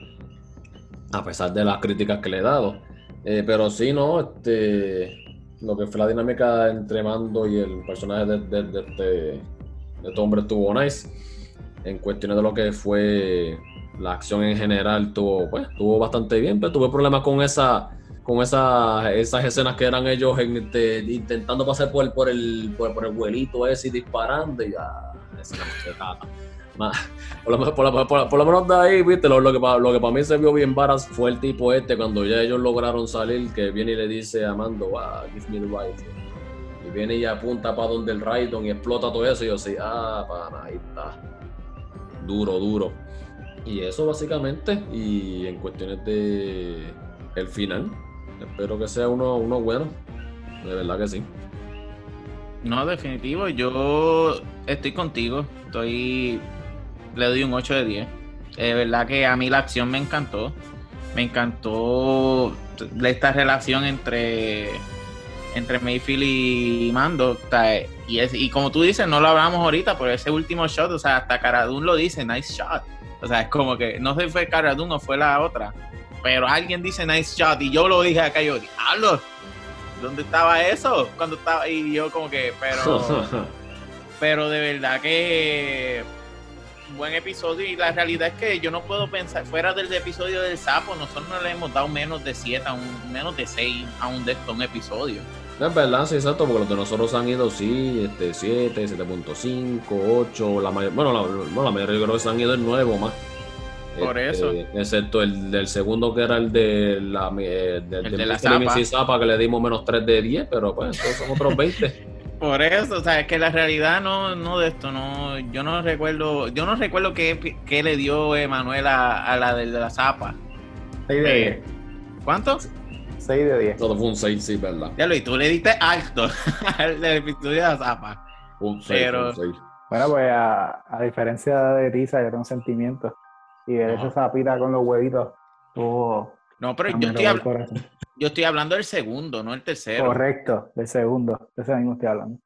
a pesar de las críticas que le he dado. Eh, pero sí, no, este, lo que fue la dinámica entre Mando y el personaje de, de- este, de este hombre estuvo nice. En cuestiones de lo que fue la acción en general, tuvo, pues, tuvo bastante bien, pero tuve problemas con esa, con esas, esas escenas que eran ellos este, intentando pasar por el, por el, por, el vuelito ese y disparando y ya, esa por, lo, por, por, por, lo menos de ahí, viste, lo, lo, que, lo que para mí se vio bien varas fue el tipo este cuando ya ellos lograron salir, que viene y le dice a Mando, wow, give me the rifle. Y viene y apunta para donde el Raidon y explota todo eso y yo así, ah, para, ahí está. Duro, duro. Y eso básicamente, y en cuestiones de el final, espero que sea uno, uno bueno. De verdad que sí. No, definitivo, yo estoy contigo. Estoy. Le doy un 8 de 10. Es verdad que a mí la acción me encantó. Me encantó esta relación entre. Entre Mayfield y Mando. Y, es, y como tú dices, no lo hablamos ahorita, pero ese último shot, o sea, hasta Caradun lo dice, nice shot. O sea, es como que no sé si fue Caradun o fue la otra. Pero alguien dice nice shot y yo lo dije acá yo, diablo, ¿dónde estaba eso? Cuando estaba y yo como que, pero pero de verdad que buen episodio y la realidad es que yo no puedo pensar fuera del episodio del sapo, nosotros no le hemos dado menos de 7 a un menos de 6 a un de estos un episodio. Es verdad, sí, exacto, porque los de nosotros han ido, sí, este, 7, 7.5, 8, la mayor, bueno, la, bueno, la mayoría yo creo que se han ido en nuevo más. Por eso. Este, excepto el del segundo que era el de la, eh, del, el de la Zapa. Zapa, que le dimos menos 3 de 10, pero pues esos son otros 20. Por eso, o sea, es que la realidad no, no de esto, no, yo no recuerdo, yo no recuerdo qué, qué le dio Emanuel a, a la de, la Zapa. 6 de 10. ¿Cuánto? 6 de 10. Todo fue un 6, sí, verdad. Ya lo, y tú le diste alto al del de la Zapa. Un 6, Pero- un 6. Bueno, pues a, a diferencia de Risa, yo tengo sentimientos. Y ver Ajá. esa zapita con los huevitos, estuvo. No, pero yo estoy, yo estoy hablando del segundo, no el tercero. Correcto, del segundo. De ese mismo estoy hablando.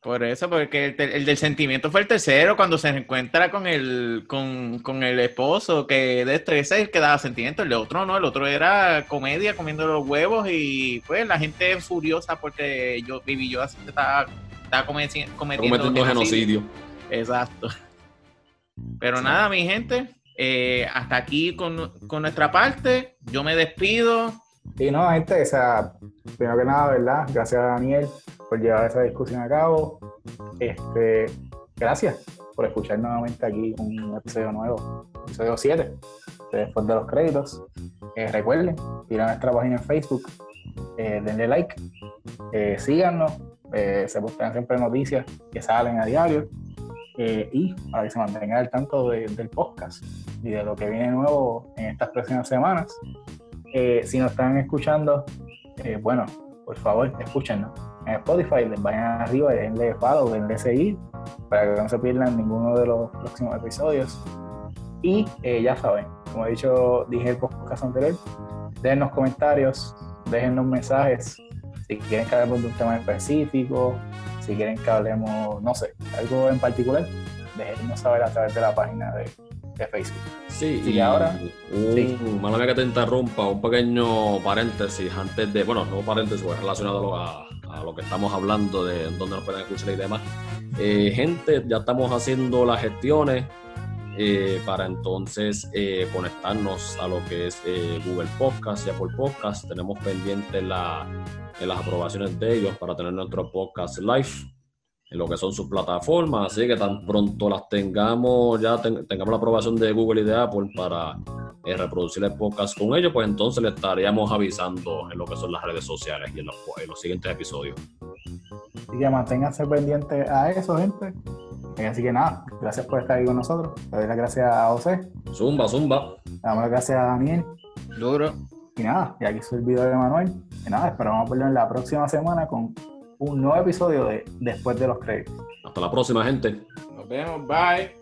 Por eso, porque el, el del sentimiento fue el tercero, cuando se encuentra con el, con, con el esposo, que de este ese es el que daba sentimiento, el otro no, el otro era comedia, comiendo los huevos, y pues la gente furiosa porque yo viví yo así estaba, estaba cometiendo, cometiendo genocidio. Exacto. Pero nada, mi gente, eh, hasta aquí con, con nuestra parte, yo me despido. Y no, gente, o sea, primero que nada, ¿verdad? Gracias a Daniel por llevar esa discusión a cabo. Este, gracias por escuchar nuevamente aquí un episodio nuevo, episodio 7, después de los créditos. Eh, recuerden, ir a nuestra página en Facebook, eh, denle like, síganos, se postean siempre noticias que salen a diario. Eh, y para que se mantengan al tanto de- del podcast y de lo que viene nuevo en estas próximas semanas. Eh, si nos están escuchando, eh, bueno, por favor, escúchenos. En Spotify, les vayan arriba, denle follow, denle seguir, para que no se pierdan ninguno de los próximos episodios. Y eh, ya saben, como he dicho, dije el podcast anterior, déjennos comentarios, déjennos mensajes, si quieren que hablemos de un tema específico, si quieren que hablemos, no sé, algo en particular, déjennos saber a través de la página de, de Facebook. Sí, y ahora- Un, sí. mala que te interrumpa, un pequeño paréntesis antes de, bueno, no paréntesis, porque es relacionado a lo, a, a lo que estamos hablando de dónde nos pueden escuchar y demás. Eh, gente, ya estamos haciendo las gestiones eh, para entonces eh, conectarnos a lo que es eh, Google Podcast y Apple Podcast. Tenemos pendiente la, en las aprobaciones de ellos para tener nuestro podcast live en lo que son sus plataformas, así que tan pronto las tengamos, ya ten- tengamos la aprobación de Google y de Apple para reproducir el podcast con ellos, pues entonces le estaríamos avisando en lo que son las redes sociales y en los, los siguientes episodios. Así que manténganse pendientes a eso, gente. Así que nada, gracias por estar ahí con nosotros. Le doy las gracias a José, Zumba, zumba. le damos las gracias a Daniel. Duro. Y nada, y aquí soy el video de Manuel. Y nada, esperamos verlo en la próxima semana con un nuevo episodio de Después de los Créditos. Hasta la próxima, gente. Nos vemos, bye.